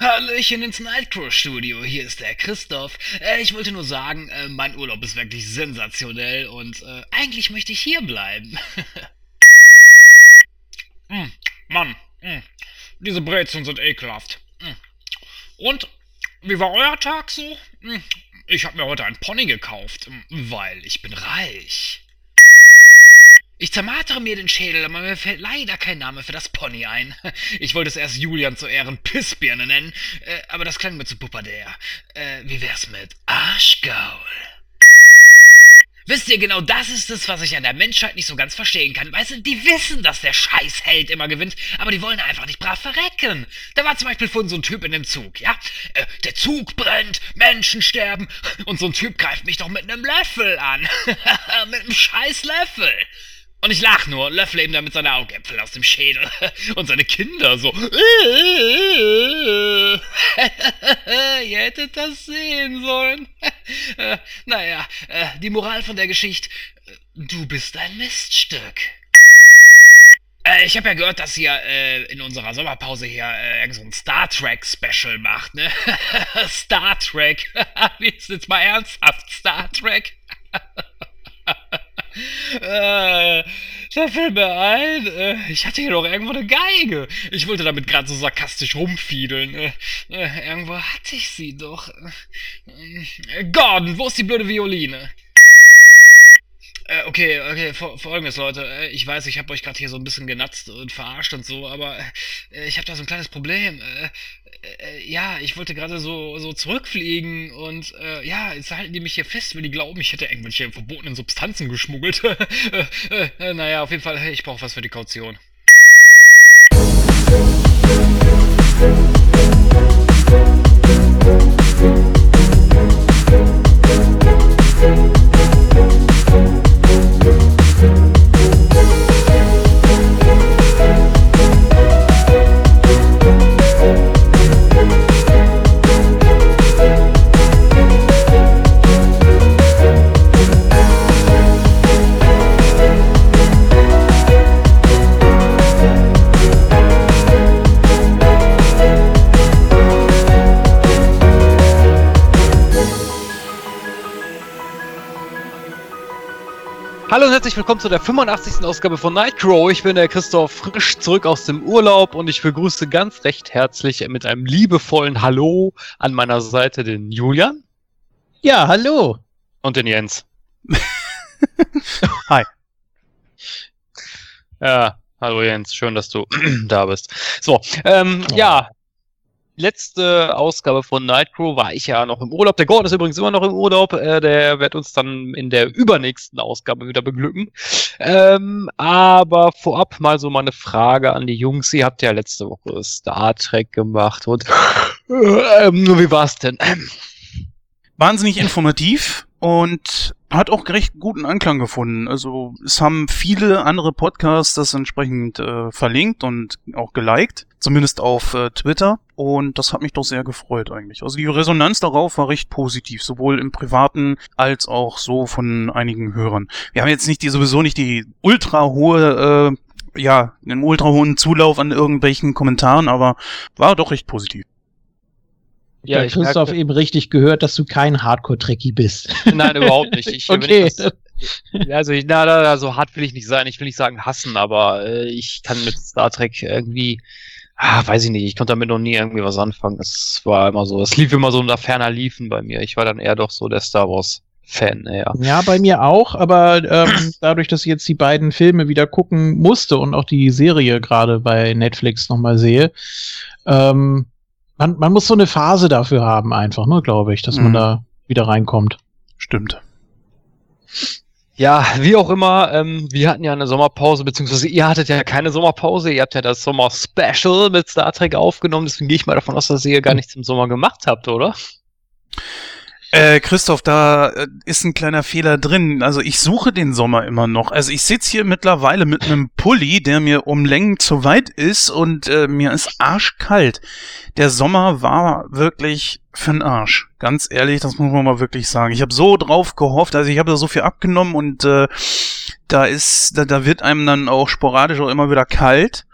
Hallöchen ins Nightcrow Studio, hier ist der Christoph. Äh, ich wollte nur sagen, äh, mein Urlaub ist wirklich sensationell und äh, eigentlich möchte ich hier bleiben. mm, Mann, mm, diese Brezeln sind ekelhaft. Mm. Und, wie war euer Tag so? Ich habe mir heute ein Pony gekauft, weil ich bin reich. Ich zermartere mir den Schädel, aber mir fällt leider kein Name für das Pony ein. Ich wollte es erst Julian zu Ehren Pissbirne nennen, äh, aber das klang mir zu pupperdär. Äh, wie wär's mit Arschgaul? Wisst ihr, genau das ist es, was ich an der Menschheit nicht so ganz verstehen kann. Weißt du, die wissen, dass der Scheißheld immer gewinnt, aber die wollen einfach nicht brav verrecken. Da war zum Beispiel vorhin so ein Typ in dem Zug, ja? Äh, der Zug brennt, Menschen sterben und so ein Typ greift mich doch mit einem Löffel an. mit einem scheiß Löffel. Und ich lach nur, löffle ihm damit seine Augäpfel aus dem Schädel. Und seine Kinder so. Ihr hättet das sehen sollen. naja, äh, die Moral von der Geschichte. Du bist ein Miststück. Äh, ich habe ja gehört, dass ihr äh, in unserer Sommerpause hier äh, so ein Star Trek Special macht, ne? Star Trek. Ist jetzt mal ernsthaft Star Trek? Äh, da fällt mir ein, äh, ich hatte hier doch irgendwo eine Geige. Ich wollte damit gerade so sarkastisch rumfiedeln. Äh, äh, irgendwo hatte ich sie doch. Gordon, wo ist die blöde Violine? Okay, okay, folgendes, Leute. Ich weiß, ich habe euch gerade hier so ein bisschen genatzt und verarscht und so, aber ich habe da so ein kleines Problem. Äh, äh, ja, ich wollte gerade so, so zurückfliegen und äh, ja, jetzt halten die mich hier fest, weil die glauben, ich hätte irgendwelche verbotenen Substanzen geschmuggelt. naja, auf jeden Fall, ich brauche was für die Kaution. Hallo und herzlich willkommen zu der 85. Ausgabe von Nightcrow. Ich bin der Christoph frisch zurück aus dem Urlaub und ich begrüße ganz recht herzlich mit einem liebevollen Hallo an meiner Seite den Julian. Ja, hallo. Und den Jens. Hi. Ja, hallo Jens, schön, dass du da bist. So, ähm, ja, letzte Ausgabe von Nightcrow war ich ja noch im Urlaub. Der Gordon ist übrigens immer noch im Urlaub. Äh, der wird uns dann in der übernächsten Ausgabe wieder beglücken. Ähm, aber vorab mal so mal eine Frage an die Jungs. Ihr habt ja letzte Woche Star Trek gemacht und äh, wie war's denn? Wahnsinnig informativ und hat auch recht guten Anklang gefunden. Also es haben viele andere Podcasts das entsprechend äh, verlinkt und auch geliked, zumindest auf äh, Twitter. Und das hat mich doch sehr gefreut eigentlich. Also die Resonanz darauf war recht positiv, sowohl im privaten als auch so von einigen Hörern. Wir haben jetzt nicht die sowieso nicht die ultra hohe, äh, ja, einen ultra hohen Zulauf an irgendwelchen Kommentaren, aber war doch recht positiv. Ja, ich Christoph eben richtig gehört, dass du kein Hardcore-Trekkie bist. Nein, überhaupt nicht. Ich, okay. Das, also, ich, na, na, so hart will ich nicht sein. Ich will nicht sagen hassen, aber äh, ich kann mit Star Trek irgendwie, ah, weiß ich nicht, ich konnte damit noch nie irgendwie was anfangen. Es war immer so, es lief immer so unter ferner Liefen bei mir. Ich war dann eher doch so der Star Wars. Fan, ja. Ja, bei mir auch, aber ähm, dadurch, dass ich jetzt die beiden Filme wieder gucken musste und auch die Serie gerade bei Netflix nochmal sehe, ähm, man, man muss so eine Phase dafür haben, einfach, ne, glaube ich, dass mhm. man da wieder reinkommt. Stimmt. Ja, wie auch immer, ähm, wir hatten ja eine Sommerpause, beziehungsweise ihr hattet ja keine Sommerpause, ihr habt ja das Sommer-Special mit Star Trek aufgenommen, deswegen gehe ich mal davon aus, dass ihr gar nichts im Sommer gemacht habt, oder? Äh, Christoph, da äh, ist ein kleiner Fehler drin. Also ich suche den Sommer immer noch. Also ich sitze hier mittlerweile mit einem Pulli, der mir um Längen zu weit ist und äh, mir ist arschkalt. Der Sommer war wirklich für'n Arsch. Ganz ehrlich, das muss man mal wirklich sagen. Ich habe so drauf gehofft, also ich habe da so viel abgenommen und äh, da ist, da, da wird einem dann auch sporadisch auch immer wieder kalt.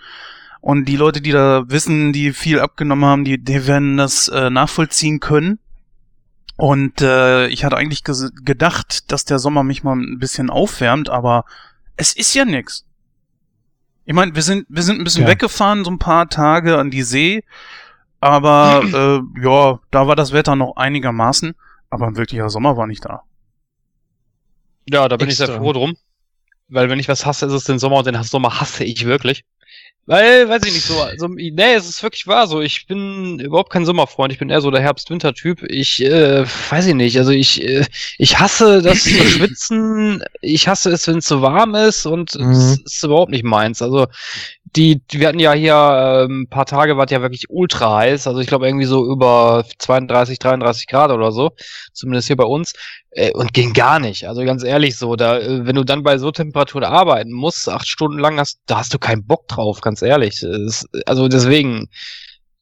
Und die Leute, die da wissen, die viel abgenommen haben, die, die werden das äh, nachvollziehen können. Und äh, ich hatte eigentlich gedacht, dass der Sommer mich mal ein bisschen aufwärmt, aber es ist ja nix. Ich meine, wir sind, wir sind ein bisschen Ja. weggefahren, so ein paar Tage an die See, aber äh, ja, da war das Wetter noch einigermaßen, aber ein wirklicher Sommer war nicht da. Ja, da bin ich sehr Extra. froh drum. Weil wenn ich was hasse, ist es den Sommer und den Sommer hasse ich wirklich. Weil, weiß ich nicht, so, so nee, es ist wirklich wahr so. Ich bin überhaupt kein Sommerfreund, ich bin eher so der Herbst-Winter-Typ. Ich, äh, weiß ich nicht, also ich, äh, ich hasse das Schwitzen, ich hasse es, wenn es so warm ist und Mhm. es ist überhaupt nicht meins. Also, die, die- wir hatten ja hier ähm, ein paar Tage, war es ja wirklich ultra heiß, also ich glaube irgendwie so über 32, 33 Grad oder so, zumindest hier bei uns. Äh, und ging gar nicht. Also ganz ehrlich so, da, äh, wenn du dann bei so Temperaturen arbeiten musst, acht Stunden lang hast, da hast du keinen Bock drauf, ganz ehrlich. Es, also deswegen,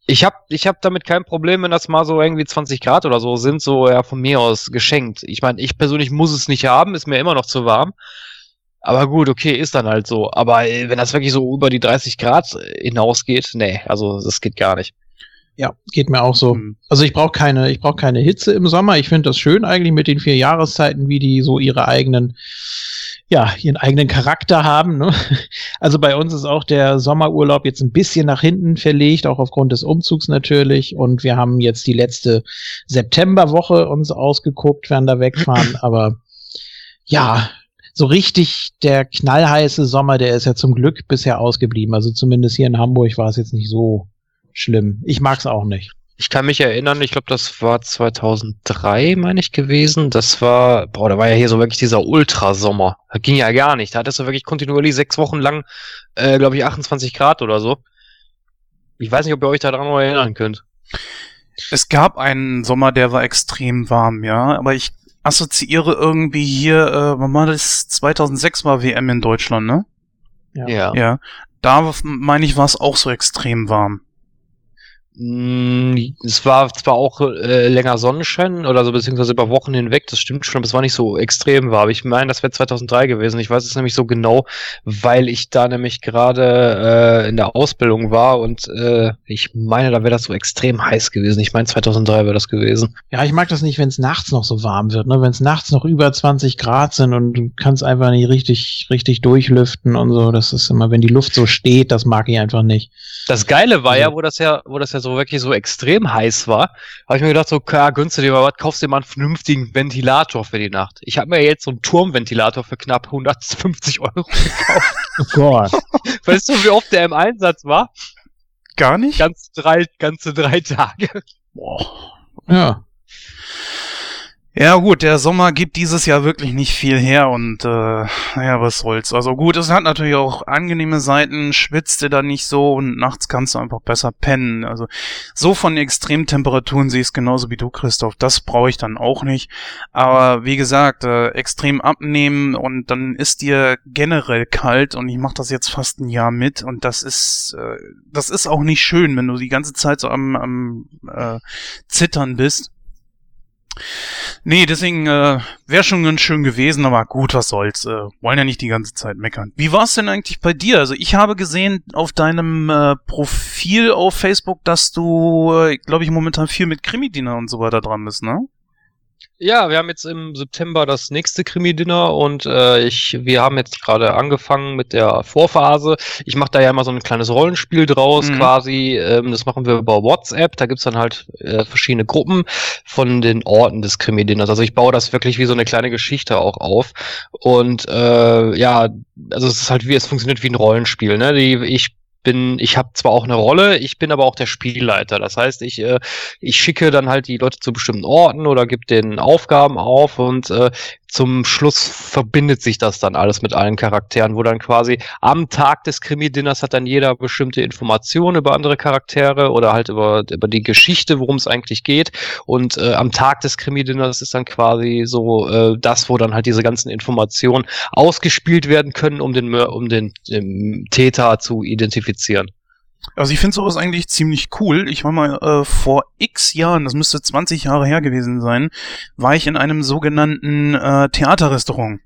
ich hab, ich hab damit kein Problem, wenn das mal so irgendwie 20 Grad oder so sind, so ja von mir aus geschenkt. Ich meine, ich persönlich muss es nicht haben, ist mir immer noch zu warm. Aber gut, okay, ist dann halt so. Aber äh, wenn das wirklich so über die 30 Grad äh, hinausgeht, nee, also das geht gar nicht. Ja, geht mir auch so. Hm. Also ich brauche keine, ich brauche keine Hitze im Sommer. Ich finde das schön eigentlich mit den vier Jahreszeiten, wie die so ihre eigenen, ja, ihren eigenen Charakter haben. Ne? Also bei uns ist auch der Sommerurlaub jetzt ein bisschen nach hinten verlegt, auch aufgrund des Umzugs natürlich. Und wir haben jetzt die letzte Septemberwoche uns ausgeguckt, werden da wegfahren. Aber ja, so richtig der knallheiße Sommer, der ist ja zum Glück bisher ausgeblieben. Also zumindest hier in Hamburg war es jetzt nicht so schlimm. Ich mag's auch nicht. Ich kann mich erinnern, ich glaube, das war 2003, meine ich, gewesen. Das war, boah, da war ja hier so wirklich dieser Ultrasommer. Das ging ja gar nicht. Da hattest du wirklich kontinuierlich sechs Wochen lang, äh, glaube ich, 28 Grad oder so. Ich weiß nicht, ob ihr euch daran noch erinnern könnt. Es gab einen Sommer, der war extrem warm, ja, aber ich assoziiere irgendwie hier, äh, wann war das? 2006 war WM in Deutschland, ne? Ja. Ja. Da w- meine ich, war es auch so extrem warm. Mm, Es war zwar auch äh, länger Sonnenschein oder so, beziehungsweise über Wochen hinweg, das stimmt schon, aber es war nicht so extrem warm. Ich meine, das wäre 2003 gewesen. Ich weiß es nämlich so genau, weil ich da nämlich gerade äh, in der Ausbildung war und äh, ich meine, da wäre das so extrem heiß gewesen. Ich meine, 2003 wäre das gewesen. Ja, ich mag das nicht, wenn es nachts noch so warm wird, ne? Wenn es nachts noch über 20 Grad sind und du kannst einfach nicht richtig, richtig durchlüften und so. Das ist immer, wenn die Luft so steht, das mag ich einfach nicht. Das Geile war Also- ja, wo das ja, wo das ja so wirklich so extrem heiß war, habe ich mir gedacht, so, klar, gönnst du dir mal was, kaufst dir mal einen vernünftigen Ventilator für die Nacht. Ich habe mir jetzt so einen Turmventilator für knapp 150 Euro gekauft. Oh Gott. Weißt du, wie oft der im Einsatz war? Gar nicht? Ganz drei, ganze drei Tage. Boah. ja. Ja gut, der Sommer gibt dieses Jahr wirklich nicht viel her und äh, naja, was soll's. Also gut, es hat natürlich auch angenehme Seiten, schwitzt du da nicht so und nachts kannst du einfach besser pennen. Also so von Extremtemperaturen sehe ich es genauso wie du, Christoph. Das brauche ich dann auch nicht. Aber wie gesagt, äh, extrem abnehmen und dann ist dir generell kalt und ich mache das jetzt fast ein Jahr mit und das ist äh, das ist auch nicht schön, wenn du die ganze Zeit so am, am äh, Zittern bist. Nee, deswegen äh, wäre schon ganz schön gewesen, aber gut, was soll's. Äh, wollen ja nicht die ganze Zeit meckern. Wie war's denn eigentlich bei dir? Also ich habe gesehen auf deinem äh, Profil auf Facebook, dass du, äh, glaube ich, momentan viel mit Krimi-Dinner und so weiter dran bist, ne? Ja, wir haben jetzt im September das nächste Krimi-Dinner und äh, ich, wir haben jetzt gerade angefangen mit der Vorphase. Ich mache da ja immer so ein kleines Rollenspiel draus Mhm. quasi. Ähm, das machen wir über WhatsApp. Da gibt's dann halt äh, verschiedene Gruppen von den Orten des Krimi-Dinners. Also ich baue das wirklich wie so eine kleine Geschichte auch auf. Und äh, ja, also es ist halt wie, es funktioniert wie ein Rollenspiel. Ne? Die, ich bin, ich habe zwar auch eine Rolle, ich bin aber auch der Spielleiter. Das heißt, ich, äh, ich schicke dann halt die Leute zu bestimmten Orten oder gebe denen Aufgaben auf und äh, zum Schluss verbindet sich das dann alles mit allen Charakteren, wo dann quasi am Tag des Krimi-Dinners hat dann jeder bestimmte Informationen über andere Charaktere oder halt über, über die Geschichte, worum es eigentlich geht. Und äh, am Tag des Krimi-Dinners ist dann quasi so äh, das, wo dann halt diese ganzen Informationen ausgespielt werden können, um den, um den, den Täter zu identifizieren. Also ich finde sowas eigentlich ziemlich cool. Ich war mal äh, vor x Jahren, das müsste 20 Jahre her gewesen sein, war ich in einem sogenannten äh, Theaterrestaurant.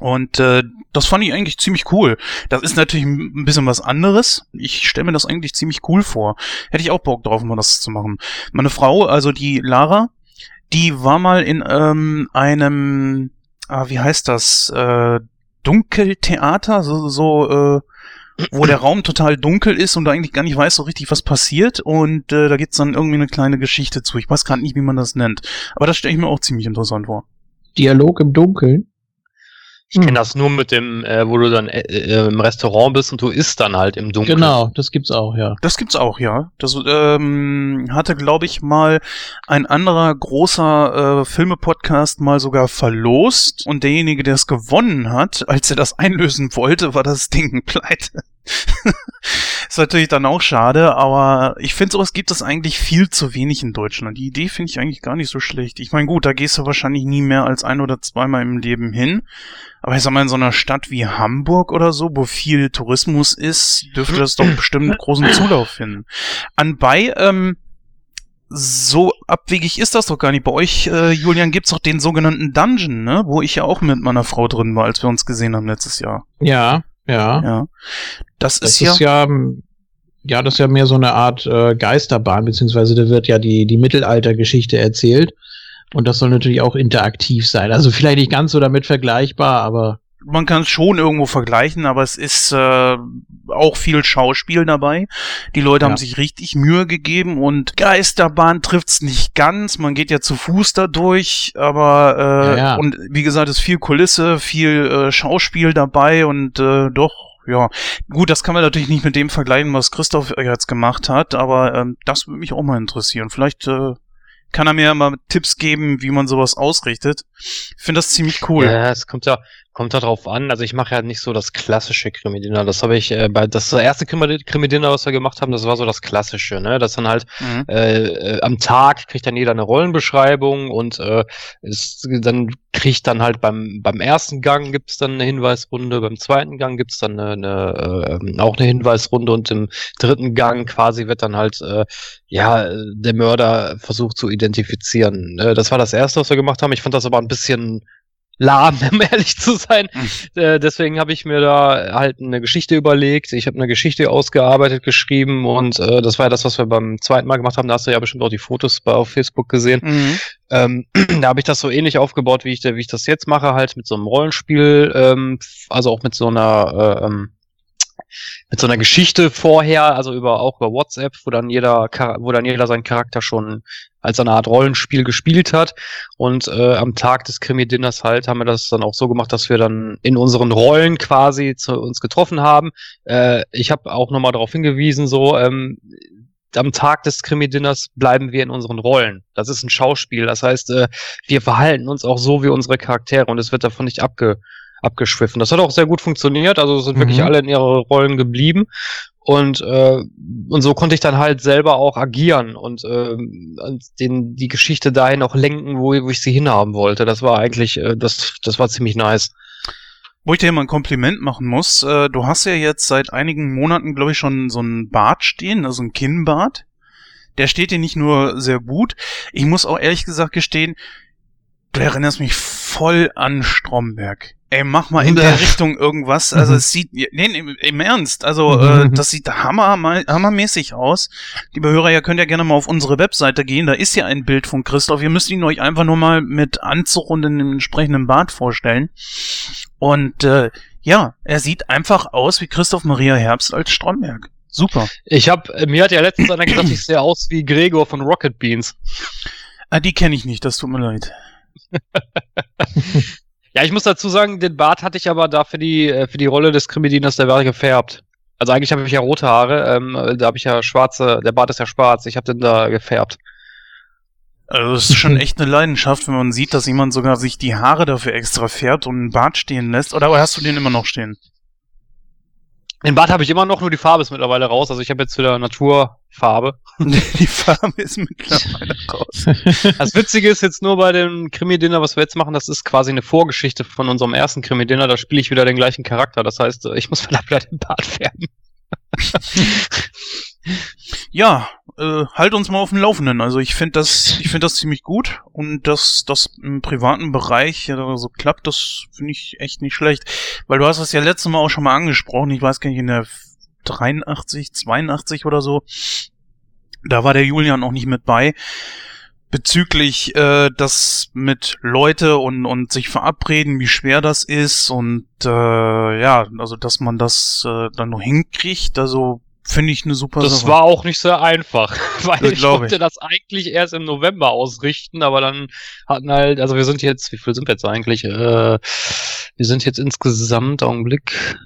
Und äh, das fand ich eigentlich ziemlich cool. Das ist natürlich ein bisschen was anderes. Ich stelle mir das eigentlich ziemlich cool vor. Hätte ich auch Bock drauf, mal das zu machen. Meine Frau, also die Lara, die war mal in ähm, einem, ah, wie heißt das, äh, Dunkeltheater, so, so äh, wo der Raum total dunkel ist und du eigentlich gar nicht weißt so richtig, was passiert. Und äh, da gibt's dann irgendwie eine kleine Geschichte zu. Ich weiß gerade nicht, wie man das nennt. Aber das stelle ich mir auch ziemlich interessant vor. Dialog im Dunkeln. Ich kenne das nur mit dem, äh, wo du dann äh, äh, im Restaurant bist und du isst dann halt im Dunkeln. Genau, das gibt's auch, ja. Das gibt's auch, ja. Das ähm, hatte, glaube ich, mal ein anderer großer äh, Filme-Podcast mal sogar verlost und derjenige, der es gewonnen hat, als er das einlösen wollte, war das Ding pleite. ist natürlich dann auch schade, aber ich finde, sowas gibt es eigentlich viel zu wenig in Deutschland. Die Idee finde ich eigentlich gar nicht so schlecht. Ich meine, gut, da gehst du wahrscheinlich nie mehr als ein oder zweimal im Leben hin. Aber ich sag mal, in so einer Stadt wie Hamburg oder so, wo viel Tourismus ist, dürfte das doch bestimmt großen Zulauf finden. Anbei, ähm, so abwegig ist das doch gar nicht. Bei euch, äh, Julian, gibt's doch den sogenannten Dungeon, ne? Wo ich ja auch mit meiner Frau drin war, als wir uns gesehen haben letztes Jahr. Ja, ja. Ja. Das, Das ist ja. ist ja, ja, das ist ja mehr so eine Art äh, Geisterbahn, beziehungsweise da wird ja die, die Mittelaltergeschichte erzählt. Und das soll natürlich auch interaktiv sein. Also vielleicht nicht ganz so damit vergleichbar, aber man kann es schon irgendwo vergleichen, aber es ist äh, auch viel Schauspiel dabei. Die Leute Ja. haben sich richtig Mühe gegeben und Geisterbahn trifft's nicht ganz. Man geht ja zu Fuß da durch, aber äh, Ja, ja. und wie gesagt, ist viel Kulisse, viel äh, Schauspiel dabei und äh, doch. Ja, gut, das kann man natürlich nicht mit dem vergleichen, was Christoph jetzt gemacht hat, aber ähm, das würde mich auch mal interessieren. Vielleicht äh, kann er mir ja mal Tipps geben, wie man sowas ausrichtet. Ich finde das ziemlich cool. Ja, es kommt ja, kommt da drauf an. Also ich mache ja nicht so das klassische Krimi-Dinner. Das habe ich äh, bei das erste Krimi- Krimi-Dinner, was wir gemacht haben, das war so das klassische, ne? Das dann halt Mhm. äh, äh, am Tag kriegt dann jeder eine Rollenbeschreibung und äh, ist, dann kriegt dann halt beim beim ersten Gang gibt's dann eine Hinweisrunde, beim zweiten Gang gibt's dann eine, eine äh, auch eine Hinweisrunde und im dritten Gang quasi wird dann halt äh, ja der Mörder versucht zu identifizieren. Äh, das war das erste, was wir gemacht haben. Ich fand das aber ein bisschen lahm, um ehrlich zu sein. Äh, deswegen habe ich mir da halt eine Geschichte überlegt. Ich habe eine Geschichte ausgearbeitet, geschrieben und äh, das war ja das, was wir beim zweiten Mal gemacht haben. Da hast du ja bestimmt auch die Fotos bei, auf Facebook gesehen. Mhm. Ähm, da habe ich das so ähnlich aufgebaut, wie ich, wie ich das jetzt mache, halt mit so einem Rollenspiel, ähm, also auch mit so einer äh, ähm, mit so einer Geschichte vorher, also über auch über WhatsApp, wo dann jeder, wo dann jeder seinen Charakter schon als eine Art Rollenspiel gespielt hat. Und äh, am Tag des Krimi-Dinners halt haben wir das dann auch so gemacht, dass wir dann in unseren Rollen quasi zu uns getroffen haben. Äh, ich habe auch nochmal darauf hingewiesen, so ähm, am Tag des Krimi-Dinners bleiben wir in unseren Rollen. Das ist ein Schauspiel. Das heißt, äh, wir verhalten uns auch so wie unsere Charaktere und es wird davon nicht abge abgeschwiffen. Das hat auch sehr gut funktioniert. Also sind wirklich Mhm. alle in ihre Rollen geblieben. Und, äh, und so konnte ich dann halt selber auch agieren und, ähm, und den, die Geschichte dahin auch lenken, wo, wo ich sie hinhaben wollte. Das war eigentlich, äh, das, das war ziemlich nice. Wo ich dir mal ein Kompliment machen muss, äh, du hast ja jetzt seit einigen Monaten, glaube ich, schon so einen Bart stehen, also ein Kinnbart. Der steht dir nicht nur sehr gut, ich muss auch ehrlich gesagt gestehen, du erinnerst mich voll an Stromberg. Ey, mach mal in der Richtung irgendwas. Also es sieht, nee, nee, im, Ernst, also äh, Mhm. das sieht hammer, hammermäßig aus. Liebe Hörer, ihr könnt ja gerne mal auf unsere Webseite gehen, da ist ja ein Bild von Christoph. Ihr müsst ihn euch einfach nur mal mit Anzug und einem entsprechenden Bart vorstellen. Und äh, ja, er sieht einfach aus wie Christoph Maria Herbst als Stromberg. Super. Ich habe, mir hat ja letztens einer gesagt, ich sehe aus wie Gregor von Rocket Beans. Ah, die kenne ich nicht, das tut mir leid. Ja, ich muss dazu sagen, den Bart hatte ich aber da für die, äh, für die Rolle des Krimidieners, der war gefärbt. Also eigentlich habe ich ja rote Haare, ähm, da habe ich ja schwarze, der Bart ist ja schwarz, ich habe den da gefärbt. Also es ist schon echt eine Leidenschaft, wenn man sieht, dass jemand sogar sich die Haare dafür extra färbt und einen Bart stehen lässt. Oder hast du den immer noch stehen? Den Bart habe ich immer noch, nur die Farbe ist mittlerweile raus. Also ich habe jetzt wieder Naturfarbe. die Farbe ist mittlerweile raus. Das Witzige ist jetzt nur bei dem Krimi-Dinner, was wir jetzt machen, das ist quasi eine Vorgeschichte von unserem ersten Krimi-Dinner. Da spiele ich wieder den gleichen Charakter. Das heißt, ich muss vielleicht wieder den Bart färben. Ja, äh, halt uns mal auf dem Laufenden. Also ich finde das, ich finde das ziemlich gut und dass das im privaten Bereich ja so klappt, das finde ich echt nicht schlecht. Weil du hast das ja letztes Mal auch schon mal angesprochen. Ich weiß gar nicht in der 83, 82 oder so. Da war der Julian auch nicht mit bei bezüglich äh, das mit Leute und und sich verabreden, wie schwer das ist und äh, ja, also dass man das äh, dann noch hinkriegt, also finde ich eine super Das Sache. war auch nicht sehr einfach, weil Das ich wollte das eigentlich erst im November ausrichten, aber dann hatten halt, also wir sind jetzt, wie viel sind wir jetzt eigentlich? Äh, wir sind jetzt insgesamt, Augenblick.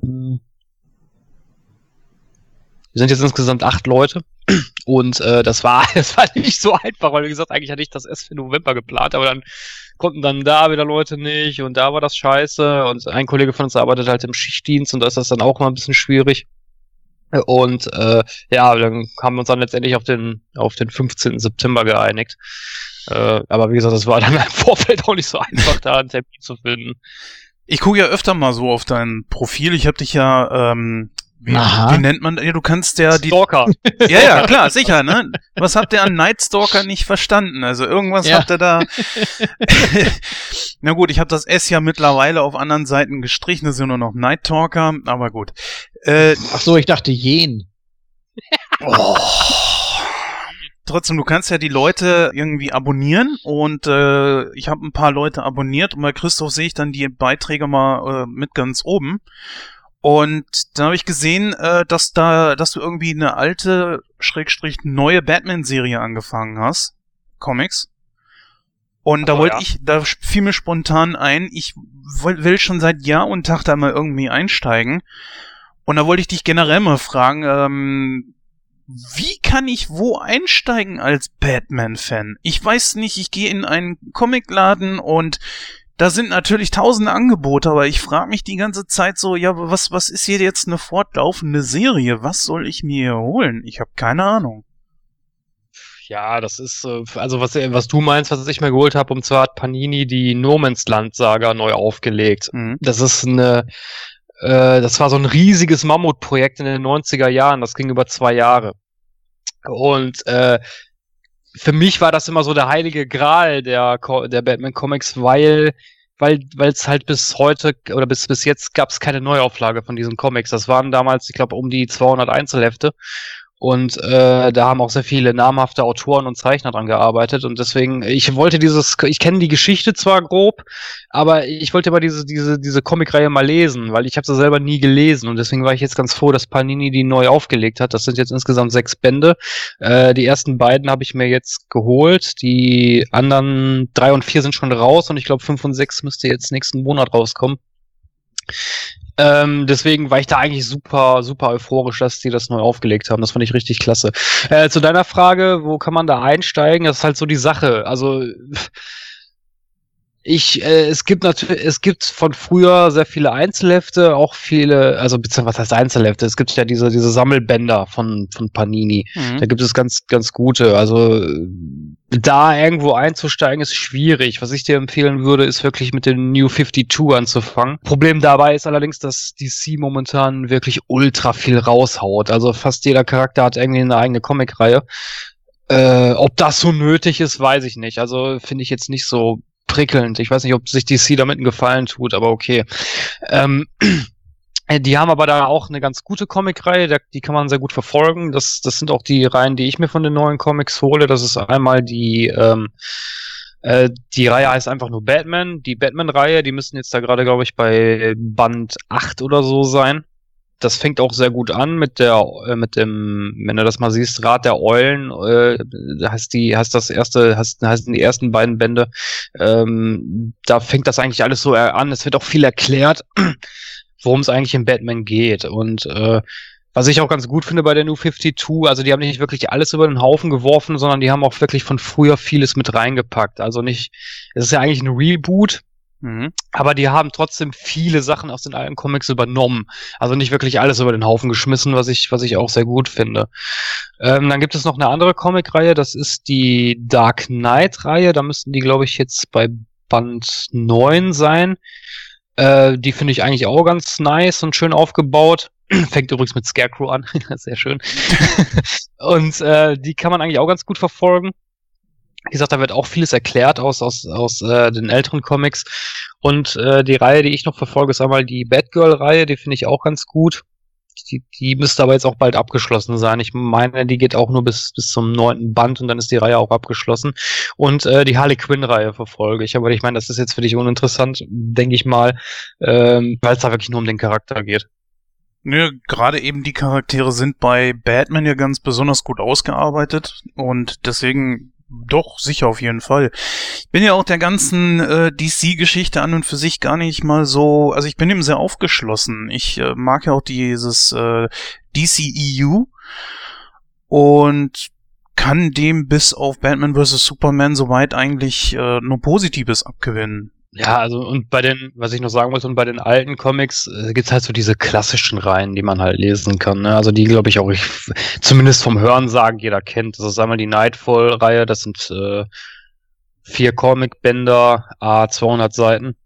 hm, Wir sind jetzt insgesamt acht Leute. Und äh, das war das war nicht so einfach, weil wie gesagt, eigentlich hatte ich das erst für November geplant, aber dann konnten dann da wieder Leute nicht und da war das scheiße und ein Kollege von uns arbeitet halt im Schichtdienst und da ist das dann auch mal ein bisschen schwierig. Und äh, ja, dann haben wir uns dann letztendlich auf den auf den 15. September geeinigt. Äh, aber wie gesagt, das war dann im Vorfeld auch nicht so einfach, da einen Termin zu finden. Ich gucke ja öfter mal so auf dein Profil. Ich habe dich ja, ähm, Aha. wie nennt man, ja, du kannst ja die, Stalker. ja, ja, klar, sicher, ne? Was habt ihr an Night Stalker nicht verstanden? Also irgendwas Ja. habt ihr da. Na gut, ich habe das S ja mittlerweile auf anderen Seiten gestrichen, das ist ja nur noch Night Talker, aber gut. Äh, Ach so, ich dachte Jen. Oh. Trotzdem, du kannst ja die Leute irgendwie abonnieren und äh, ich habe ein paar Leute abonniert und bei Christoph sehe ich dann die Beiträge mal äh, mit ganz oben. Und da habe ich gesehen, äh, dass da, dass du irgendwie eine alte, schrägstrich neue Batman-Serie angefangen hast. Comics. Und da Oh, wollte ja. ich, da fiel mir spontan ein, ich will schon seit Jahr und Tag da mal irgendwie einsteigen. Und da wollte ich dich generell mal fragen, ähm, wie kann ich wo einsteigen als Batman-Fan? Ich weiß nicht, ich gehe in einen Comicladen und da sind natürlich tausende Angebote, aber ich frage mich die ganze Zeit so, ja, was, was ist hier jetzt eine fortlaufende Serie? Was soll ich mir hier holen? Ich habe keine Ahnung. Ja, das ist, äh, also was, was du meinst, was ich mir geholt habe, und zwar hat Panini die No Man's Land Saga neu aufgelegt. Mhm. Das ist eine, äh, das war so ein riesiges Mammutprojekt in den 90er Jahren, das ging über zwei Jahre. Und äh, für mich war das immer so der heilige Gral der, der Batman Comics, weil weil weil es halt bis heute oder bis bis jetzt gab es keine Neuauflage von diesen Comics. Das waren damals, ich glaube, um die 200 Einzelhefte. Und äh, da haben auch sehr viele namhafte Autoren und Zeichner dran gearbeitet. Und deswegen, ich wollte dieses, ich kenne die Geschichte zwar grob, aber ich wollte aber diese, diese, diese Comicreihe mal lesen, weil ich habe sie selber nie gelesen. Und deswegen war ich jetzt ganz froh, dass Panini die neu aufgelegt hat. Das sind jetzt insgesamt sechs Bände. Äh, die ersten beiden habe ich mir jetzt geholt. Die anderen drei und vier sind schon raus und ich glaube fünf und sechs müsste jetzt nächsten Monat rauskommen. Ähm, deswegen war ich da eigentlich super, super euphorisch, dass die das neu aufgelegt haben. Das fand ich richtig klasse. Äh, zu deiner Frage, wo kann man da einsteigen? Das ist halt so die Sache. Also ich, äh, es gibt natürlich, es gibt von früher sehr viele Einzelhefte, auch viele, also beziehungsweise was heißt Einzelhefte? Es gibt ja diese, diese Sammelbänder von, von Panini. Mhm. Da gibt es ganz, ganz gute. Also äh, da irgendwo einzusteigen ist schwierig. Was ich dir empfehlen würde, ist wirklich mit dem New 52 anzufangen. Problem dabei ist allerdings, dass DC momentan wirklich ultra viel raushaut. Also fast jeder Charakter hat irgendwie eine eigene Comicreihe. Äh, ob das so nötig ist, weiß ich nicht. Also finde ich jetzt nicht so prickelnd. Ich weiß nicht, ob sich DC damit einen Gefallen tut, aber okay. Ähm, äh, die haben aber da auch eine ganz gute Comicreihe, die kann man sehr gut verfolgen. Das, das sind auch die Reihen, die ich mir von den neuen Comics hole. Das ist einmal die, ähm, äh, die Reihe heißt einfach nur Batman. Die Batman-Reihe, die müssen jetzt da gerade, glaube ich, bei Band 8 oder so sein. Das fängt auch sehr gut an mit der, äh, mit dem, wenn du das mal siehst, Rat der Eulen, äh, heißt die, heißt das erste, heißt, heißen die ersten beiden Bände. Ähm, da fängt das eigentlich alles so an. Es wird auch viel erklärt, worum es eigentlich in Batman geht. Und äh, was ich auch ganz gut finde bei der New 52, also die haben nicht wirklich alles über den Haufen geworfen, sondern die haben auch wirklich von früher vieles mit reingepackt. Also nicht, es ist ja eigentlich ein Reboot, Mhm. aber die haben trotzdem viele Sachen aus den alten Comics übernommen. Also nicht wirklich alles über den Haufen geschmissen, was ich, was ich auch sehr gut finde. Ähm, dann gibt es noch eine andere Comicreihe, das ist die Dark Knight-Reihe. Da müssten die, glaube ich, jetzt bei Band 9 sein. Äh, die finde ich eigentlich auch ganz nice und schön aufgebaut. Fängt übrigens mit Scarecrow an. Sehr schön. und äh, die kann man eigentlich auch ganz gut verfolgen. Wie gesagt, da wird auch vieles erklärt aus, aus, aus äh, den älteren Comics. Und äh, die Reihe, die ich noch verfolge, ist einmal die Batgirl-Reihe, die finde ich auch ganz gut. Die, die müsste aber jetzt auch bald abgeschlossen sein. Ich meine, die geht auch nur bis, bis zum neunten Band und dann ist die Reihe auch abgeschlossen. Und äh, die Harley Quinn-Reihe verfolge ich. Aber ich meine, das ist jetzt für dich uninteressant, denke ich mal, ähm, weil es da wirklich nur um den Charakter geht. Nö, gerade eben die Charaktere sind bei Batman ja ganz besonders gut ausgearbeitet und deswegen doch, sicher auf jeden Fall. Ich bin ja auch der ganzen äh, DC-Geschichte an und für sich gar nicht mal so, also ich bin ihm sehr aufgeschlossen. Ich äh, mag ja auch dieses äh, DCEU und kann dem bis auf Batman vs. Superman soweit eigentlich äh, nur Positives abgewinnen. Ja, also und bei den, was ich noch sagen wollte, und bei den alten Comics äh, gibt's halt so diese klassischen Reihen, die man halt lesen kann. Ne? Also die, glaube ich, auch ich, zumindest vom Hörensagen jeder kennt. Das ist einmal die Nightfall-Reihe, das sind äh, vier Comic-Bänder, a 200 Seiten.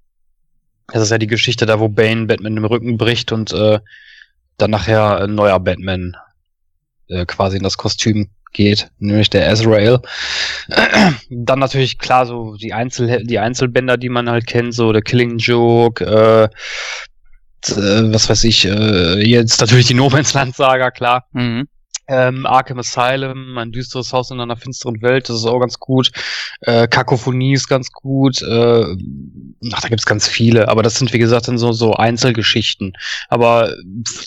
Das ist ja die Geschichte da, wo Bane Batman im Rücken bricht und äh, dann nachher ein neuer Batman äh, quasi in das Kostüm geht, nämlich der Azrael. Dann natürlich klar so die Einzel die Einzelbänder, die man halt kennt, so der Killing Joke, äh, äh, was weiß ich, äh, jetzt natürlich die No Man's Land Saga, klar. Mhm. Ähm, Arkham Asylum, ein düsteres Haus in einer finsteren Welt, das ist auch ganz gut. Äh, Kakophonie ist ganz gut. Äh, ach, da gibt's ganz viele, aber das sind wie gesagt dann so, so Einzelgeschichten. Aber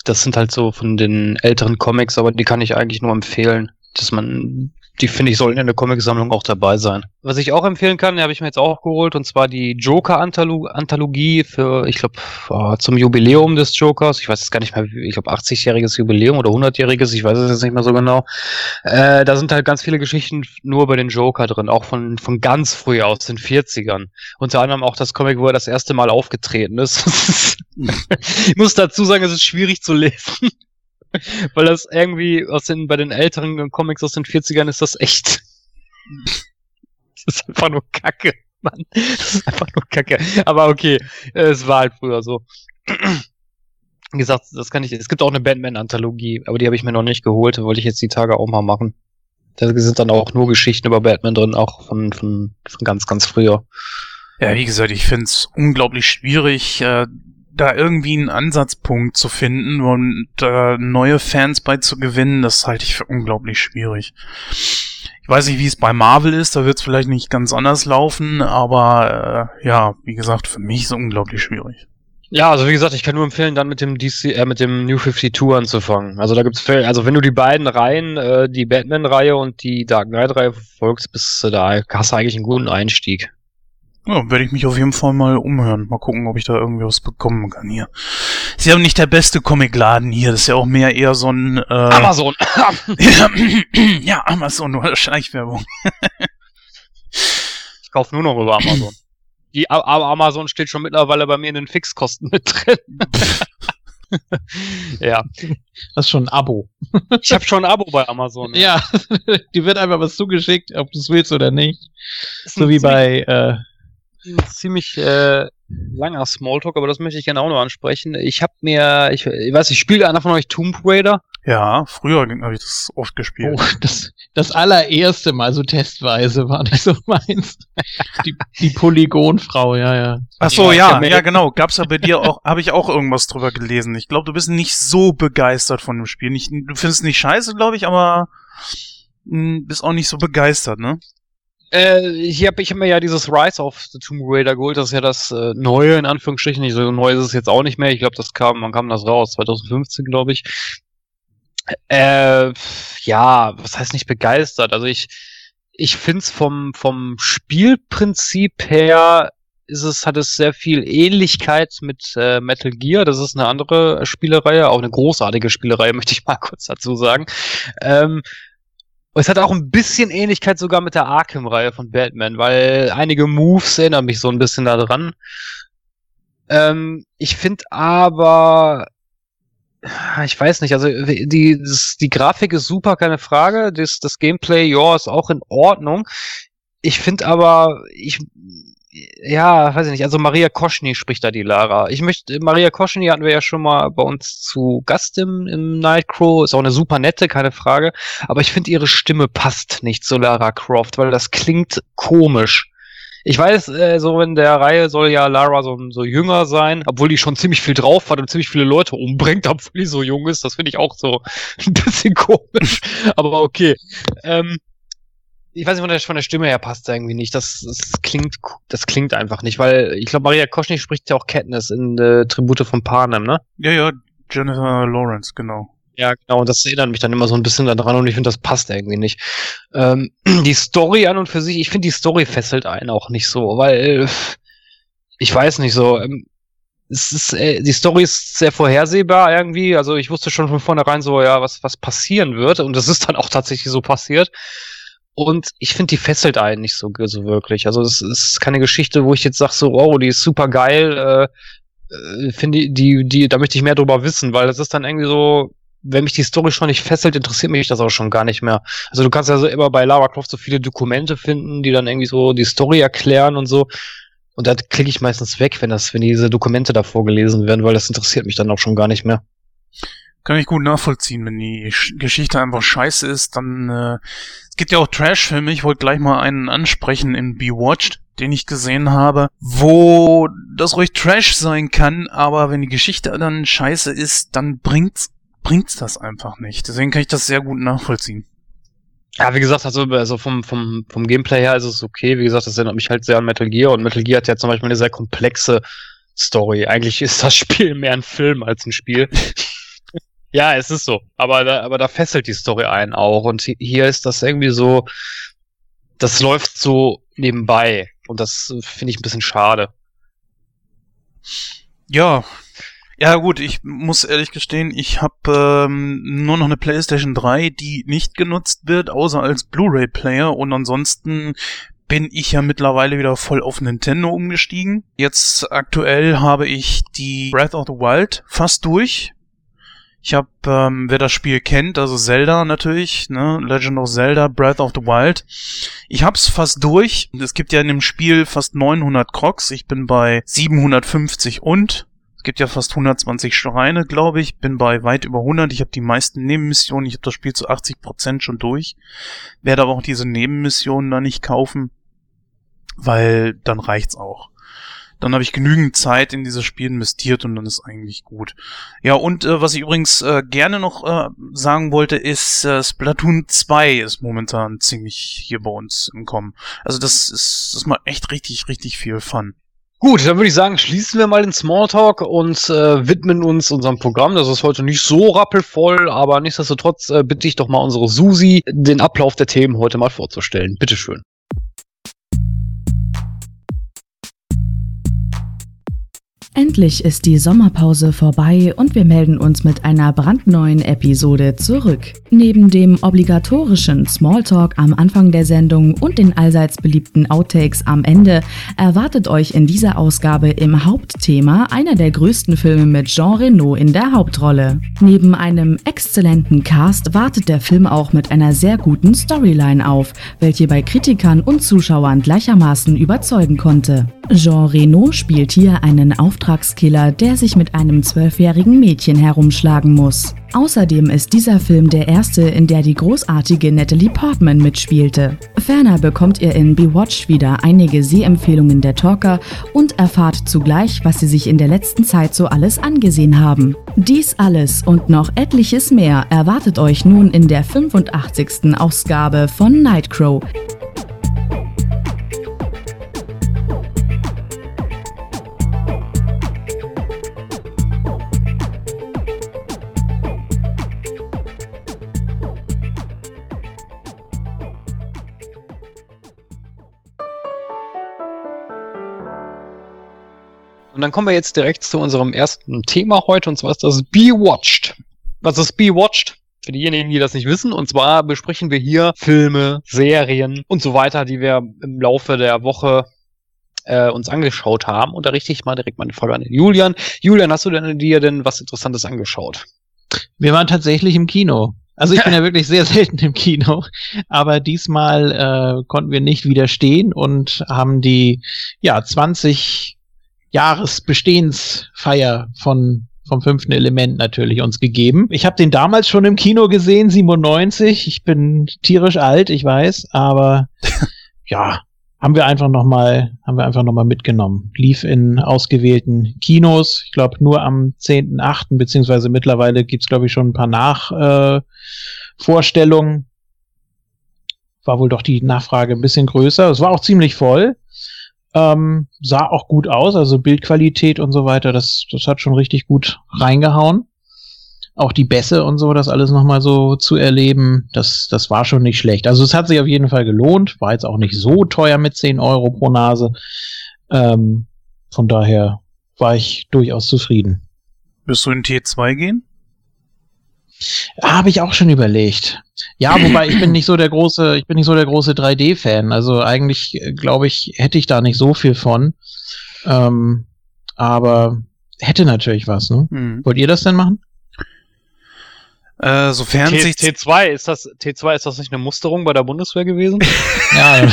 das sind halt so von den älteren Comics, aber die kann ich eigentlich nur empfehlen dass man, die finde ich, sollten in der Comic-Sammlung auch dabei sein. Was ich auch empfehlen kann, die habe ich mir jetzt auch geholt, und zwar die Joker-Anthologie für, ich glaube, äh, zum Jubiläum des Jokers. Ich weiß jetzt gar nicht mehr, ich glaube, 80-jähriges Jubiläum oder 100-jähriges, ich weiß es jetzt nicht mehr so genau. Äh, da sind halt ganz viele Geschichten nur über den Joker drin, auch von, von ganz früh aus, den 40ern. Unter anderem auch das Comic, wo er das erste Mal aufgetreten ist. ich muss dazu sagen, es ist schwierig zu lesen. Weil das irgendwie aus den, bei den älteren Comics aus den 40ern ist das echt. Das ist einfach nur Kacke, Mann. Das ist einfach nur Kacke. Aber okay, es war halt früher so. Wie gesagt, das kann ich. Es gibt auch eine Batman-Anthologie, aber die habe ich mir noch nicht geholt. Wollte ich jetzt die Tage auch mal machen. Da sind dann auch nur Geschichten über Batman drin, auch von, von, von ganz, ganz früher. Ja, wie gesagt, ich finde es unglaublich schwierig, äh, da irgendwie einen Ansatzpunkt zu finden und äh, neue Fans bei zu gewinnen, das halte ich für unglaublich schwierig. Ich weiß nicht, wie es bei Marvel ist, da wird es vielleicht nicht ganz anders laufen, aber äh, ja, wie gesagt, für mich ist es unglaublich schwierig. Ja, also wie gesagt, ich kann nur empfehlen, dann mit dem DC, äh, mit dem New 52 anzufangen. Also da gibt's also wenn du die beiden Reihen, äh, die Batman-Reihe und die Dark Knight-Reihe verfolgst, bist du da, hast du eigentlich einen guten Einstieg. Ja, werde ich mich auf jeden Fall mal umhören. Mal gucken, ob ich da irgendwie was bekommen kann hier. Ist ja nicht der beste Comicladen hier. Das ist ja auch mehr eher so ein... Äh, Amazon. ja, Amazon oder Schleichwerbung. ich kaufe nur noch über Amazon. Die aber Amazon steht schon mittlerweile bei mir in den Fixkosten mit drin. ja. Das ist schon ein Abo. ich habe schon ein Abo bei Amazon. Ja, ja. die wird einfach was zugeschickt, ob du es willst oder nicht. So wie bei äh, ziemlich äh, langer Smalltalk, aber das möchte ich gerne auch noch ansprechen. Ich habe mir, ich, ich weiß, ich spiele einer von euch Tomb Raider. Ja, früher habe ich das oft gespielt. Oh, das, das allererste Mal so testweise war nicht so meins. Die, die Polygonfrau, ja, ja. Ach so, ja, ja, genau. Gab's ja bei dir auch, habe ich auch irgendwas drüber gelesen. Ich glaube, du bist nicht so begeistert von dem Spiel. Nicht, du findest es nicht scheiße, glaube ich, aber mh, hm, bist auch nicht so begeistert, ne? Äh, ich habe ich mir ja dieses Rise of the Tomb Raider geholt, das ist ja das äh, Neue, in Anführungsstrichen. Nicht so neu ist es jetzt auch nicht mehr. Ich glaube, das kam, wann kam das raus? 2015, glaube ich. Äh, ja, was heißt nicht begeistert? Also ich, ich find's vom, vom Spielprinzip her ist es, hat es sehr viel Ähnlichkeit mit äh, Metal Gear. Das ist eine andere Spielereihe, auch eine großartige Spielereihe, möchte ich mal kurz dazu sagen. Ähm, es hat auch ein bisschen Ähnlichkeit sogar mit der Arkham-Reihe von Batman, weil einige Moves erinnern mich so ein bisschen daran. Ähm, ich finde aber, ich weiß nicht, also die, das, die Grafik ist super, keine Frage. Das, das Gameplay, ja, ist auch in Ordnung. Ich finde aber, ich, ja, weiß ich nicht, also Maria Koschny spricht da die Lara. Ich möchte, Maria Koschny hatten wir ja schon mal bei uns zu Gast im, im Nightcrow, ist auch eine super nette, keine Frage, aber ich finde ihre Stimme passt nicht zu Lara Croft, weil das klingt komisch. Ich weiß, äh, so in der Reihe soll ja Lara so, so jünger sein, obwohl die schon ziemlich viel drauf hat und ziemlich viele Leute umbringt, obwohl die so jung ist. Das finde ich auch so ein bisschen komisch. Aber okay. Ähm, ich weiß nicht, von der, von der Stimme her passt irgendwie nicht. Das, das klingt, das klingt einfach nicht, weil ich glaube, Maria Koschny spricht ja auch Katniss in äh, Tribute von Panem, ne? Ja, ja, Jennifer Lawrence, genau. Ja, genau, und das erinnert mich dann immer so ein bisschen daran und ich finde, das passt irgendwie nicht. Ähm, die Story an und für sich, ich finde, die Story fesselt einen auch nicht so, weil, äh, ich weiß nicht so, ähm, es ist, äh, die Story ist sehr vorhersehbar irgendwie, also ich wusste schon von vornherein so, ja, was, was passieren wird und das ist dann auch tatsächlich so passiert. Und ich finde, die fesselt einen nicht so, so wirklich. Also es ist keine Geschichte, wo ich jetzt sage, so, oh, die ist super geil, äh, äh finde die, die, da möchte ich mehr drüber wissen, weil das ist dann irgendwie so, wenn mich die Story schon nicht fesselt, interessiert mich das auch schon gar nicht mehr. Also du kannst ja so immer bei Lara Croft so viele Dokumente finden, die dann irgendwie so die Story erklären und so. Und da klicke ich meistens weg, wenn das, wenn diese Dokumente da vorgelesen werden, weil das interessiert mich dann auch schon gar nicht mehr. Kann ich gut nachvollziehen, wenn die Geschichte einfach scheiße ist, dann äh, es gibt ja auch Trash-Filme, ich wollte gleich mal einen ansprechen in Bewatched, den ich gesehen habe, wo das ruhig Trash sein kann, aber wenn die Geschichte dann scheiße ist, dann bringt's, bringt's das einfach nicht. Deswegen kann ich das sehr gut nachvollziehen. Ja, wie gesagt, also, also vom, vom, vom Gameplay her ist es okay. Wie gesagt, das erinnert mich halt sehr an Metal Gear und Metal Gear hat ja zum Beispiel eine sehr komplexe Story. Eigentlich ist das Spiel mehr ein Film als ein Spiel. Ja, es ist so. Aber da, aber da fesselt die Story ein auch. Und hier ist das irgendwie so, das läuft so nebenbei. Und das finde ich ein bisschen schade. Ja. Ja gut, ich muss ehrlich gestehen, ich habe ähm, nur noch eine PlayStation 3, die nicht genutzt wird, außer als Blu-ray-Player. Und ansonsten bin ich ja mittlerweile wieder voll auf Nintendo umgestiegen. Jetzt aktuell habe ich die Breath of the Wild fast durch ich habe, ähm, wer das Spiel kennt, also Zelda natürlich, ne, Legend of Zelda, Breath of the Wild. Ich hab's fast durch. Es gibt ja in dem Spiel fast 900 Crocs. Ich bin bei 750 und es gibt ja fast 120 Schreine, glaube ich. Bin bei weit über 100. Ich habe die meisten Nebenmissionen. Ich habe das Spiel zu 80% schon durch. Werde aber auch diese Nebenmissionen da nicht kaufen, weil dann reicht's auch dann habe ich genügend Zeit in dieses Spiel investiert und dann ist eigentlich gut. Ja, und äh, was ich übrigens äh, gerne noch äh, sagen wollte, ist, äh, Splatoon 2 ist momentan ziemlich hier bei uns im Kommen. Also das ist, das macht echt richtig, richtig viel Fun. Gut, dann würde ich sagen, schließen wir mal den Smalltalk und äh, widmen uns unserem Programm. Das ist heute nicht so rappelvoll, aber nichtsdestotrotz äh, bitte ich doch mal unsere Susi, den Ablauf der Themen heute mal vorzustellen. Bitteschön. Endlich ist die Sommerpause vorbei und wir melden uns mit einer brandneuen Episode zurück. Neben dem obligatorischen Smalltalk am Anfang der Sendung und den allseits beliebten Outtakes am Ende erwartet euch in dieser Ausgabe im Hauptthema einer der größten Filme mit Jean Reno in der Hauptrolle. Neben einem exzellenten Cast wartet der Film auch mit einer sehr guten Storyline auf, welche bei Kritikern und Zuschauern gleichermaßen überzeugen konnte. Jean Reno spielt hier einen Auftragskiller, der sich mit einem zwölfjährigen Mädchen herumschlagen muss. Außerdem ist dieser Film der erste, in der die großartige Natalie Portman mitspielte. Ferner bekommt ihr in Bewatched wieder einige Sehempfehlungen der Talker und erfahrt zugleich, was sie sich in der letzten Zeit so alles angesehen haben. Dies alles und noch etliches mehr erwartet euch nun in der 85. Ausgabe von Nightcrow. Und dann kommen wir jetzt direkt zu unserem ersten Thema heute, und zwar ist das Be Watched. Was ist Be Watched? Für diejenigen, die das nicht wissen. Und zwar besprechen wir hier Filme, Serien und so weiter, die wir im Laufe der Woche äh, uns angeschaut haben. Und da richte ich mal direkt meine Frage an den Julian. Julian, hast du denn dir denn was Interessantes angeschaut? Wir waren tatsächlich im Kino. Also ich bin ja wirklich sehr selten im Kino, aber diesmal äh, konnten wir nicht widerstehen und haben die ja 20 Jahresbestehensfeier von vom fünften Element natürlich uns gegeben. Ich habe den damals schon im Kino gesehen, 97. Ich bin tierisch alt, ich weiß, aber ja, haben wir einfach noch mal, haben wir einfach noch mal mitgenommen. Lief in ausgewählten Kinos, ich glaube nur am 10.8., beziehungsweise mittlerweile gibt's glaube ich schon ein paar Nachvorstellungen. Äh, war wohl doch die Nachfrage ein bisschen größer. Es war auch ziemlich voll. Ähm, sah auch gut aus, also Bildqualität und so weiter, das, das hat schon richtig gut reingehauen. Auch die Bässe und so, das alles nochmal so zu erleben, das, das war schon nicht schlecht. Also es hat sich auf jeden Fall gelohnt, war jetzt auch nicht so teuer mit 10 Euro pro Nase. Ähm, von daher war ich durchaus zufrieden. Wirst du in T2 gehen? Habe ich auch schon überlegt. Ja, wobei ich bin nicht so der große, ich bin nicht so der große 3D-Fan. Also eigentlich, äh, glaube ich, hätte ich da nicht so viel von. Ähm, aber hätte natürlich was, ne? Mhm. Wollt ihr das denn machen? Äh, sofern T sich T2 ist das T2 ist das nicht eine Musterung bei der Bundeswehr gewesen? ja.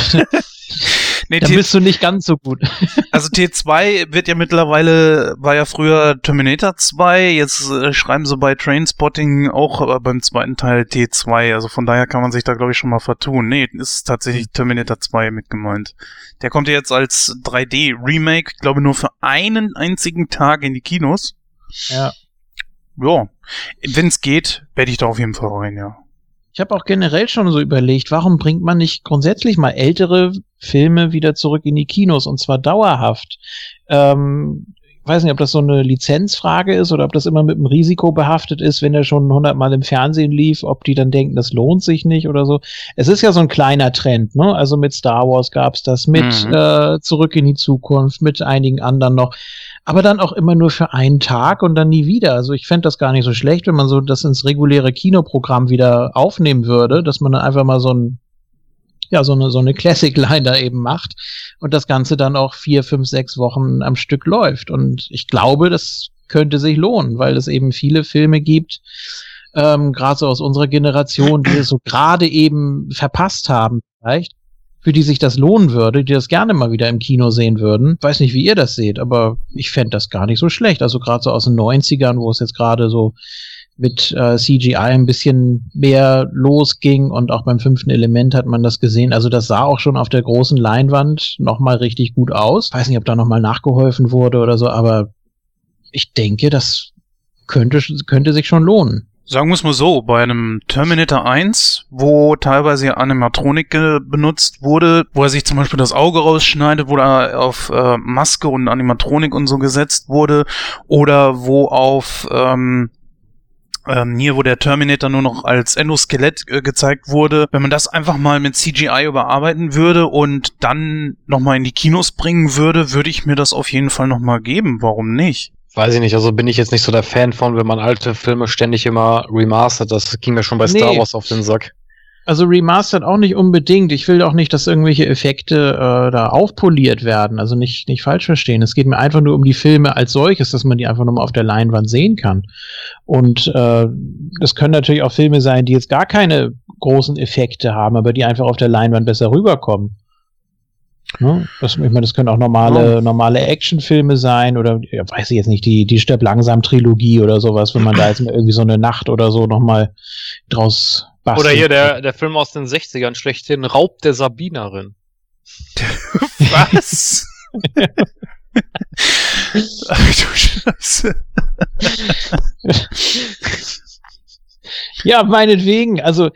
Nee, da bist du nicht ganz so gut. Also T2 wird ja mittlerweile, war ja früher Terminator 2, jetzt äh, schreiben sie bei Trainspotting auch äh, beim zweiten Teil T2, also von daher kann man sich da glaube ich schon mal vertun. Nee, ist tatsächlich Terminator 2 mit gemeint. Der kommt ja jetzt als 3D Remake, glaube nur für einen einzigen Tag in die Kinos. Ja. Ja, wenn es geht, werde ich da auf jeden Fall rein, ja. Ich habe auch generell schon so überlegt, warum bringt man nicht grundsätzlich mal ältere Filme wieder zurück in die Kinos und zwar dauerhaft. Ähm, ich weiß nicht, ob das so eine Lizenzfrage ist oder ob das immer mit einem Risiko behaftet ist, wenn er schon hundertmal im Fernsehen lief, ob die dann denken, das lohnt sich nicht oder so. Es ist ja so ein kleiner Trend, ne? Also mit Star Wars gab's das, mit mhm. äh, Zurück in die Zukunft, mit einigen anderen noch aber dann auch immer nur für einen Tag und dann nie wieder. Also ich fände das gar nicht so schlecht, wenn man so das ins reguläre Kinoprogramm wieder aufnehmen würde, dass man dann einfach mal so ein ja, so eine, so eine Classic-Line da eben macht und das Ganze dann auch vier, fünf, sechs Wochen am Stück läuft. Und ich glaube, das könnte sich lohnen, weil es eben viele Filme gibt, ähm, gerade so aus unserer Generation, die es so gerade eben verpasst haben, vielleicht, für die sich das lohnen würde, die das gerne mal wieder im Kino sehen würden. Weiß nicht, wie ihr das seht, aber ich fände das gar nicht so schlecht. Also gerade so aus den 90ern, wo es jetzt gerade so mit äh, CGI ein bisschen mehr losging und auch beim fünften Element hat man das gesehen. Also das sah auch schon auf der großen Leinwand nochmal richtig gut aus. Weiß nicht, ob da nochmal nachgeholfen wurde oder so, aber ich denke, das könnte, könnte sich schon lohnen. Sagen wir es mal so, bei einem Terminator 1, wo teilweise Animatronik benutzt wurde, wo er sich zum Beispiel das Auge rausschneidet, wo er auf äh, Maske und Animatronik und so gesetzt wurde, oder wo auf ähm, ähm, hier, wo der Terminator nur noch als Endoskelett äh, gezeigt wurde, wenn man das einfach mal mit CGI überarbeiten würde und dann nochmal in die Kinos bringen würde, würde ich mir das auf jeden Fall nochmal geben. Warum nicht? Weiß ich nicht, also bin ich jetzt nicht so der Fan von, wenn man alte Filme ständig immer remastert. Das ging mir schon bei nee. Star Wars auf den Sack. Also remastered auch nicht unbedingt. Ich will auch nicht, dass irgendwelche Effekte äh, da aufpoliert werden. Also nicht, nicht falsch verstehen. Es geht mir einfach nur um die Filme als solches, dass man die einfach nochmal auf der Leinwand sehen kann. Und äh, das können natürlich auch Filme sein, die jetzt gar keine großen Effekte haben, aber die einfach auf der Leinwand besser rüberkommen. Ne? Das, ich meine, das können auch normale, ja. normale Actionfilme sein oder ja, weiß ich jetzt nicht, die, die Stirb langsam Trilogie oder sowas, wenn man da jetzt mal irgendwie so eine Nacht oder so nochmal draus bastelt. Oder hier der, der Film aus den 60ern, schlechthin Raub der Sabinerin. Was? Ach du Scheiße. ja, meinetwegen. Also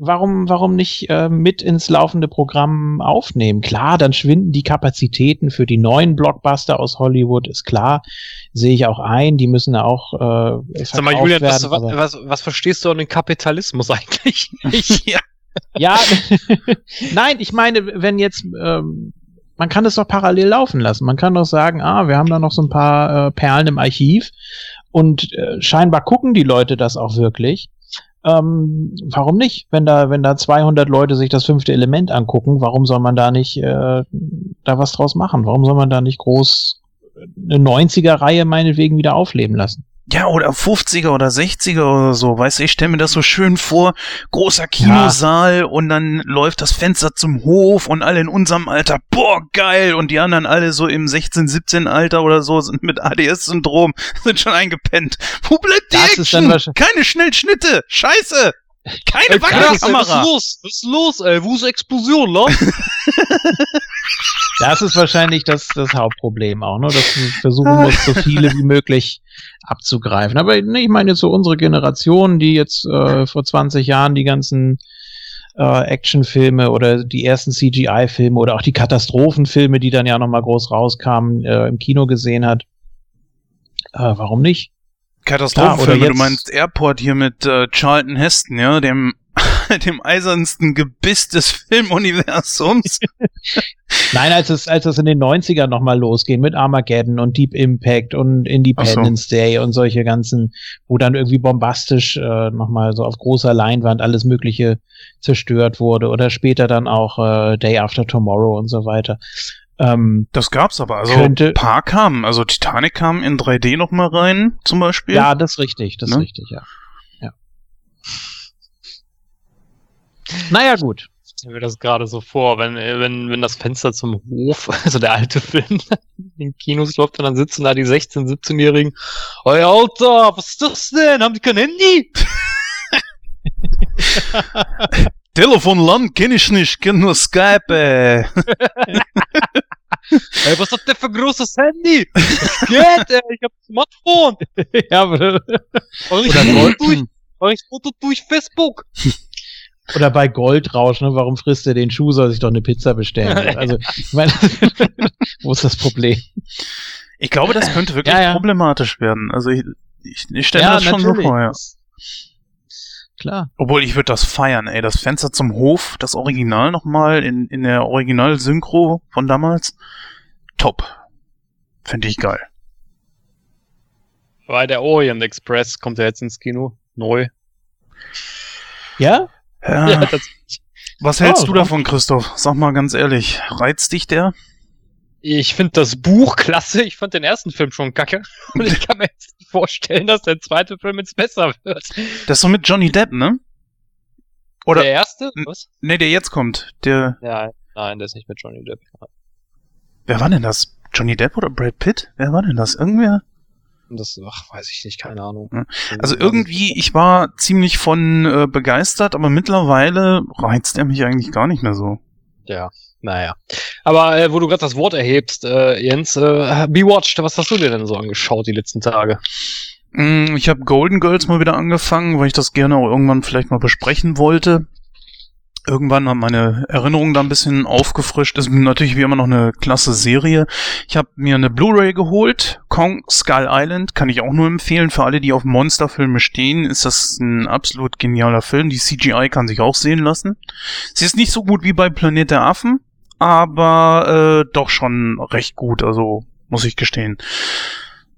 warum, warum nicht äh, mit ins laufende Programm aufnehmen? Klar, dann schwinden die Kapazitäten für die neuen Blockbuster aus Hollywood, ist klar, sehe ich auch ein, die müssen auch äh, Sag mal, Julian, werden, was, was, was verstehst du an den Kapitalismus eigentlich ja, ja nein, ich meine, wenn jetzt ähm, man kann es doch parallel laufen lassen. Man kann doch sagen, ah, wir haben da noch so ein paar äh, Perlen im Archiv und äh, scheinbar gucken die Leute das auch wirklich. Ähm, warum nicht? Wenn da, wenn da 200 Leute sich das fünfte Element angucken, warum soll man da nicht äh, da was draus machen? Warum soll man da nicht groß eine 90er-Reihe meinetwegen wieder aufleben lassen? Ja, oder 50er oder 60er oder so, weißt du, ich stelle mir das so schön vor, großer Kinosaal und dann läuft das Fenster zum Hof und alle in unserem Alter, boah, geil, und die anderen alle so im 16, 17 Alter oder so sind mit ADS-Syndrom, sind schon eingepennt. Wo bleibt die Das Action? Keine Schnellschnitte, scheiße! Keine Ey, ey, was ist Wackelkamera! los? Was ist los, ey? Wo ist Explosion, la? Das ist wahrscheinlich das, das Hauptproblem auch, ne? dass du versuchen musst, so viele wie möglich abzugreifen. Aber ne, ich meine jetzt so unsere Generation, die jetzt äh, vor 20 Jahren die ganzen äh, Actionfilme oder die ersten CGI-Filme oder auch die Katastrophenfilme, die dann ja nochmal groß rauskamen, äh, im Kino gesehen hat. Äh, warum nicht? Katastrophenfilme, Ja, oder du jetzt- meinst Airport hier mit äh, Charlton Heston, ja, dem, dem eisernsten Gebiss des Filmuniversums. Nein, als es, als es in den 90ern nochmal losging mit Armageddon und Deep Impact und Independence Day und solche ganzen, wo dann irgendwie bombastisch äh, nochmal so auf großer Leinwand alles Mögliche zerstört wurde oder später dann auch äh, Day After Tomorrow und so weiter. Ähm, Das gab's aber. Also Könnte- ein paar kamen. Also Titanic kam in 3D noch mal rein, zum Beispiel. ja, das ist richtig, das ist Ne? richtig, ja. ja. Naja, gut. Ich stelle mir das gerade so vor, wenn, wenn, wenn das Fenster zum Hof, also der alte Film, in den Kinos läuft und dann sitzen da die 16-, 17-Jährigen. Ey, Alter, was ist das denn? Haben die kein Handy? Telefonland kenn ich nicht, kenn nur Skype. Ey, was hat der für ein großes Handy? Was geht, ey? Ich hab ein Smartphone. ja, aber, Mach ich Foto durch, mach ich Foto durch Facebook. oder bei Goldrausch, ne, warum frisst er den Schuh, soll sich doch eine Pizza bestellen. Also, ich meine, wo ist das Problem? Ich glaube, das könnte wirklich Ja, ja. problematisch werden. Also ich, ich, ich stelle mir das schon so vor, ja. Klar. Obwohl ich würde das feiern, ey. Das Fenster zum Hof, das Original nochmal in, in der Original-Synchro von damals. Top. Finde ich geil. Weil der Orient Express kommt ja jetzt ins Kino. Neu. Ja? Ja, Ja, was hältst Oh, du davon, Christoph? Sag mal ganz ehrlich. Reizt dich der? Ich finde das Buch klasse. Ich fand den ersten Film schon kacke. Und ich kann mir jetzt nicht vorstellen, dass der zweite Film jetzt besser wird. Das ist so mit Johnny Depp, ne? Oder, der erste? Was? nee, der jetzt kommt. Der, Ja, nein, der ist nicht mit Johnny Depp. wer war denn das? Johnny Depp oder Brad Pitt? Wer war denn das? Irgendwer? Das, ach, weiß ich nicht, keine Ahnung. Also irgendwie, ich war ziemlich von äh, begeistert, aber mittlerweile reizt er mich eigentlich gar nicht mehr so. Ja, naja. Aber äh, wo du gerade das Wort erhebst, äh, Jens, äh, Bewatched, was hast du dir denn so angeschaut die letzten Tage? Mm, Ich habe Golden Girls mal wieder angefangen, weil ich das gerne auch irgendwann vielleicht mal besprechen wollte. Irgendwann haben meine Erinnerungen da ein bisschen aufgefrischt. Ist natürlich wie immer noch eine klasse Serie. Ich habe mir eine Blu-ray geholt. Kong Skull Island kann ich auch nur empfehlen. Für alle, die auf Monsterfilme stehen, ist das ein absolut genialer Film. Die CGI kann sich auch sehen lassen. Sie ist nicht so gut wie bei Planet der Affen, aber äh, doch schon recht gut. Also muss ich gestehen.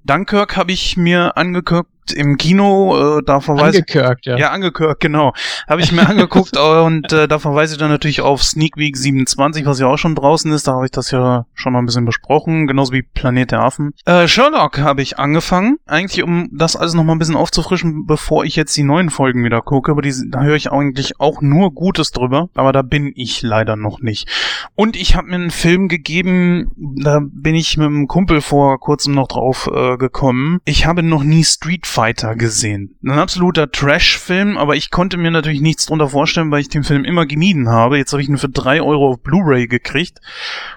Dunkirk habe ich mir angeguckt im Kino, äh, da verweise Angekirkt, ja. ja, angekürkt, genau. Habe ich mir angeguckt und äh, da verweise ich dann natürlich auf Sneak Week 27, was ja auch schon draußen ist. Da habe ich das ja schon mal ein bisschen besprochen, genauso wie Planet der Affen. Äh, Sherlock habe ich angefangen, eigentlich um das alles noch mal ein bisschen aufzufrischen, bevor ich jetzt die neuen Folgen wieder gucke. Aber die, da höre ich eigentlich auch nur Gutes drüber, aber da bin ich leider noch nicht. Und ich habe mir einen Film gegeben, da bin ich mit einem Kumpel vor kurzem noch drauf äh, gekommen. Ich habe noch nie Street Fighter gesehen. Ein absoluter Trash-Film, aber ich konnte mir natürlich nichts drunter vorstellen, weil ich den Film immer gemieden habe. Jetzt habe ich ihn für drei Euro auf Blu-ray gekriegt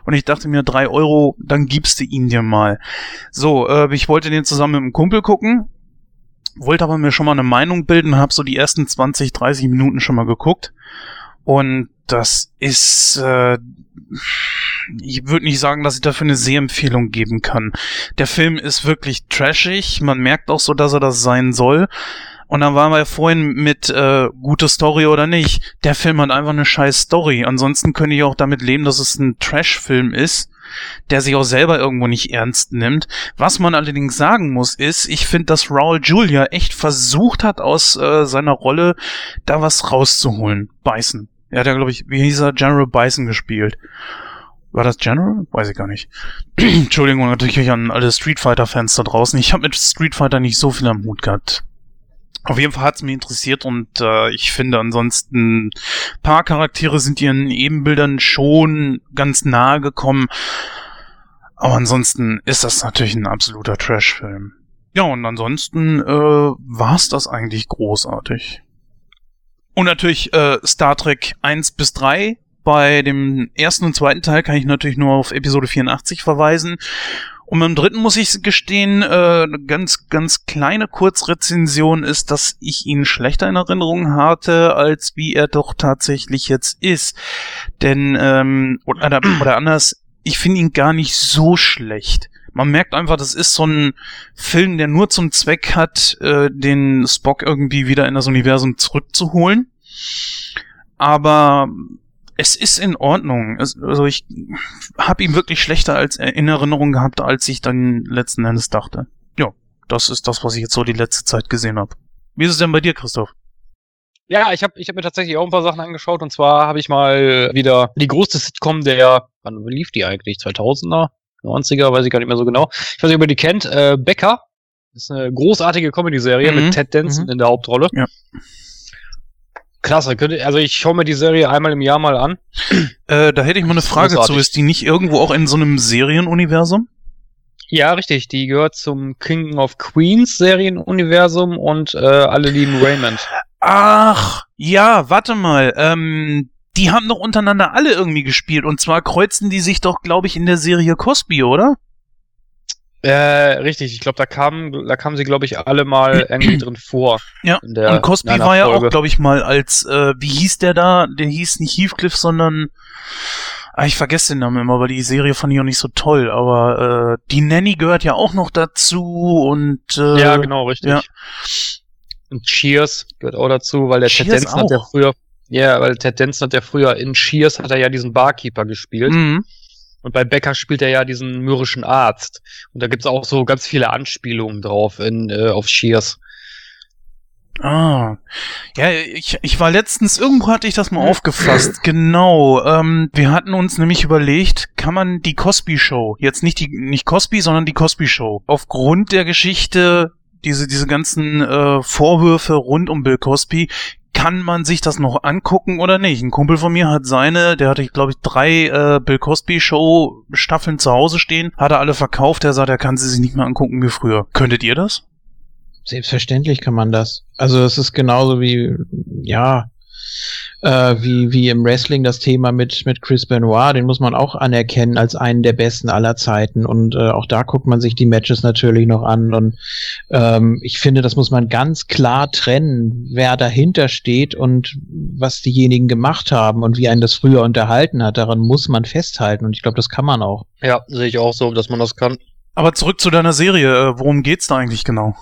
und ich dachte mir, drei Euro, dann gibst du ihn dir mal. So, äh, ich wollte den zusammen mit einem Kumpel gucken, wollte aber mir schon mal eine Meinung bilden, habe so die ersten 20, 30 Minuten schon mal geguckt und das ist, äh, ich würde nicht sagen, dass ich dafür eine Sehempfehlung geben kann. Der Film ist wirklich trashig. Man merkt auch so, dass er das sein soll. Und dann waren wir ja vorhin mit äh, gute Story oder nicht. Der Film hat einfach eine scheiß Story. Ansonsten könnte ich auch damit leben, dass es ein Trash-Film ist, der sich auch selber irgendwo nicht ernst nimmt. Was man allerdings sagen muss, ist, ich finde, dass Raul Julia echt versucht hat, aus äh, seiner Rolle da was rauszuholen. Bison. Er hat ja, glaube ich, wie hieß er, General Bison gespielt. War das General? Weiß ich gar nicht. Entschuldigung natürlich an alle Street Fighter-Fans da draußen. Ich habe mit Street Fighter nicht so viel am Hut gehabt. Auf jeden Fall hat's mich interessiert und äh, ich finde ansonsten paar Charaktere sind ihren Ebenbildern schon ganz nahe gekommen. Aber ansonsten ist das natürlich ein absoluter Trash-Film. Ja, und ansonsten äh, war's das eigentlich großartig. Und natürlich äh, Star Trek 1 bis 3. Bei dem ersten und zweiten Teil kann ich natürlich nur auf Episode 84 verweisen. Und beim dritten muss ich gestehen, äh, eine ganz, ganz kleine Kurzrezension ist, dass ich ihn schlechter in Erinnerung hatte, als wie er doch tatsächlich jetzt ist. Denn, ähm, oder, oder anders, ich finde ihn gar nicht so schlecht. Man merkt einfach, das ist so ein Film, der nur zum Zweck hat, äh, den Spock irgendwie wieder in das Universum zurückzuholen. Aber es ist in Ordnung. Es, also ich habe ihn wirklich schlechter als in Erinnerung gehabt, als ich dann letzten Endes dachte. Ja, das ist das, was ich jetzt so die letzte Zeit gesehen habe. Wie ist es denn bei dir, Christoph? Ja, ich habe ich hab mir tatsächlich auch ein paar Sachen angeschaut und zwar habe ich mal wieder die größte Sitcom der, wann lief die eigentlich? 2000er? 90er, weiß ich gar nicht mehr so genau. Ich weiß nicht, ob ihr die kennt. Äh, Becker. Das ist eine großartige Comedy-Serie Mhm. mit Ted Danson Mhm. in der Hauptrolle. Ja. Klasse. Könnte, also ich schaue mir die Serie einmal im Jahr mal an. Äh, da hätte ich mal eine Frage großartig. zu. Ist die nicht irgendwo auch in so einem Serienuniversum? Ja, richtig. Die gehört zum King of Queens Serienuniversum und äh, alle lieben Raymond. Ach, ja, warte mal. Ähm, die haben doch untereinander alle irgendwie gespielt. Und zwar kreuzen die sich doch, glaube ich, in der Serie Cosby, oder? Äh, richtig. Ich glaube, da kamen, da kamen sie, glaube ich, alle mal irgendwie drin vor. Ja, In der, Und Cosby war ja Folge. auch, glaube ich, mal als, äh, wie hieß der da? Der hieß nicht Heathcliff, sondern, ah, ich vergesse den Namen immer, weil die Serie fand ich auch nicht so toll. Aber äh, die Nanny gehört ja auch noch dazu und äh, Ja, genau, richtig. ja. Und Cheers gehört auch dazu, weil der Ted Cheers Danson hat ja früher, ja, weil Ted Danson hat ja früher in Cheers hat er ja diesen Barkeeper gespielt. Mhm. Und bei Becker spielt er ja diesen mürrischen Arzt. Und da gibt's auch so ganz viele Anspielungen drauf in, äh, auf Cheers. Ah, ja, ich, ich war letztens, irgendwo hatte ich das mal aufgefasst, genau. Ähm, wir hatten uns nämlich überlegt, kann man die Cosby Show, jetzt nicht die, nicht Cosby, sondern die Cosby Show, aufgrund der Geschichte, diese, diese ganzen äh, Vorwürfe rund um Bill Cosby, kann man sich das noch angucken oder nicht? Ein Kumpel von mir hat seine, der hatte, glaube ich, drei äh, Bill Cosby Show Staffeln zu Hause stehen, hat er alle verkauft, er sagt, er kann sie sich nicht mehr angucken wie früher. Könntet ihr das? Selbstverständlich kann man das. Also es ist genauso wie, ja, äh, wie, wie im Wrestling das Thema mit, mit Chris Benoit, den muss man auch anerkennen als einen der besten aller Zeiten. Und äh, auch da guckt man sich die Matches natürlich noch an. Und ähm, ich finde, das muss man ganz klar trennen, wer dahinter steht und was diejenigen gemacht haben und wie einen das früher unterhalten hat. Daran muss man festhalten. Und ich glaube, das kann man auch. Ja, sehe ich auch so, dass man das kann. Aber zurück zu deiner Serie, äh, worum geht's da eigentlich genau?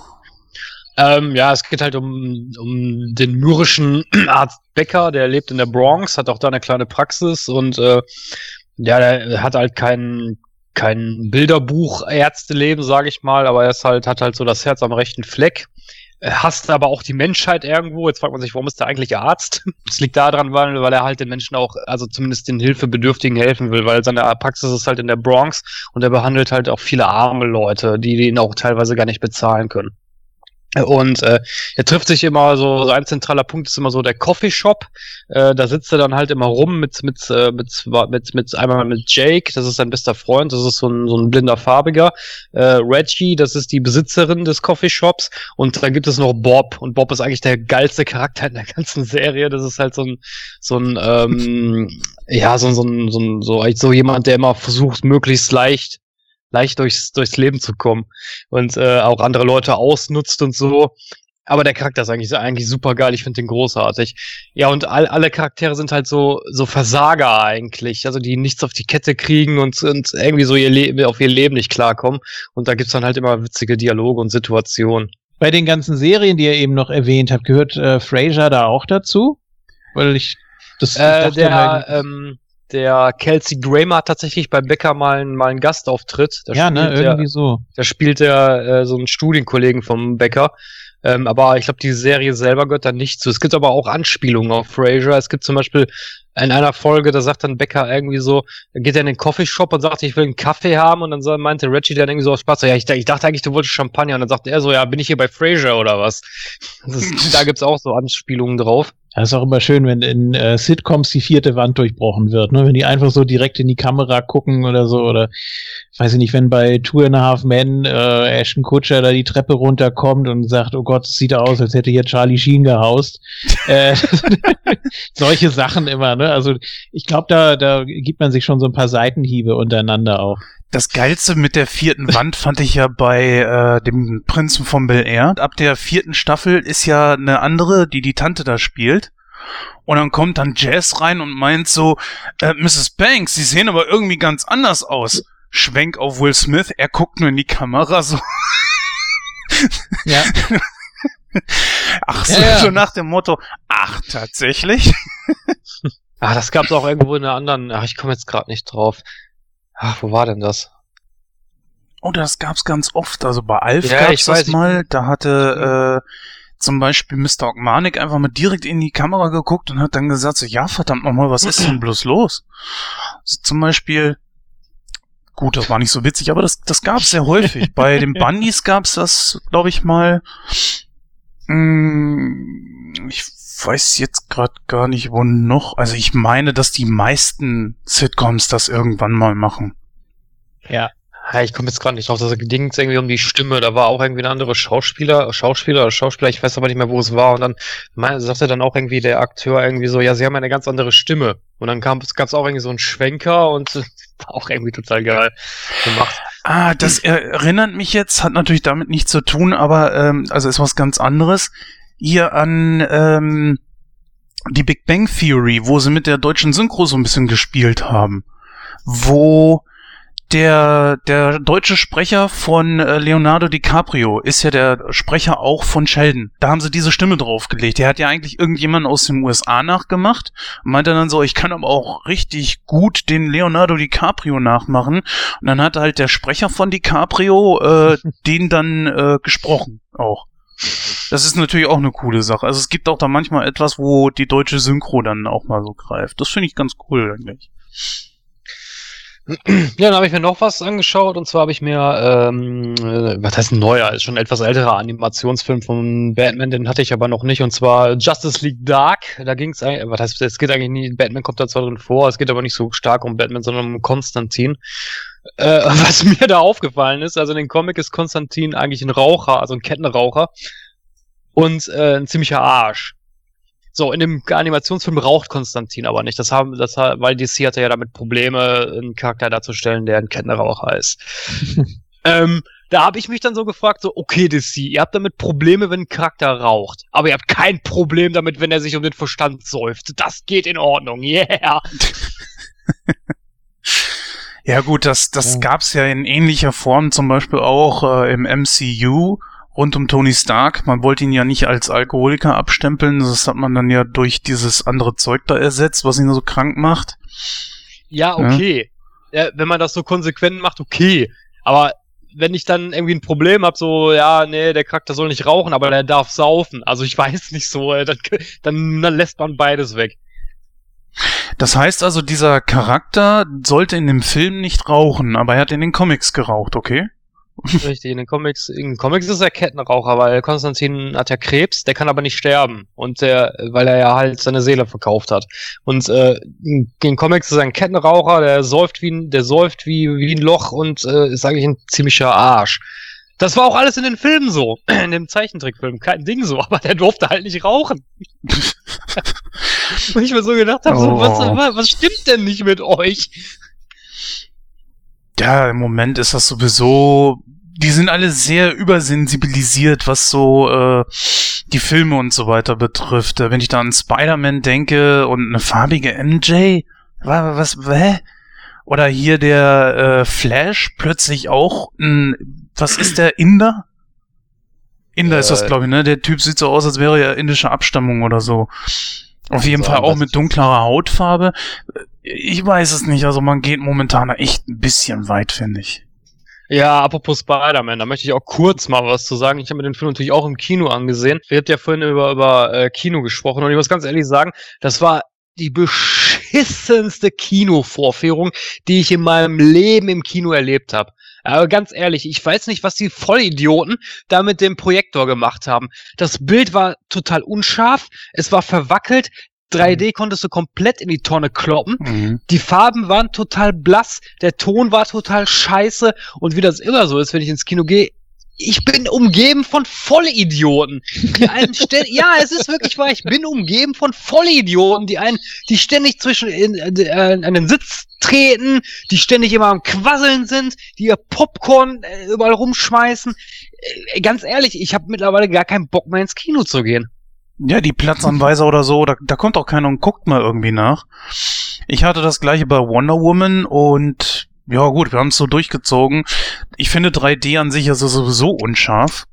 Ähm, ja, es geht halt um, um den mürrischen Arzt Becker, der lebt in der Bronx, hat auch da eine kleine Praxis und äh, ja, der hat halt kein, kein Bilderbuch Ärzteleben, sage ich mal, aber er ist halt, hat halt so das Herz am rechten Fleck. Er hasst aber auch die Menschheit irgendwo. Jetzt fragt man sich, warum ist der eigentlich Arzt? Das liegt daran, weil, weil er halt den Menschen auch, also zumindest den Hilfebedürftigen helfen will, weil seine Praxis ist halt in der Bronx und er behandelt halt auch viele arme Leute, die ihn auch teilweise gar nicht bezahlen können. Und äh, er trifft sich immer so, so ein zentraler Punkt ist immer so der Coffeeshop. Äh, da sitzt er dann halt immer rum mit mit äh, mit mit mit einmal mit Jake, das ist sein bester Freund, das ist so ein so ein blinder farbiger. Äh, Reggie, das ist die Besitzerin des Coffeeshops und dann gibt es noch Bob und Bob ist eigentlich der geilste Charakter in der ganzen Serie. Das ist halt so ein so ein ähm, ja so so so, so, so jemand, der immer versucht möglichst leicht leicht durchs, durchs Leben zu kommen und äh, auch andere Leute ausnutzt und so. Aber der Charakter ist eigentlich, eigentlich super geil. Ich finde den großartig. Ja, und all, alle Charaktere sind halt so, so Versager eigentlich. Also die nichts auf die Kette kriegen und, und irgendwie so ihr Leben, auf ihr Leben nicht klarkommen. Und da gibt's dann halt immer witzige Dialoge und Situationen. Bei den ganzen Serien, die ihr eben noch erwähnt habt, gehört äh, Frasier da auch dazu? Weil ich das ich Äh, dachte der, mal- ähm, der Kelsey Grammer hat tatsächlich bei Becker mal, einen- mal einen Gastauftritt. Da ja, ne, spielt der- irgendwie so. Da spielt er äh, so einen Studienkollegen vom Bäcker. Ähm, aber ich glaube, die Serie selber gehört da nicht zu. Es gibt aber auch Anspielungen auf Frasier. Es gibt zum Beispiel in einer Folge, da sagt dann Becker irgendwie so, geht er in den Coffeeshop und sagt, ich will einen Kaffee haben und dann meinte Reggie dann irgendwie so aus Spaß, so, ja, ich, ich, dachte eigentlich, du wolltest Champagner und dann sagt er so, ja, bin ich hier bei Frasier oder was? Ist, da gibt's auch so Anspielungen drauf. Das ist auch immer schön, wenn in äh, Sitcoms die vierte Wand durchbrochen wird, ne? Wenn die einfach so direkt in die Kamera gucken oder so, oder weiß ich nicht, wenn bei Two and a Half Men äh, Ashton Kutcher da die Treppe runterkommt und sagt, oh Gott, es sieht aus, als hätte hier Charlie Sheen gehaust. äh, solche Sachen immer, ne? Also ich glaube, da, da gibt man sich schon so ein paar Seitenhiebe untereinander auch. Das Geilste mit der vierten Wand fand ich ja bei äh, dem Prinzen von Bel Air. Ab der vierten Staffel ist ja eine andere, die die Tante da spielt. Und dann kommt dann Jazz rein und meint so, äh, Mrs. Banks, Sie sehen aber irgendwie ganz anders aus. Schwenk auf Will Smith, er guckt nur in die Kamera so. Ja. Ach so, Ja, ja. so nach dem Motto, ach, tatsächlich? Ah, das gab's auch irgendwo in einer anderen, ach, ich komme jetzt gerade nicht drauf. Ach, wo war denn das? Oh, das gab's ganz oft. Also bei Alf Ja, gab's das weiß, mal. Da hatte äh, zum Beispiel Mr. Ogmanik einfach mal direkt in die Kamera geguckt und hat dann gesagt, so, ja, verdammt nochmal, was ist denn bloß los? Also zum Beispiel, gut, das war nicht so witzig, aber das, das gab's sehr häufig. Bei den Bundys gab's das, glaube ich mal. Mm, ich weiß jetzt gerade gar nicht, wo noch. Also ich meine, dass die meisten Sitcoms das irgendwann mal machen. Ja. Ich komme jetzt gerade nicht drauf, das ging jetzt irgendwie um die Stimme, da war auch irgendwie eine andere Schauspieler, Schauspieler oder Schauspieler, ich weiß aber nicht mehr, wo es war. Und dann mein, sagte dann auch irgendwie der Akteur irgendwie so, ja, sie haben eine ganz andere Stimme. Und dann kam es auch irgendwie so einen Schwenker und war auch irgendwie total geil gemacht. Ah, das erinnert mich jetzt, hat natürlich damit nichts zu tun, aber ähm, also ist was ganz anderes. Hier an ähm, die Big Bang Theory, wo sie mit der deutschen Synchro so ein bisschen gespielt haben. Wo der, der deutsche Sprecher von äh, Leonardo DiCaprio ist ja der Sprecher auch von Sheldon. Da haben sie diese Stimme draufgelegt. Der hat ja eigentlich irgendjemanden aus den USA nachgemacht und meinte dann so, ich kann aber auch richtig gut den Leonardo DiCaprio nachmachen. Und dann hat halt der Sprecher von DiCaprio äh, den dann äh, gesprochen auch. Das ist natürlich auch eine coole Sache. Also es gibt auch da manchmal etwas, wo die deutsche Synchro dann auch mal so greift. Das finde ich ganz cool eigentlich. Ja, dann habe ich mir noch was angeschaut und zwar habe ich mir, ähm, äh, was heißt ein neuer, ist schon ein etwas älterer Animationsfilm von Batman, den hatte ich aber noch nicht und zwar Justice League Dark. Da ging es, was heißt, es geht eigentlich nie, Batman kommt da zwar drin vor, es geht aber nicht so stark um Batman, sondern um Konstantin. Äh, was mir da aufgefallen ist, also in den Comic ist Konstantin eigentlich ein Raucher, also ein Kettenraucher und äh, ein ziemlicher Arsch. So, in dem Animationsfilm raucht Konstantin aber nicht. Das haben, das, ha- weil DC hatte ja damit Probleme, einen Charakter darzustellen, der ein Kettenraucher ist. ähm, da habe ich mich dann so gefragt, so, okay, DC, ihr habt damit Probleme, wenn ein Charakter raucht. Aber ihr habt kein Problem damit, wenn er sich um den Verstand säuft. Das geht in Ordnung, yeah. Ja gut, das, das Ja. gab's ja in ähnlicher Form zum Beispiel auch äh, im MCU rund um Tony Stark. Man wollte ihn ja nicht als Alkoholiker abstempeln, das hat man dann ja durch dieses andere Zeug da ersetzt, was ihn so krank macht. Ja, okay. Ja, wenn man das so konsequent macht, okay. Aber wenn ich dann irgendwie ein Problem hab, so, ja, nee, der Charakter soll nicht rauchen, aber der darf saufen. Also ich weiß nicht so, äh, dann, dann, dann lässt man beides weg. Das heißt also, dieser Charakter sollte in dem Film nicht rauchen, aber er hat in den Comics geraucht, okay? Richtig, in den Comics, in den Comics ist er Kettenraucher, weil Konstantin hat ja Krebs, der kann aber nicht sterben. Und der, weil er ja halt seine Seele verkauft hat. Und äh, in den Comics ist er ein Kettenraucher, der säuft wie ein, der säuft wie, wie ein Loch und äh, ist eigentlich ein ziemlicher Arsch. Das war auch alles in den Filmen so, in dem Zeichentrickfilm, kein Ding so, aber der durfte halt nicht rauchen. Und ich mir so gedacht habe, so, Oh. was, was stimmt denn nicht mit euch? Ja, im Moment ist das sowieso. Die sind alle sehr übersensibilisiert, was so äh, die Filme und so weiter betrifft. Äh, Wenn ich da an Spider-Man denke und eine farbige MJ, wa- was, hä? Oder hier der äh, Flash plötzlich auch ein, was ist der Inder? Inder ist das, Äh, glaube ich, ne? Der Typ sieht so aus, als wäre er indischer Abstammung oder so. Auf jeden Fall auch mit dunklerer Hautfarbe. Ich weiß es nicht, also man geht momentan echt ein bisschen weit, finde ich. Ja, apropos Spider-Man, da möchte ich auch kurz mal was zu sagen. Ich habe mir den Film natürlich auch im Kino angesehen. Wir habt ja vorhin über, über äh, Kino gesprochen und ich muss ganz ehrlich sagen, das war die beschissenste Kinovorführung, die ich in meinem Leben im Kino erlebt habe. Aber ganz ehrlich, ich weiß nicht, was die Vollidioten da mit dem Projektor gemacht haben. Das Bild war total unscharf, es war verwackelt, 3D konntest du komplett in die Tonne kloppen. Mhm. Die Farben waren total blass, der Ton war total scheiße und wie das immer so ist, wenn ich ins Kino gehe, ich bin umgeben von Vollidioten. Die einen ja, es ist wirklich wahr, ich bin umgeben von Vollidioten, die einen, die ständig zwischen in, äh, an den Sitz treten, die ständig immer am Quasseln sind, die ihr Popcorn äh, überall rumschmeißen. Äh, ganz ehrlich, ich habe mittlerweile gar keinen Bock mehr ins Kino zu gehen. Ja, die Platzanweiser oder so, da, da kommt auch keiner und guckt mal irgendwie nach. Ich hatte das gleiche bei Wonder Woman und ja gut, wir haben es so durchgezogen. Ich finde 3D an sich ist sowieso unscharf.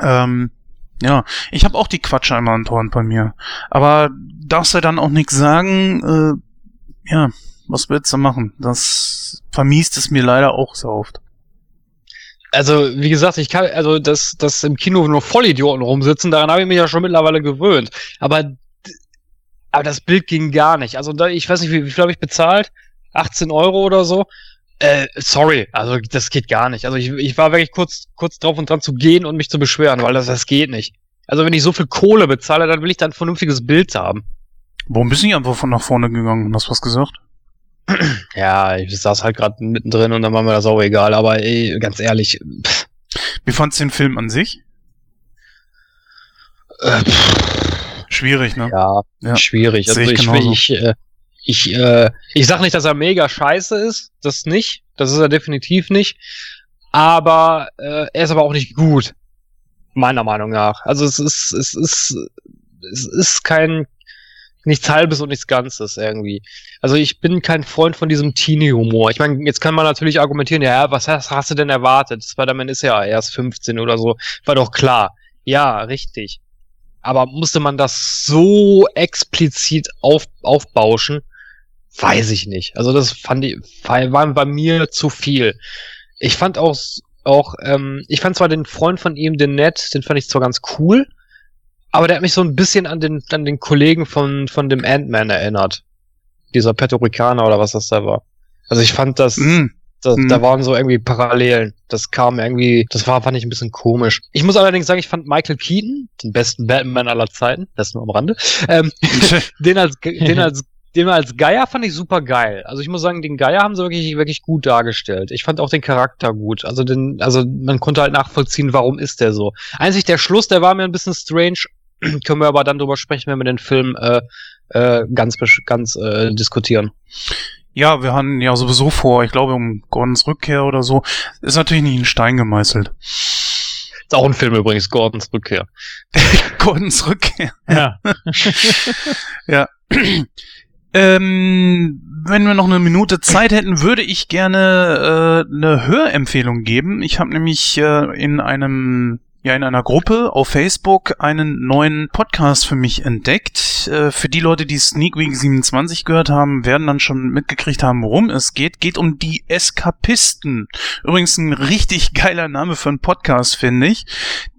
Ähm, ja, ich habe auch die Quatsche an Toren bei mir. Aber darfst du dann auch nichts sagen? Äh, ja, was willst du machen? Das vermiest es mir leider auch so oft. Also, wie gesagt, ich kann, also, dass, dass im Kino nur Vollidioten rumsitzen, daran habe ich mich ja schon mittlerweile gewöhnt. Aber, aber das Bild ging gar nicht. Also, da, ich weiß nicht, wie, wie viel habe ich bezahlt? 18 Euro oder so? Äh, sorry, also das geht gar nicht. Also ich, ich war wirklich kurz, kurz drauf und dran zu gehen und mich zu beschweren, weil das, das geht nicht. Also wenn ich so viel Kohle bezahle, dann will ich da ein vernünftiges Bild haben. Warum bist du nicht einfach von nach vorne gegangen und hast was gesagt? Ja, ich saß halt gerade mittendrin und dann war mir das auch egal, aber ey, ganz ehrlich, pff, Wie fandst du den Film an sich? äh, Schwierig, ne? ja, Ja, schwierig. Also ich ich, ich, äh, ich, äh, ich sag nicht, dass er mega scheiße ist, das nicht, das ist er definitiv nicht, aber äh, er ist aber auch nicht gut, meiner Meinung nach. Also es ist, es ist, es ist kein nichts Halbes und nichts Ganzes irgendwie. Also ich bin kein Freund von diesem Teenie-Humor. Ich meine, jetzt kann man natürlich argumentieren, ja, was hast, hast du denn erwartet? Spider-Man ist ja erst 15 oder so. War doch klar. Ja, richtig. Aber musste man das so explizit auf, aufbauschen? Weiß ich nicht. Also das fand ich, war bei mir zu viel. Ich fand auch, auch, ähm, ich fand zwar den Freund von ihm, den Ned, den fand ich zwar ganz cool, aber der hat mich so ein bisschen an den, an den Kollegen von, von dem Ant-Man erinnert. Dieser Petorikaner oder was das da war. Also ich fand das, Mm, das Mhm. da waren so irgendwie Parallelen. Das kam irgendwie, das war, fand ich ein bisschen komisch. Ich muss allerdings sagen, ich fand Michael Keaton, den besten Batman aller Zeiten, das nur am Rande, ähm, den als, den als, den als Geier fand ich super geil. Also ich muss sagen, den Geier haben sie wirklich, wirklich gut dargestellt. Ich fand auch den Charakter gut. Also den, also man konnte halt nachvollziehen, warum ist der so. Einzig der Schluss, der war mir ein bisschen strange. Können wir aber dann drüber sprechen, wenn wir den Film äh, äh, ganz, ganz äh, diskutieren. Ja, wir hatten ja sowieso vor, ich glaube um Gordons Rückkehr oder so, ist natürlich nicht in Stein gemeißelt. Ist auch ein Film übrigens, Gordons Rückkehr. Gordons Rückkehr. Ja. Ähm, wenn wir noch eine Minute Zeit hätten, würde ich gerne äh, eine Hörempfehlung geben. Ich habe nämlich äh, in einem ja in einer Gruppe auf Facebook einen neuen Podcast für mich entdeckt. Äh, für die Leute, die Sneak Week 27 gehört haben, werden dann schon mitgekriegt haben, worum es geht. Geht um die Eskapisten. Übrigens ein richtig geiler Name für einen Podcast, finde ich.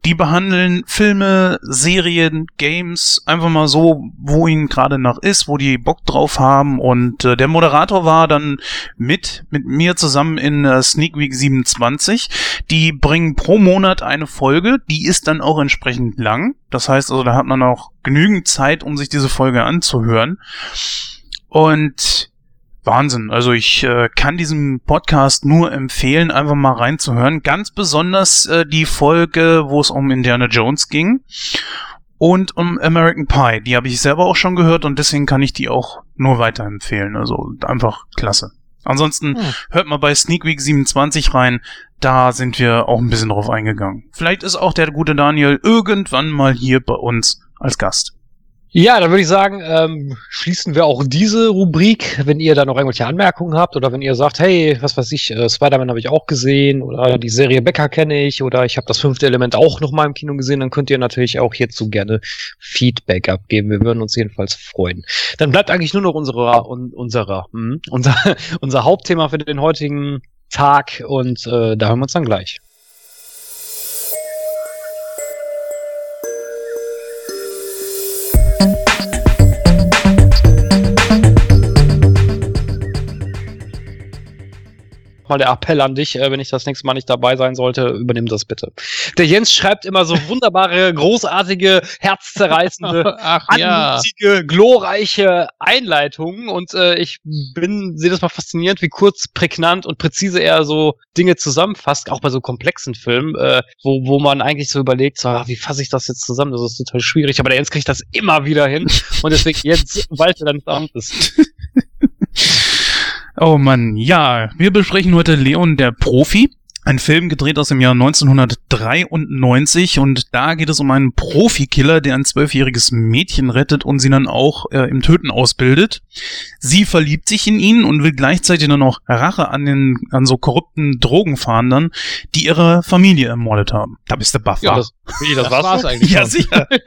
Die behandeln Filme, Serien, Games, einfach mal so, wo ihnen gerade nach ist, wo die Bock drauf haben. Und äh, der Moderator war dann mit, mit mir zusammen in äh, Sneak Week 27. Die bringen pro Monat eine Folge, die ist dann auch entsprechend lang. Das heißt also, da hat man auch genügend Zeit, um sich diese Folge anzuhören. Und Wahnsinn. Also ich äh, kann diesem Podcast nur empfehlen, einfach mal reinzuhören. Ganz besonders äh, die Folge, wo es um Indiana Jones ging und um American Pie. Die habe ich selber auch schon gehört und deswegen kann ich die auch nur weiterempfehlen. Also einfach klasse. Ansonsten Hm. hört mal bei Sneak Week 27 rein. Da sind wir auch ein bisschen drauf eingegangen. Vielleicht ist auch der gute Daniel irgendwann mal hier bei uns als Gast. Ja, dann würde ich sagen, ähm, schließen wir auch diese Rubrik. Wenn ihr da noch irgendwelche Anmerkungen habt oder wenn ihr sagt, hey, was weiß ich, äh, Spider-Man habe ich auch gesehen oder die Serie Becker kenne ich oder ich habe das fünfte Element auch noch mal im Kino gesehen, dann könnt ihr natürlich auch hierzu gerne Feedback abgeben. Wir würden uns jedenfalls freuen. Dann bleibt eigentlich nur noch unsere, un, unserer, hm, unser, unser Hauptthema für den heutigen Tag und äh, da hören wir uns dann gleich. Mal der Appell an dich, äh, wenn ich das nächste Mal nicht dabei sein sollte, übernimm das bitte. Der Jens schreibt immer so wunderbare, großartige, herzzerreißende, Ach ja. anmutige, glorreiche Einleitungen und äh, ich bin, sehe das mal faszinierend, wie kurz, prägnant und präzise er so Dinge zusammenfasst, auch bei so komplexen Filmen, äh, wo, wo man eigentlich so überlegt, so, ach, wie fasse ich das jetzt zusammen? Das ist total schwierig, aber der Jens kriegt das immer wieder hin und deswegen jetzt, weil er dann Amt ist. Oh Mann, ja, wir besprechen heute Leon der Profi. Ein Film gedreht aus dem Jahr 1993 und da geht es um einen Profikiller, der ein zwölfjähriges Mädchen rettet und sie dann auch äh, im Töten ausbildet. Sie verliebt sich in ihn und will gleichzeitig dann noch Rache an den an so korrupten Drogenfahndern, die ihre Familie ermordet haben. Da bist du baff. Ja, das, wie, das, Das war's, war's eigentlich ja schon. sicher.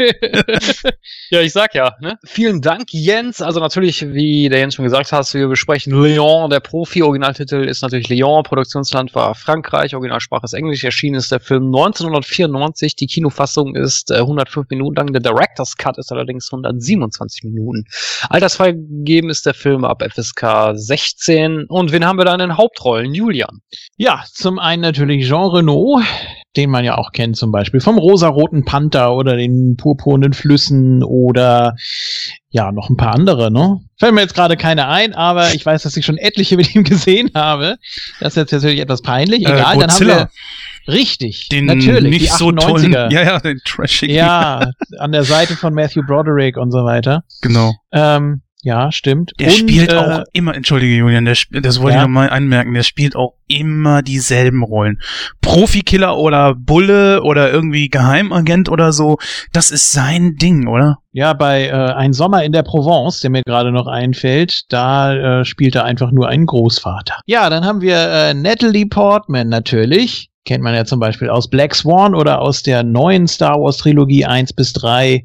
Ja, ich sag ja. Ne? Vielen Dank, Jens. Also natürlich, wie der Jens schon gesagt hat, wir besprechen Leon, der Profi. Originaltitel ist natürlich Leon. Produktionsland war Frankreich. Originalsprache ist Englisch. Erschienen ist der Film 1994. Die Kinofassung ist äh, 105 Minuten lang. Der Director's Cut ist allerdings 127 Minuten. Altersfreigegeben ist der Film ab FSK 16. Und wen haben wir da in den Hauptrollen? Julian. Ja, zum einen natürlich Jean Renault, den man ja auch kennt, zum Beispiel vom rosaroten Panther oder den purpurnen Flüssen oder ja, noch ein paar andere, ne? Fällt mir jetzt gerade keine ein, aber ich weiß, dass ich schon etliche mit ihm gesehen habe. Das ist jetzt natürlich etwas peinlich. Äh, Egal, dann haben wir richtig, Den natürlich, nicht die so tollen, 98er. ja, ja, den trashigen. Ja, an der Seite von Matthew Broderick und so weiter. genau. Ähm, ja, stimmt. Der und, spielt äh, auch immer, entschuldige Julian, der, das wollte Ja. ich nochmal anmerken, der spielt auch immer dieselben Rollen. Profikiller oder Bulle oder irgendwie Geheimagent oder so, das ist sein Ding, oder? Ja, bei äh, Ein Sommer in der Provence, der mir gerade noch einfällt, da äh, spielt er einfach nur einen Großvater. Ja, dann haben wir äh, Natalie Portman natürlich. Kennt man ja zum Beispiel aus Black Swan oder aus der neuen Star Wars Trilogie 1 bis 3.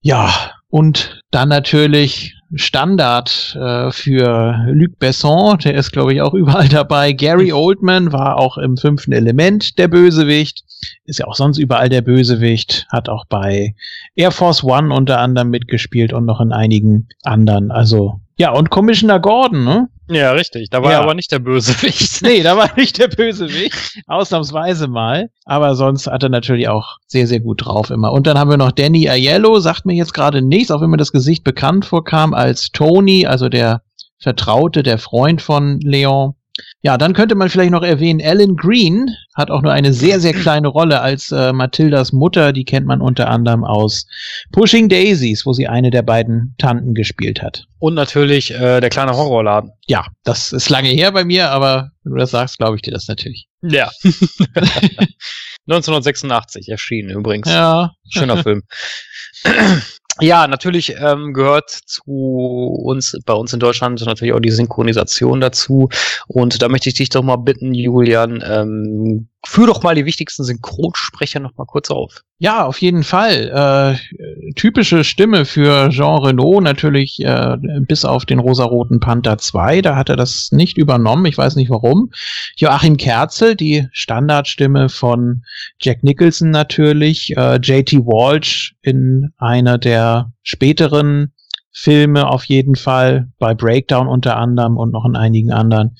Ja, und dann natürlich Standard äh, für Luc Besson, der ist, glaube ich, auch überall dabei. Gary Oldman war auch im fünften Element der Bösewicht. Ist ja auch sonst überall der Bösewicht. Hat auch bei Air Force One unter anderem mitgespielt und noch in einigen anderen. Also, ja, und Commissioner Gordon, ne? Ja, richtig. Da war Ja. er aber nicht der Bösewicht. Nee, da war nicht der Bösewicht. Ausnahmsweise mal. Aber sonst hat er natürlich auch sehr, sehr gut drauf immer. Und dann haben wir noch Danny Aiello, sagt mir jetzt gerade nichts, auch wenn mir das Gesicht bekannt vorkam, als Tony, also der Vertraute, der Freund von Leon. Ja, dann könnte man vielleicht noch erwähnen, Alan Green hat auch nur eine sehr, sehr kleine Rolle als äh, Mathildas Mutter. Die kennt man unter anderem aus Pushing Daisies, wo sie eine der beiden Tanten gespielt hat. Und natürlich äh, der kleine Horrorladen. Ja, das ist lange her bei mir, aber wenn du das sagst, glaube ich dir das natürlich. Ja. 1986 erschienen übrigens. Ja, Schöner Film. Ja, natürlich ähm, gehört zu uns, bei uns in Deutschland natürlich auch die Synchronisation dazu. Und da möchte ich dich doch mal bitten, Julian, ähm, führ doch mal die wichtigsten Synchronsprecher noch mal kurz auf. Ja, auf jeden Fall. Äh, typische Stimme für Jean Renault, natürlich äh, bis auf den rosaroten Panther 2, da hat er das nicht übernommen, ich weiß nicht warum. Joachim Kerzel, die Standardstimme von Jack Nicholson natürlich, äh, JT Walsh in einer der späteren Filme auf jeden Fall, bei Breakdown unter anderem und noch in einigen anderen.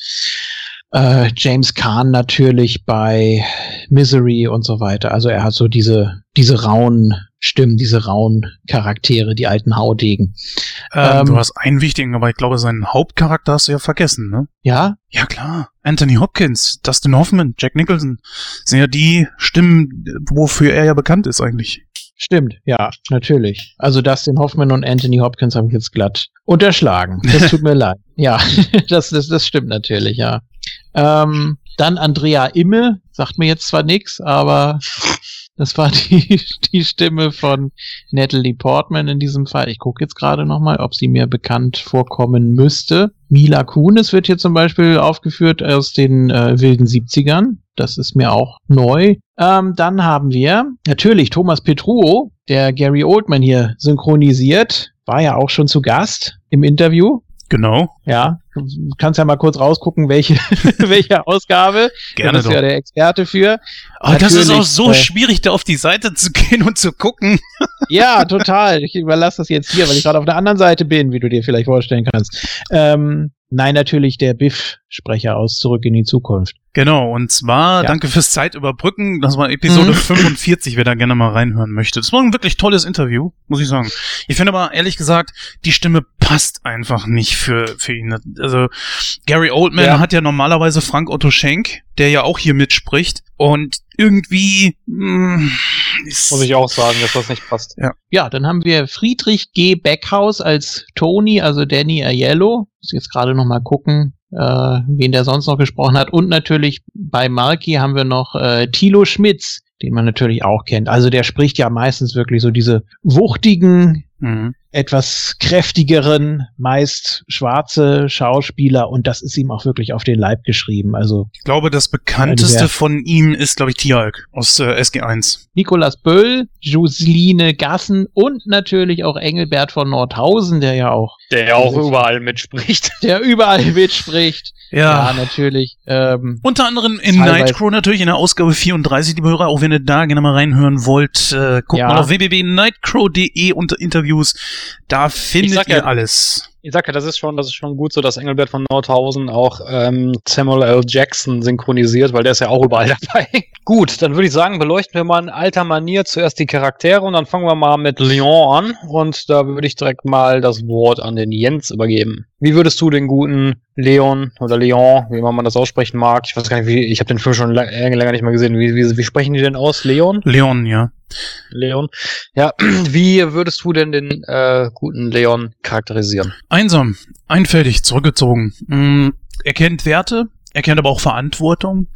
Äh, James Kahn natürlich bei Misery und so weiter. Also er hat so diese, diese rauen Stimmen, diese rauen Charaktere, die alten Haudegen. Ähm, Ähm, du hast einen wichtigen, aber ich glaube, seinen Hauptcharakter hast du ja vergessen, ne? Ja, Ja, klar. Anthony Hopkins, Dustin Hoffman, Jack Nicholson sind ja die Stimmen, wofür er ja bekannt ist eigentlich. stimmt, ja, natürlich. Also Dustin Hoffman und Anthony Hopkins habe ich jetzt glatt unterschlagen. Das tut mir leid. Ja, das, das, das stimmt natürlich, ja. Ähm, dann Andrea Imme, sagt mir jetzt zwar nichts, aber das war die, die Stimme von Natalie Portman in diesem Fall. Ich gucke jetzt gerade noch mal, ob sie mir bekannt vorkommen müsste. Mila Kunis wird hier zum Beispiel aufgeführt aus den äh, wilden 70ern. Das ist mir auch neu. Ähm, dann haben wir natürlich Thomas Petruo, der Gary Oldman hier synchronisiert. War ja auch schon zu Gast im Interview. Genau. Ja, kannst ja mal kurz rausgucken, welche, welche Ausgabe. Gerne du bist doch. ja der Experte für. Aber das ist auch so äh, schwierig, da auf die Seite zu gehen und zu gucken. Ja, total. Ich überlasse das jetzt hier, weil ich gerade auf der anderen Seite bin, wie du dir vielleicht vorstellen kannst. Ähm, nein, natürlich der Biff-Sprecher aus Zurück in die Zukunft. Genau, und zwar, Ja. danke fürs Zeitüberbrücken. Das war Episode Mhm. 45, wer da gerne mal reinhören möchte. Das war ein wirklich tolles Interview, muss ich sagen. Ich finde aber, ehrlich gesagt, die Stimme passt einfach nicht für, für ihn. Also, Gary Oldman Ja. hat ja normalerweise Frank Otto Schenk, der ja auch hier mitspricht. Und irgendwie, mh, ist, Muss ich auch sagen, dass das nicht passt. Ja, dann haben wir Friedrich G. Beckhaus als Tony, also Danny Aiello. Muss jetzt gerade noch mal gucken, äh, wen der sonst noch gesprochen hat. Und natürlich bei Marky haben wir noch äh, Thilo Schmitz, den man natürlich auch kennt. Also der spricht ja meistens wirklich so diese wuchtigen, Mhm. Etwas kräftigeren, meist schwarze Schauspieler und das ist ihm auch wirklich auf den Leib geschrieben. Also Ich glaube, das bekannteste von ihm ist, glaube ich, Tialk aus äh, SG1. Nicolas Böll, Jusline Gassen und natürlich auch Engelbert von Nordhausen, der ja auch, Der ja auch überall mitspricht. der überall mitspricht. Ja. Ja, natürlich. Ähm, Unter anderem in. Nightcrow natürlich in der Ausgabe 34, liebe Hörer, auch wenn ihr da gerne mal reinhören wollt, äh, guckt Ja. mal auf www.nightcrow.de unter Interviews. Da findet ihr ja- alles. Ich sag ja, das ist schon, das ist schon gut so, dass Engelbert von Nordhausen auch ähm, Samuel L. Jackson synchronisiert, weil der ist ja auch überall dabei. gut, dann würde ich sagen, beleuchten wir mal in alter Manier zuerst die Charaktere und dann fangen wir mal mit Leon an und da würde ich direkt mal das Wort an den Jens übergeben. Wie würdest du den guten Leon oder Leon, wie immer man das aussprechen mag, ich weiß gar nicht, wie, ich habe den Film schon länger nicht mehr gesehen. Wie, wie, wie sprechen die denn aus? Leon? Leon, ja. Leon. Ja, wie würdest du denn den äh, guten Leon charakterisieren? Einsam, einfältig, zurückgezogen. Mm, er kennt Werte, er kennt aber auch Verantwortung.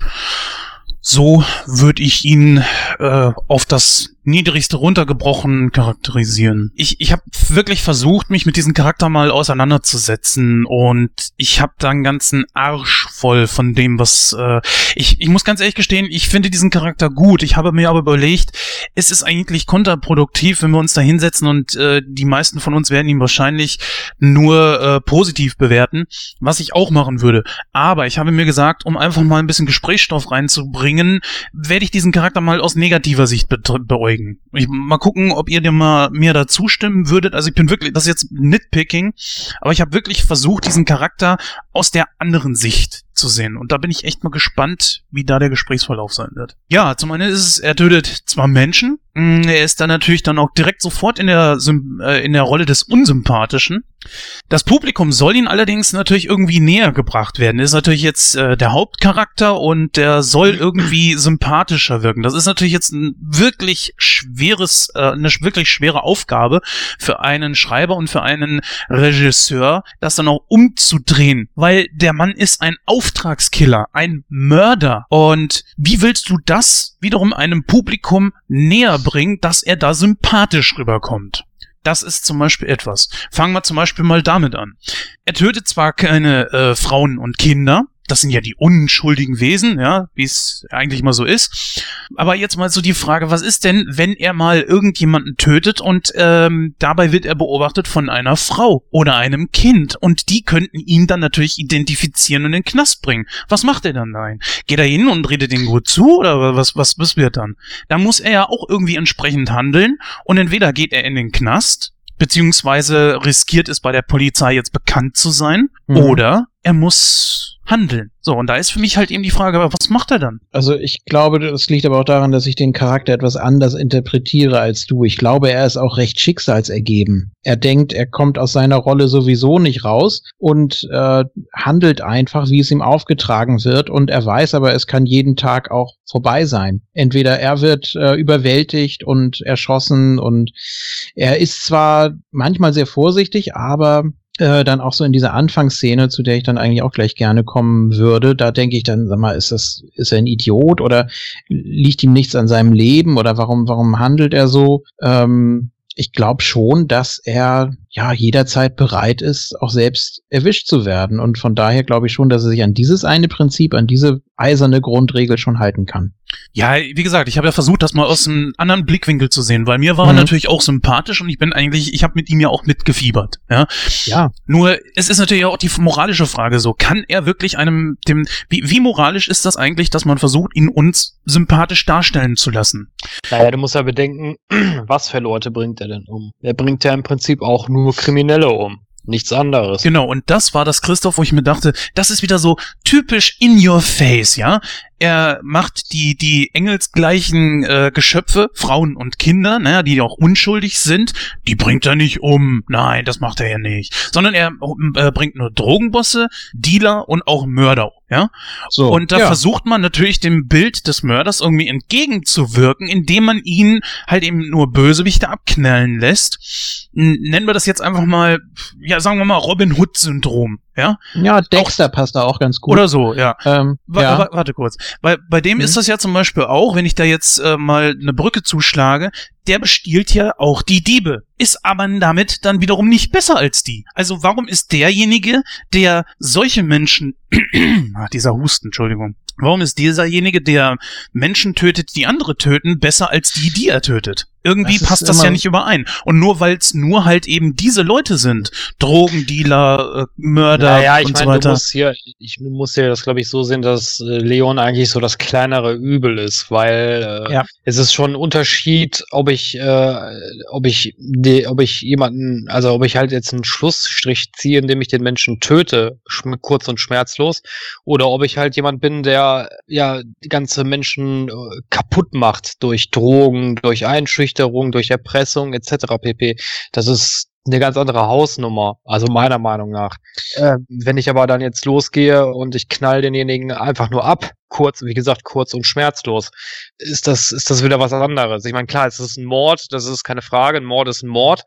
So würde ich ihn äh, auf das Niedrigste runtergebrochen charakterisieren. Ich, ich habe wirklich versucht, mich mit diesem Charakter mal auseinanderzusetzen und ich habe da einen ganzen Arsch voll von dem, was äh, ich, ich muss ganz ehrlich gestehen, ich finde diesen Charakter gut. Ich habe mir aber überlegt, es ist eigentlich kontraproduktiv, wenn wir uns da hinsetzen und äh, die meisten von uns werden ihn wahrscheinlich nur äh, positiv bewerten, was ich auch machen würde. Aber ich habe mir gesagt, um einfach mal ein bisschen Gesprächsstoff reinzubringen, werde ich diesen Charakter mal aus negativer Sicht betr- beäugen. Ich, mal gucken, ob ihr dir mal mir da zustimmen würdet. Also ich bin wirklich, das ist jetzt Nitpicking, aber ich habe wirklich versucht, diesen Charakter aus der anderen Sicht zu sehen. Und da bin ich echt mal gespannt, wie da der Gesprächsverlauf sein wird. Ja, zum einen ist es, er tötet zwar Menschen, er ist dann natürlich dann auch direkt sofort in der, äh, in der Rolle des Unsympathischen. Das Publikum soll ihn allerdings natürlich irgendwie näher gebracht werden. Ist natürlich jetzt äh, der Hauptcharakter und der soll irgendwie sympathischer wirken. Das ist natürlich jetzt ein wirklich schweres, äh, eine wirklich schwere Aufgabe für einen Schreiber und für einen Regisseur, das dann auch umzudrehen, weil der Mann ist ein Auftragskiller, ein Mörder. Und wie willst du das wiederum einem Publikum näher bringen, dass er da sympathisch rüberkommt? Das ist zum Beispiel etwas. Fangen wir zum Beispiel mal damit an. Er tötet zwar keine äh, Frauen und Kinder, das sind ja die unschuldigen Wesen, ja, wie es eigentlich mal so ist. Aber jetzt mal so die Frage, was ist denn, wenn er mal irgendjemanden tötet und ähm, dabei wird er beobachtet von einer Frau oder einem Kind und die könnten ihn dann natürlich identifizieren und in den Knast bringen. Was macht er dann nein? Geht er hin und redet den gut zu oder was, was, was wird dann? Da muss er ja auch irgendwie entsprechend handeln und entweder geht er in den Knast, beziehungsweise riskiert es bei der Polizei jetzt bekannt zu sein, Mhm. oder er muss handeln. So, und da ist für mich halt eben die Frage, aber was macht er dann? Also ich glaube, das liegt aber auch daran, dass ich den Charakter etwas anders interpretiere als du. Ich glaube, er ist auch recht schicksalsergeben. Er denkt, er kommt aus seiner Rolle sowieso nicht raus und äh, handelt einfach, wie es ihm aufgetragen wird. Und er weiß aber, es kann jeden Tag auch vorbei sein. Entweder er wird äh, überwältigt und erschossen und er ist zwar manchmal sehr vorsichtig, aber äh, dann auch so in dieser Anfangsszene, zu der ich dann eigentlich auch gleich gerne kommen würde, da denke ich dann, sag mal, ist das, ist er ein Idiot oder liegt ihm nichts an seinem Leben oder warum, warum handelt er so? Ähm, ich glaube schon, dass er ja jederzeit bereit ist, auch selbst erwischt zu werden. Und von daher glaube ich schon, dass er sich an dieses eine Prinzip, an diese eiserne Grundregel schon halten kann. Ja, wie gesagt, ich habe ja versucht, das mal aus einem anderen Blickwinkel zu sehen, weil mir war er Mhm. natürlich auch sympathisch und ich bin eigentlich, ich habe mit ihm ja auch mitgefiebert. Ja, Ja. Nur es ist natürlich auch die moralische Frage so, kann er wirklich einem dem wie, wie moralisch ist das eigentlich, dass man versucht, ihn uns sympathisch darstellen zu lassen? Naja, du musst ja bedenken, was für Leute bringt er denn um? Er bringt ja im Prinzip auch nur Kriminelle um. Nichts anderes. Genau, und das war das Christoph, wo ich mir dachte, das ist wieder so typisch in your face, ja? Er macht die, die engelsgleichen äh, Geschöpfe, Frauen und Kinder, naja, die auch unschuldig sind, die bringt er nicht um. Nein, das macht er ja nicht. Sondern er äh, bringt nur Drogenbosse, Dealer und auch Mörder um, ja? So. Und da ja. versucht man natürlich dem Bild des Mörders irgendwie entgegenzuwirken, indem man ihn halt eben nur Bösewichte abknallen lässt. Nennen wir das jetzt einfach mal, ja, sagen wir mal Robin Hood-Syndrom, ja? ja, Dexter passt da auch ganz gut. Oder so, ja. ähm, Wa ja. wa warte kurz. Weil bei dem Mhm. ist das ja zum Beispiel auch, wenn ich da jetzt äh, mal eine Brücke zuschlage, der bestiehlt ja auch die Diebe, ist aber damit dann wiederum nicht besser als die. Also warum ist derjenige, der solche Menschen, ah, dieser Husten, Entschuldigung, warum ist dieserjenige, der Menschen tötet, die andere töten, besser als die, die er tötet? Irgendwie Das passt das ja nicht überein. Und nur weil es nur halt eben diese Leute sind, Drogendealer, äh, Mörder Naja, ich und so meine, du weiter. musst hier, ich muss hier das, glaube ich, so sehen, dass äh, Leon eigentlich so das kleinere Übel ist, weil äh, Ja. es ist schon ein Unterschied, ob ich, äh, ob ich, die, ob ich jemanden, also ob ich halt jetzt einen Schlussstrich ziehe, indem ich den Menschen töte, kurz und schmerzlos, oder ob ich halt jemand bin, der ja die ganze Menschen äh, kaputt macht durch Drogen, durch Einschüchterung, durch Erpressung etc. pp. Das ist eine ganz andere Hausnummer, also meiner Meinung nach. Äh, wenn ich aber dann jetzt losgehe und ich knall denjenigen einfach nur ab, kurz, wie gesagt, kurz und schmerzlos, ist das, ist das wieder was anderes. Ich meine, klar, es ist ein Mord, das ist keine Frage, ein Mord ist ein Mord,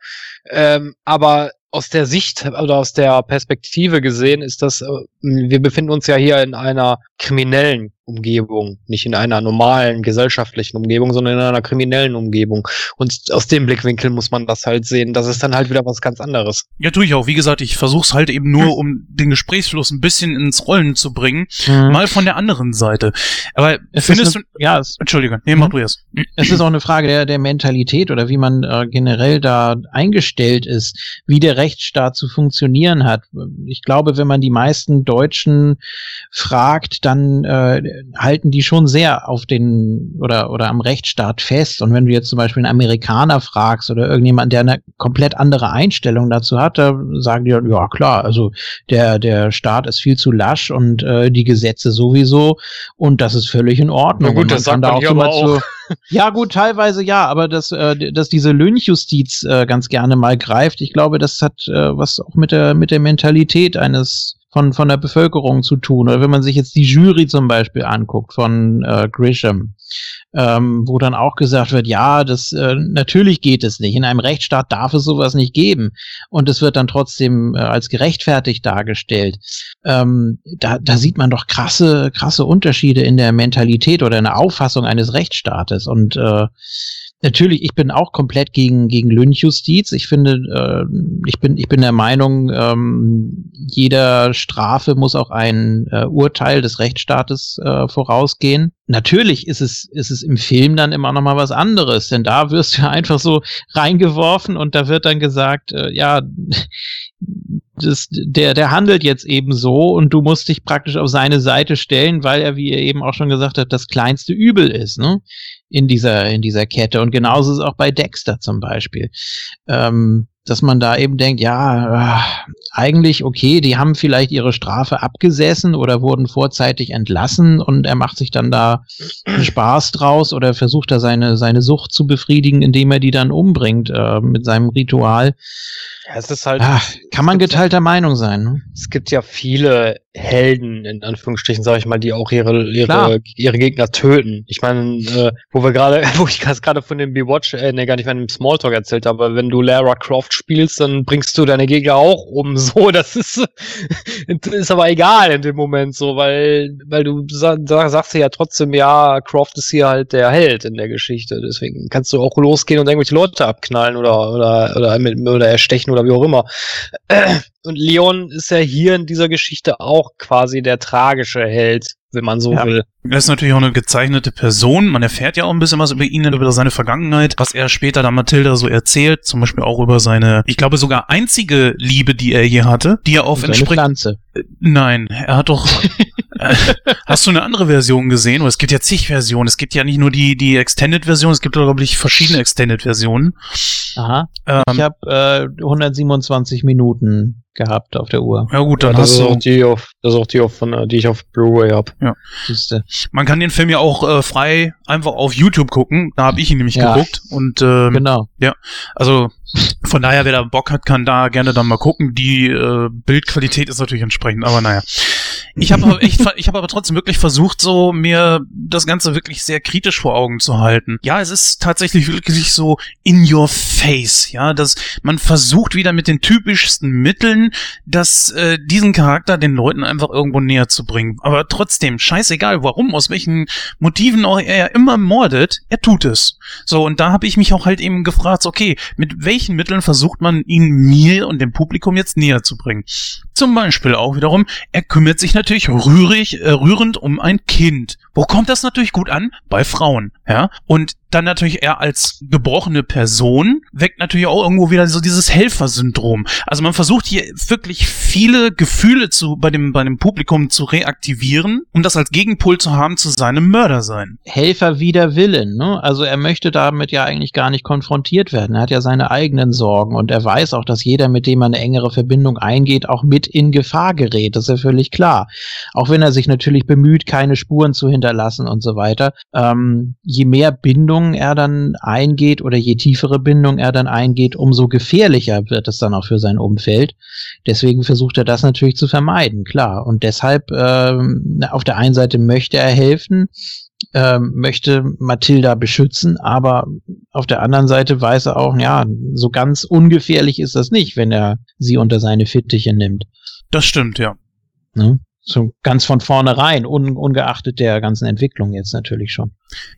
ähm, aber aus der Sicht oder aus der Perspektive gesehen ist das, äh, wir befinden uns ja hier in einer kriminellen Umgebung, nicht in einer normalen gesellschaftlichen Umgebung, sondern in einer kriminellen Umgebung. Und aus dem Blickwinkel muss man das halt sehen. Das ist dann halt wieder was ganz anderes. Ja, tue ich auch. Wie gesagt, ich versuch's halt eben nur, um den Gesprächsfluss ein bisschen ins Rollen zu bringen. Mhm. Mal von der anderen Seite. Aber Es findest ist du... eine, ja, es, Entschuldige, nee, mach Mhm. du erst. es ist auch eine Frage der, der Mentalität oder wie man äh, generell da eingestellt ist, wie der Rechtsstaat zu funktionieren hat. Ich glaube, wenn man die meisten Deutschen fragt, dann äh, halten die schon sehr auf den oder oder am Rechtsstaat fest. Und wenn du jetzt zum Beispiel einen Amerikaner fragst oder irgendjemand, der eine komplett andere Einstellung dazu hat, da sagen die, ja klar, also der der Staat ist viel zu lasch und äh, die Gesetze sowieso und das ist völlig in Ordnung. Na gut, Und das sagt man so aber mal auch. zu- ja, gut, teilweise ja, aber dass, äh, dass diese Lynchjustiz äh, ganz gerne mal greift, ich glaube, das hat äh, was auch mit der, mit der Mentalität eines von, von der Bevölkerung zu tun. Oder wenn man sich jetzt die Jury zum Beispiel anguckt von äh, Grisham, ähm, wo dann auch gesagt wird, ja, das äh, natürlich geht es nicht. In einem Rechtsstaat darf es sowas nicht geben. Und es wird dann trotzdem äh, als gerechtfertigt dargestellt. Ähm, da, da sieht man doch krasse, krasse Unterschiede in der Mentalität oder in der Auffassung eines Rechtsstaates. Und äh, Natürlich, ich bin auch komplett gegen, gegen Lynchjustiz. Ich finde, äh, ich bin, ich bin der Meinung, ähm, jeder Strafe muss auch ein äh, Urteil des Rechtsstaates äh, vorausgehen. Natürlich ist es, ist es im Film dann immer noch mal was anderes, denn da wirst du einfach so reingeworfen und da wird dann gesagt, äh, ja, das, der, der handelt jetzt eben so und du musst dich praktisch auf seine Seite stellen, weil er, wie ihr eben auch schon gesagt habt, das kleinste Übel ist, ne? In dieser, in dieser Kette. Und genauso ist es auch bei Dexter zum Beispiel. Ähm, dass man da eben denkt, ja, äh, eigentlich okay, die haben vielleicht ihre Strafe abgesessen oder wurden vorzeitig entlassen und er macht sich dann da Spaß draus oder versucht da seine, seine Sucht zu befriedigen, indem er die dann umbringt äh, mit seinem Ritual. Ja, es ist halt. Ah, kann man gibt ja- geteilter Meinung sein. Ne? Es gibt ja viele Helden, in Anführungsstrichen, sage ich mal, die auch ihre, Klar. ihre, ihre Gegner töten. Ich meine, äh, wo wir gerade, wo ich gerade von dem Bewatch, äh, nee, gar nicht von dem Smalltalk erzählt habe, aber wenn du Lara Croft spielst, dann bringst du deine Gegner auch um. So, das ist, ist aber egal in dem Moment so, weil, weil du sa sa- sagst ja trotzdem, ja, Croft ist hier halt der Held in der Geschichte. Deswegen kannst du auch losgehen und irgendwelche Leute abknallen oder, oder, oder, mit, oder erstechen oder wie auch immer. Und Leon ist ja hier in dieser Geschichte auch quasi der tragische Held wenn man so Ja. will. Er ist natürlich auch eine gezeichnete Person. Man erfährt ja auch ein bisschen was über ihn, über seine Vergangenheit, was er später dann Mathilda so erzählt. Zum Beispiel auch über seine, ich glaube sogar einzige Liebe, die er je hatte, die er auf entsprechend. Pflanze. Nein, er hat doch. Hast du eine andere Version gesehen? Oder es gibt ja zig Versionen. Es gibt ja nicht nur die, die Extended-Version, es gibt, glaube ich, verschiedene Extended-Versionen. Aha. Ähm, Ich habe äh, 127 Minuten gehabt auf der Uhr. ja gut, dann Ja, das, hast ist du. auch die auf, das ist auch die, auf, von, äh, die ich auf Blu-ray hab. Siehste. Man kann den Film ja auch äh, frei einfach auf YouTube gucken. Da habe ich ihn nämlich Ja. geguckt. Und ähm, Genau. also von daher, wer da Bock hat, kann da gerne dann mal gucken. Die äh, Bildqualität ist natürlich entsprechend, aber naja. Ich habe aber, ver- ich hab aber trotzdem wirklich versucht, so mir das Ganze wirklich sehr kritisch vor Augen zu halten. Ja, es ist tatsächlich wirklich so in your face, ja, dass man versucht wieder mit den typischsten Mitteln, dass äh, diesen Charakter den Leuten einfach irgendwo näher zu bringen. Aber trotzdem, scheißegal, warum, aus welchen Motiven auch er immer mordet, er tut es. So, und da habe ich mich auch halt eben gefragt, okay, mit welchen Mitteln versucht man ihn mir und dem Publikum jetzt näher zu bringen? Zum Beispiel auch wiederum, er kümmert sich natürlich rührig, äh, rührend um ein Kind. Wo kommt das natürlich gut an? Bei Frauen, ja. Und dann natürlich er als gebrochene Person weckt natürlich auch irgendwo wieder so dieses Helfersyndrom. Also man versucht hier wirklich viele Gefühle zu, bei dem, bei dem Publikum zu reaktivieren, um das als Gegenpol zu haben zu seinem Mörder sein. Helfer wider Willen. Ne? Also er möchte damit ja eigentlich gar nicht konfrontiert werden. Er hat ja seine eigenen Sorgen und er weiß auch, dass jeder, mit dem er eine engere Verbindung eingeht, auch mit in Gefahr gerät. Das ist ja völlig klar. Auch wenn er sich natürlich bemüht, keine Spuren zu hinterlassen und so weiter. Ähm, je mehr Bindungen er dann eingeht oder je tiefere Bindung er dann eingeht, umso gefährlicher wird es dann auch für sein Umfeld. Deswegen versucht er das natürlich zu vermeiden, klar. Und deshalb ähm, auf der einen Seite möchte er helfen, ähm, möchte Mathilda beschützen, aber auf der anderen Seite weiß er auch, ja, so ganz ungefährlich ist das nicht, wenn er sie unter seine Fittiche nimmt. Das stimmt, ja. Ne? So ganz von vornherein, un, ungeachtet der ganzen Entwicklung jetzt natürlich schon.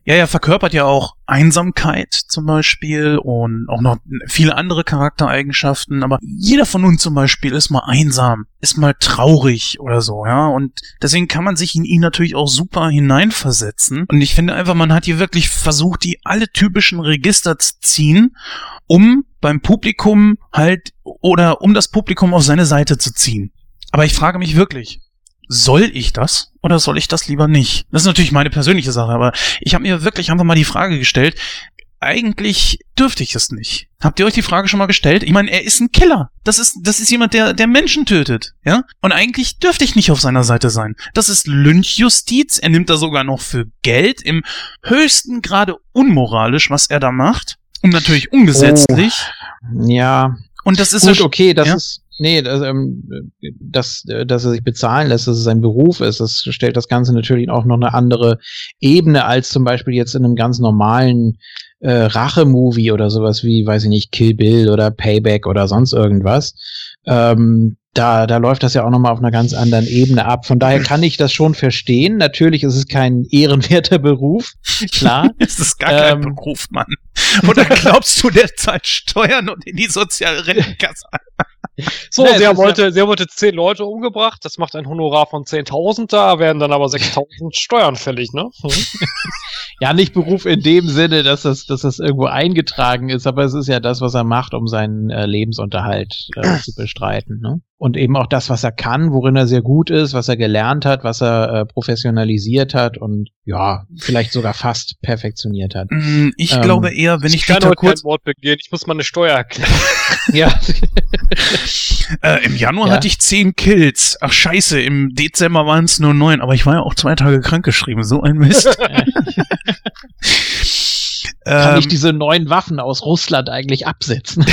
Ja, er verkörpert ja auch Einsamkeit zum Beispiel und auch noch viele andere Charaktereigenschaften, aber jeder von uns zum Beispiel ist mal einsam, ist mal traurig oder so, ja, und deswegen kann man sich in ihn natürlich auch super hineinversetzen und ich finde einfach, man hat hier wirklich versucht, die alle typischen Register zu ziehen, um beim Publikum halt oder um das Publikum auf seine Seite zu ziehen. Aber ich frage mich wirklich, soll ich das oder soll ich das lieber nicht? Das ist natürlich meine persönliche Sache, aber ich habe mir wirklich einfach mal die Frage gestellt, eigentlich dürfte ich es nicht. Habt ihr euch die Frage schon mal gestellt? Ich meine, er ist ein Killer. Das ist, das ist jemand, der, der Menschen tötet, ja? Und eigentlich dürfte ich nicht auf seiner Seite sein. Das ist Lynchjustiz. Er nimmt da sogar noch für Geld im höchsten Grade unmoralisch, was er da macht. Und natürlich ungesetzlich. Ja, Und das ist gut, okay, das ja? ist, nee, das, ähm, dass, äh, dass er sich bezahlen lässt, dass es sein Beruf ist, das stellt das Ganze natürlich auch noch eine andere Ebene als zum Beispiel jetzt in einem ganz normalen äh, Rache-Movie oder sowas wie, weiß ich nicht, Kill Bill oder Payback oder sonst irgendwas. Ähm, da, da läuft das ja auch nochmal auf einer ganz anderen Ebene ab. Von daher kann ich das schon verstehen. Natürlich ist es kein ehrenwerter Beruf, klar. Es ist gar kein Ähm. Beruf, Mann. Oder glaubst du, der zahlt Steuern und in die soziale Rentenkasse? So, Ja, es sie, ist wollte, sie wollte zehn Leute umgebracht, das macht ein Honorar von 10.000, da werden dann aber 6.000 Steuern fällig, ne? Hm? Ja, nicht Beruf in dem Sinne, dass das, dass das irgendwo eingetragen ist, aber es ist ja das, was er macht, um seinen äh, Lebensunterhalt äh, zu bestreiten. Ne? Und eben auch das, was er kann, worin er sehr gut ist, was er gelernt hat, was er äh, professionalisiert hat und ja, vielleicht sogar fast perfektioniert hat. Mm, Ich Ähm, glaube eher, wenn ich, kann Dieter heute kurz, kein Wort begehen, ich muss meine Steuer erklären. ja, äh, im Januar Ja. hatte ich zehn Kills. Ach scheiße, im Dezember waren es nur neun, aber ich war ja auch zwei Tage krankgeschrieben. So ein Mist. kann ähm, ich diese neuen Waffen aus Russland eigentlich absetzen?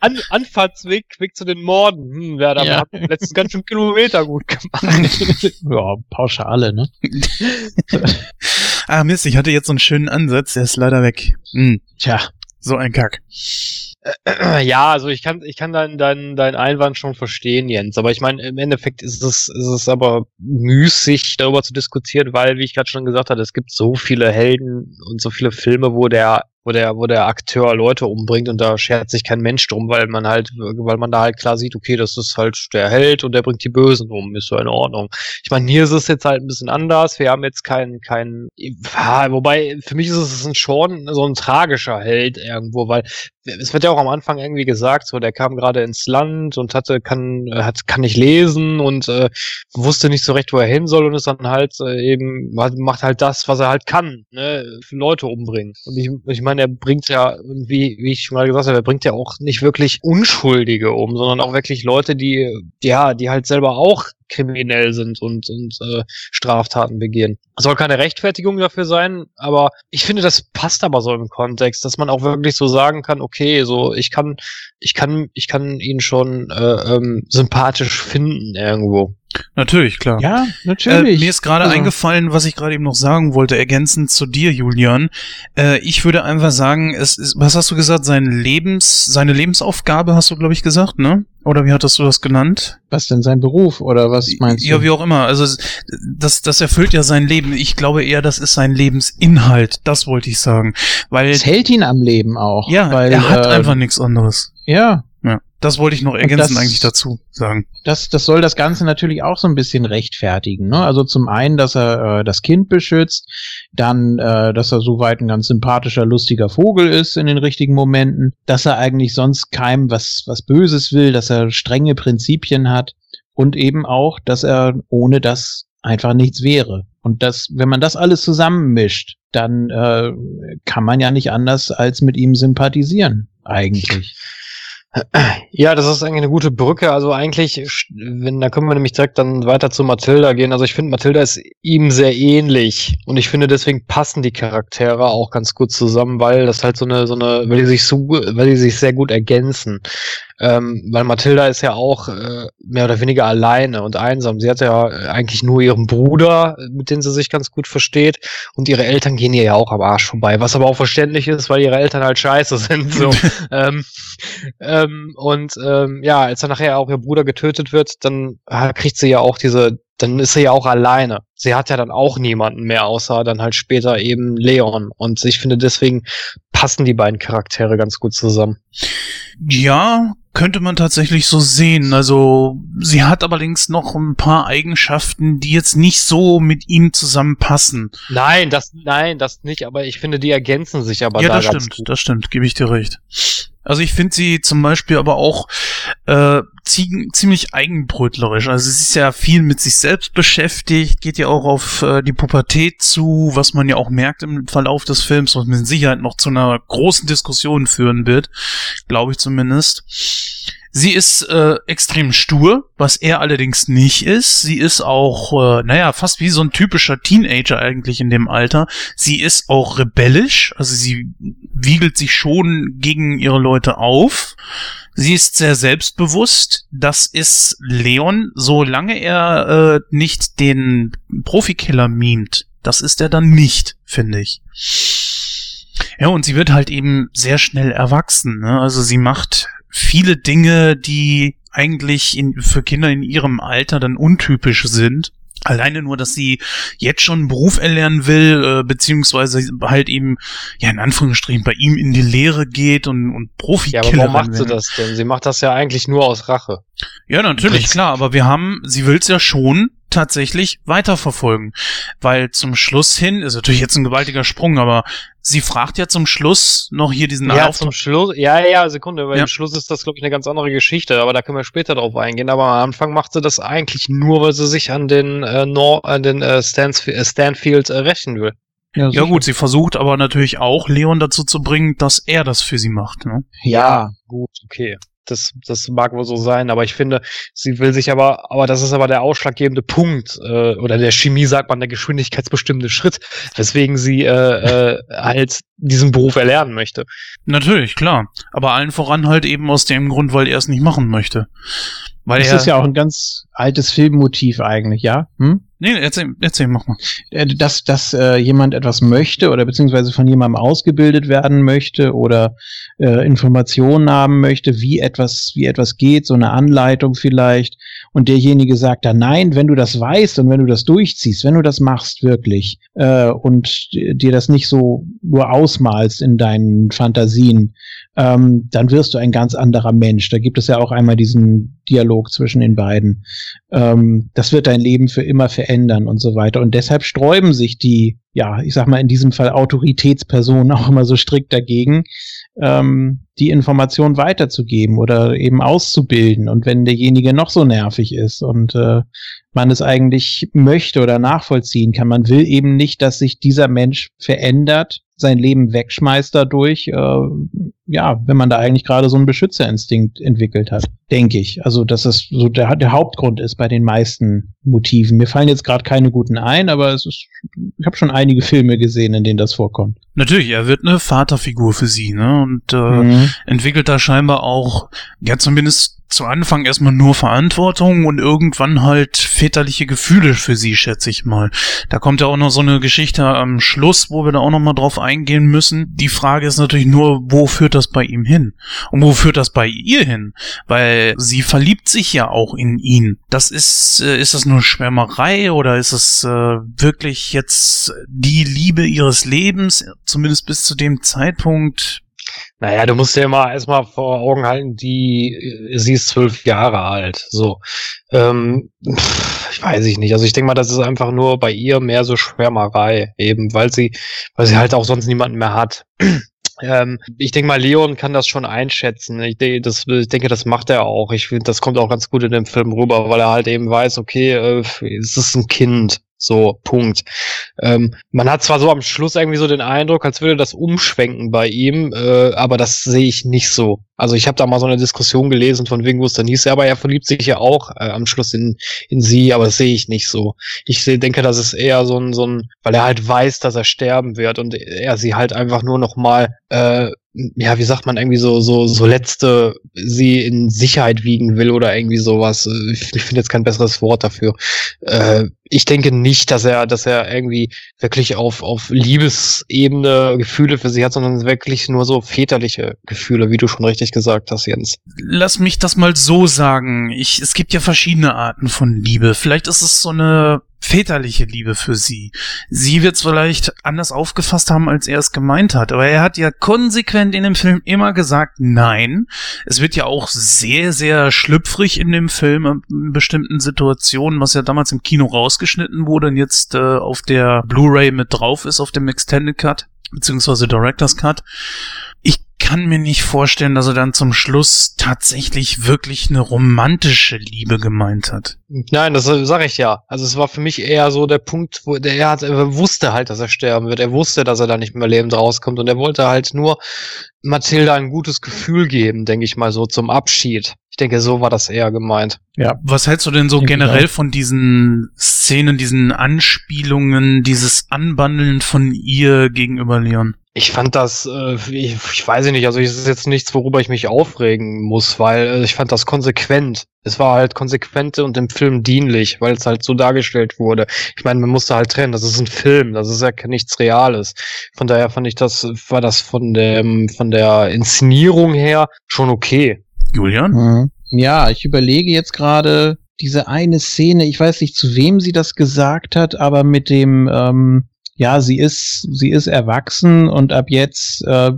An, Anfahrtsweg Weg zu den Morden. Hm, wer da Ja. hat letztens ganz schön Kilometer gut gemacht. ja, Pauschale, ne? ah Mist, ich hatte jetzt so einen schönen Ansatz, der ist leider weg. Hm, Tja, so ein Kack. Ja, also ich kann, ich kann deinen dein, dein Einwand schon verstehen, Jens. Aber ich meine, im Endeffekt ist es, ist es aber müßig, darüber zu diskutieren, weil, wie ich gerade schon gesagt hatte, es gibt so viele Helden und so viele Filme, wo der wo der, wo der Akteur Leute umbringt und da schert sich kein Mensch drum, weil man halt, weil man da halt klar sieht, okay, das ist halt der Held und der bringt die Bösen um, ist so in Ordnung. Ich meine, hier ist es jetzt halt ein bisschen anders. Wir haben jetzt keinen, keinen, wobei für mich ist es schon so ein tragischer Held irgendwo, weil es wird ja auch am Anfang irgendwie gesagt, so der kam gerade ins Land und hatte kann hat kann nicht lesen und äh, wusste nicht so recht, wo er hin soll und ist dann halt äh, eben macht halt das, was er halt kann, ne, Leute umbringen. Und ich, ich meine, er bringt ja wie wie ich schon mal gesagt habe, er bringt ja auch nicht wirklich Unschuldige um, sondern auch wirklich Leute, die ja, die halt selber auch kriminell sind und, und äh, Straftaten begehen. Soll keine Rechtfertigung dafür sein, aber ich finde, das passt aber so im Kontext, dass man auch wirklich so sagen kann, okay, so ich kann, ich kann, ich kann ihn schon äh, ähm, sympathisch finden irgendwo. Natürlich, klar. Ja, natürlich. Äh, mir ist gerade Also- eingefallen, was ich gerade eben noch sagen wollte, ergänzend zu dir, Julian. Äh, ich würde einfach sagen, es ist, was hast du gesagt, sein Lebens, seine Lebensaufgabe hast du, glaube ich, gesagt, ne? Oder wie hattest du das genannt? Was denn sein Beruf oder was meinst du? Ja, wie auch immer. Also das, das erfüllt ja sein Leben. Ich glaube eher, das ist sein Lebensinhalt. Das wollte ich sagen, weil es hält ihn am Leben auch. ja, weil, er hat äh, einfach nichts anderes. Ja, Ja, das wollte ich noch ergänzend das- eigentlich dazu sagen. das, das soll das Ganze natürlich auch so ein bisschen rechtfertigen. Ne? Also zum einen, dass er äh, das Kind beschützt, dann, äh, dass er soweit ein ganz sympathischer, lustiger Vogel ist in den richtigen Momenten, dass er eigentlich sonst keinem was, was Böses will, dass er strenge Prinzipien hat und eben auch, dass er ohne das einfach nichts wäre. Und das, wenn man das alles zusammenmischt, dann äh, kann man ja nicht anders als mit ihm sympathisieren, eigentlich. Ja, das ist eigentlich eine gute Brücke. Also eigentlich, wenn, da können wir nämlich direkt dann weiter zu Mathilda gehen. Also ich finde, Mathilda ist ihm sehr ähnlich. Und ich finde, deswegen passen die Charaktere auch ganz gut zusammen, weil das halt so eine, so eine, weil die sich so, weil die sich sehr gut ergänzen. Ähm, weil Mathilda ist ja auch äh, mehr oder weniger alleine und einsam. Sie hat ja eigentlich nur ihren Bruder, mit dem sie sich ganz gut versteht. Und ihre Eltern gehen ihr ja auch am Arsch vorbei. Was aber auch verständlich ist, weil ihre Eltern halt scheiße sind. So. ähm, ähm, und ähm, ja, als dann nachher auch ihr Bruder getötet wird, dann äh, kriegt sie ja auch diese, dann ist sie ja auch alleine. Sie hat ja dann auch niemanden mehr, außer dann halt später eben Leon. Und ich finde, deswegen passen die beiden Charaktere ganz gut zusammen. Ja, könnte man tatsächlich so sehen. Also, sie hat allerdings noch ein paar Eigenschaften, die jetzt nicht so mit ihm zusammenpassen. Nein, das, nein, das nicht, aber ich finde, die ergänzen sich aber ja, da das ganz stimmt, gut. das stimmt, gebe ich dir recht. Also ich finde sie zum Beispiel aber auch äh, zie ziemlich eigenbrötlerisch. Also sie ist ja viel mit sich selbst beschäftigt, geht ja auch auf äh, die Pubertät zu, was man ja auch merkt im Verlauf des Films, was mit Sicherheit noch zu einer großen Diskussion führen wird, glaube ich zumindest. Sie ist äh, extrem stur, was er allerdings nicht ist. Sie ist auch, äh, naja, fast wie so ein typischer Teenager eigentlich in dem Alter. Sie ist auch rebellisch, also sie wiegelt sich schon gegen ihre Leute auf. Sie ist sehr selbstbewusst. Das ist Leon, solange er äh, nicht den Profikiller mimt. Das ist er dann nicht, finde ich. Ja, und sie wird halt eben sehr schnell erwachsen. Ne? Also sie macht viele Dinge, die eigentlich in, für Kinder in ihrem Alter dann untypisch sind. Alleine nur, dass sie jetzt schon einen Beruf erlernen will, äh, beziehungsweise halt eben, ja, in Anführungsstrichen bei ihm in die Lehre geht und, und Ja, Profikillerin aber warum macht sie das denn? Sie macht das ja eigentlich nur aus Rache. Ja, natürlich, klar, aber wir haben, sie will's ja schon tatsächlich weiterverfolgen. Weil zum Schluss hin, ist natürlich jetzt ein gewaltiger Sprung, aber sie fragt ja zum Schluss noch hier diesen Ja, Auftrag- zum Schluss, ja, ja, Sekunde, weil Ja. im Schluss ist das, glaube ich, eine ganz andere Geschichte, aber da können wir später drauf eingehen. Aber am Anfang macht sie das eigentlich nur, weil sie sich an den, äh, Nor an den äh, Stansf äh, Stanfield äh, rächen will. Ja sicher. gut, sie versucht aber natürlich auch, Leon dazu zu bringen, dass er das für sie macht. Ne? Ja, Gut, okay. Das, das mag wohl so sein, aber ich finde, sie will sich aber, aber das ist aber der ausschlaggebende Punkt, äh, oder der Chemie sagt man der geschwindigkeitsbestimmende Schritt, weswegen sie äh, äh, halt diesen Beruf erlernen möchte. Natürlich, klar. Aber allen voran halt eben aus dem Grund, weil er es nicht machen möchte. Weil Das ist ja auch ein ganz altes Filmmotiv eigentlich, ja? Hm? Nee, erzähl, erzähl, mach mal. Äh, dass, dass äh, jemand etwas möchte oder beziehungsweise von jemandem ausgebildet werden möchte oder äh, Informationen haben möchte, wie etwas, wie etwas geht, so eine Anleitung vielleicht. Und derjenige sagt dann, nein, wenn du das weißt und wenn du das durchziehst, wenn du das machst wirklich äh, und dir das nicht so nur ausmalst in deinen Fantasien, ähm, dann wirst du ein ganz anderer Mensch. Da gibt es ja auch einmal diesen Dialog zwischen den beiden. Ähm, das wird dein Leben für immer verändern und so weiter. Und deshalb sträuben sich die, ja, ich sag mal in diesem Fall Autoritätspersonen auch immer so strikt dagegen, ähm, die Information weiterzugeben oder eben auszubilden. Und wenn derjenige noch so nervig ist und äh, man es eigentlich möchte oder nachvollziehen kann, man will eben nicht, dass sich dieser Mensch verändert, sein Leben wegschmeißt dadurch, äh, ja, wenn man da eigentlich gerade so einen Beschützerinstinkt entwickelt hat, denke ich. Also, dass das so der, der Hauptgrund ist bei den meisten Motiven. Mir fallen jetzt gerade keine guten ein, aber es ist, ich habe schon einige Filme gesehen, in denen das vorkommt. Natürlich, er wird eine Vaterfigur für sie, ne? Und äh, Mhm. entwickelt da scheinbar auch, ja zumindest zu Anfang erstmal nur Verantwortung und irgendwann halt väterliche Gefühle für sie, schätze ich mal. Da kommt ja auch noch so eine Geschichte am Schluss, wo wir da auch noch mal drauf eingehen müssen. Die Frage ist natürlich nur, wo führt das bei ihm hin? Und wo führt das bei ihr hin? Weil sie verliebt sich ja auch in ihn. Das ist, äh, ist das nur Schwärmerei oder ist es äh, wirklich jetzt die Liebe ihres Lebens, zumindest bis zu dem Zeitpunkt? Naja, du musst dir mal erstmal vor Augen halten, die, äh, sie ist zwölf Jahre alt. So. Ähm, pff, ich weiß ich nicht. Also ich denke mal, das ist einfach nur bei ihr mehr so Schwärmerei, eben, weil sie, weil sie halt auch sonst niemanden mehr hat. Ähm, ich denke mal, Leon kann das schon einschätzen. Ich, de das, ich denke, das macht er auch. Ich finde, das kommt auch ganz gut in dem Film rüber, weil er halt eben weiß, okay, äh, es ist ein Kind. So, Punkt. Ähm, man hat zwar so am Schluss irgendwie so den Eindruck, als würde das umschwenken bei ihm, äh, aber das sehe ich nicht so. Also ich habe da mal so eine Diskussion gelesen von es dann hieß, ja, aber er verliebt sich ja auch äh, am Schluss in, in sie, aber das sehe ich nicht so. Ich seh, denke, das ist eher so ein, so ein, weil er halt weiß, dass er sterben wird und er sie halt einfach nur noch mal, äh, ja, wie sagt man, irgendwie so, so, so letzte, sie in Sicherheit wiegen will oder irgendwie sowas. Ich, ich finde jetzt kein besseres Wort dafür. Äh, ich denke nicht, dass er, dass er irgendwie wirklich auf, auf Liebesebene Gefühle für sie hat, sondern wirklich nur so väterliche Gefühle, wie du schon richtig gesagt hast, Jens. Lass mich das mal so sagen. Ich, es gibt ja verschiedene Arten von Liebe. Vielleicht ist es so eine väterliche Liebe für sie. Sie wird es vielleicht anders aufgefasst haben, als er es gemeint hat. Aber er hat ja konsequent in dem Film immer gesagt, nein. Es wird ja auch sehr, sehr schlüpfrig in dem Film in bestimmten Situationen, was ja damals im Kino rausgeschnitten wurde und jetzt äh, auf der Blu-ray mit drauf ist, auf dem Extended Cut, beziehungsweise Director's Cut. Ich kann mir nicht vorstellen, dass er dann zum Schluss tatsächlich wirklich eine romantische Liebe gemeint hat. Nein, das sage ich ja. Also es war für mich eher so der Punkt, wo der er, hat, er wusste halt, dass er sterben wird. Er wusste, dass er da nicht mehr lebend rauskommt und er wollte halt nur Mathilda ein gutes Gefühl geben, denke ich mal so zum Abschied. Ich denke, so war das eher gemeint. Was hältst du denn so generell von diesen Szenen, diesen Anspielungen, dieses Anbandeln von ihr gegenüber Leon? Ich fand das, äh, ich, ich weiß nicht, also es ist jetzt nichts, worüber ich mich aufregen muss, weil äh, ich fand das konsequent. Es war halt konsequent und dem Film dienlich, weil es halt so dargestellt wurde. Ich meine, man musste halt trennen, das ist ein Film, das ist ja nichts Reales. Von daher fand ich das, war das von dem, von der Inszenierung her schon okay. Julian? Mhm. Ja, ich überlege jetzt gerade diese eine Szene, ich weiß nicht, zu wem sie das gesagt hat, aber mit dem, ähm, ja, sie ist, sie ist erwachsen und ab jetzt, äh,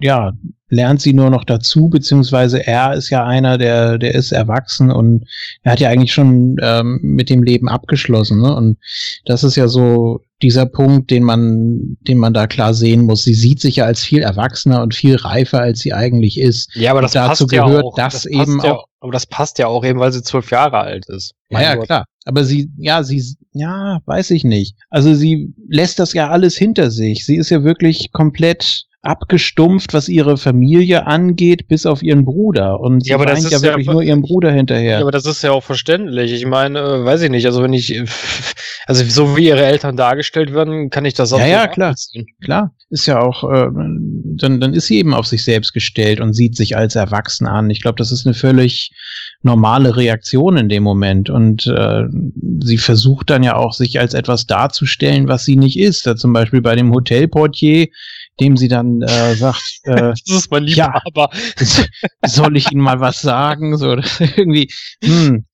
ja, lernt sie nur noch dazu, beziehungsweise er ist ja einer, der, der ist erwachsen und er hat ja eigentlich schon ähm, mit dem Leben abgeschlossen, ne? Und das ist ja so dieser Punkt, den man, den man da klar sehen muss. Sie sieht sich ja als viel erwachsener und viel reifer, als sie eigentlich ist. Ja, aber Und das dazu passt ja gehört auch. das passt eben ja, auch- Aber das passt ja auch eben, weil sie zwölf Jahre alt ist. Ja, ja, Gott. klar. Aber sie, ja, sie, ja, weiß ich nicht. Also sie lässt das ja alles hinter sich. Sie ist ja wirklich komplett abgestumpft, was ihre Familie angeht, bis auf ihren Bruder. Und sie Ja, aber das ist ja ja wirklich ver- nur ihrem Bruder hinterher. Ja, aber das ist ja auch verständlich. Ich meine, äh, weiß ich nicht, also wenn ich, äh, Also so wie ihre Eltern dargestellt werden, kann ich das auch Ja, ja, klar. Klar, ist ja auch, äh, dann, dann ist sie eben auf sich selbst gestellt und sieht sich als erwachsen an. Ich glaube, das ist eine völlig normale Reaktion in dem Moment. Und äh, sie versucht dann ja auch, sich als etwas darzustellen, was sie nicht ist. Da zum Beispiel bei dem Hotelportier, dem sie dann äh, sagt, äh, Das ist mein Ja. Liebhaber. soll ich Ihnen mal was sagen? So irgendwie, hm,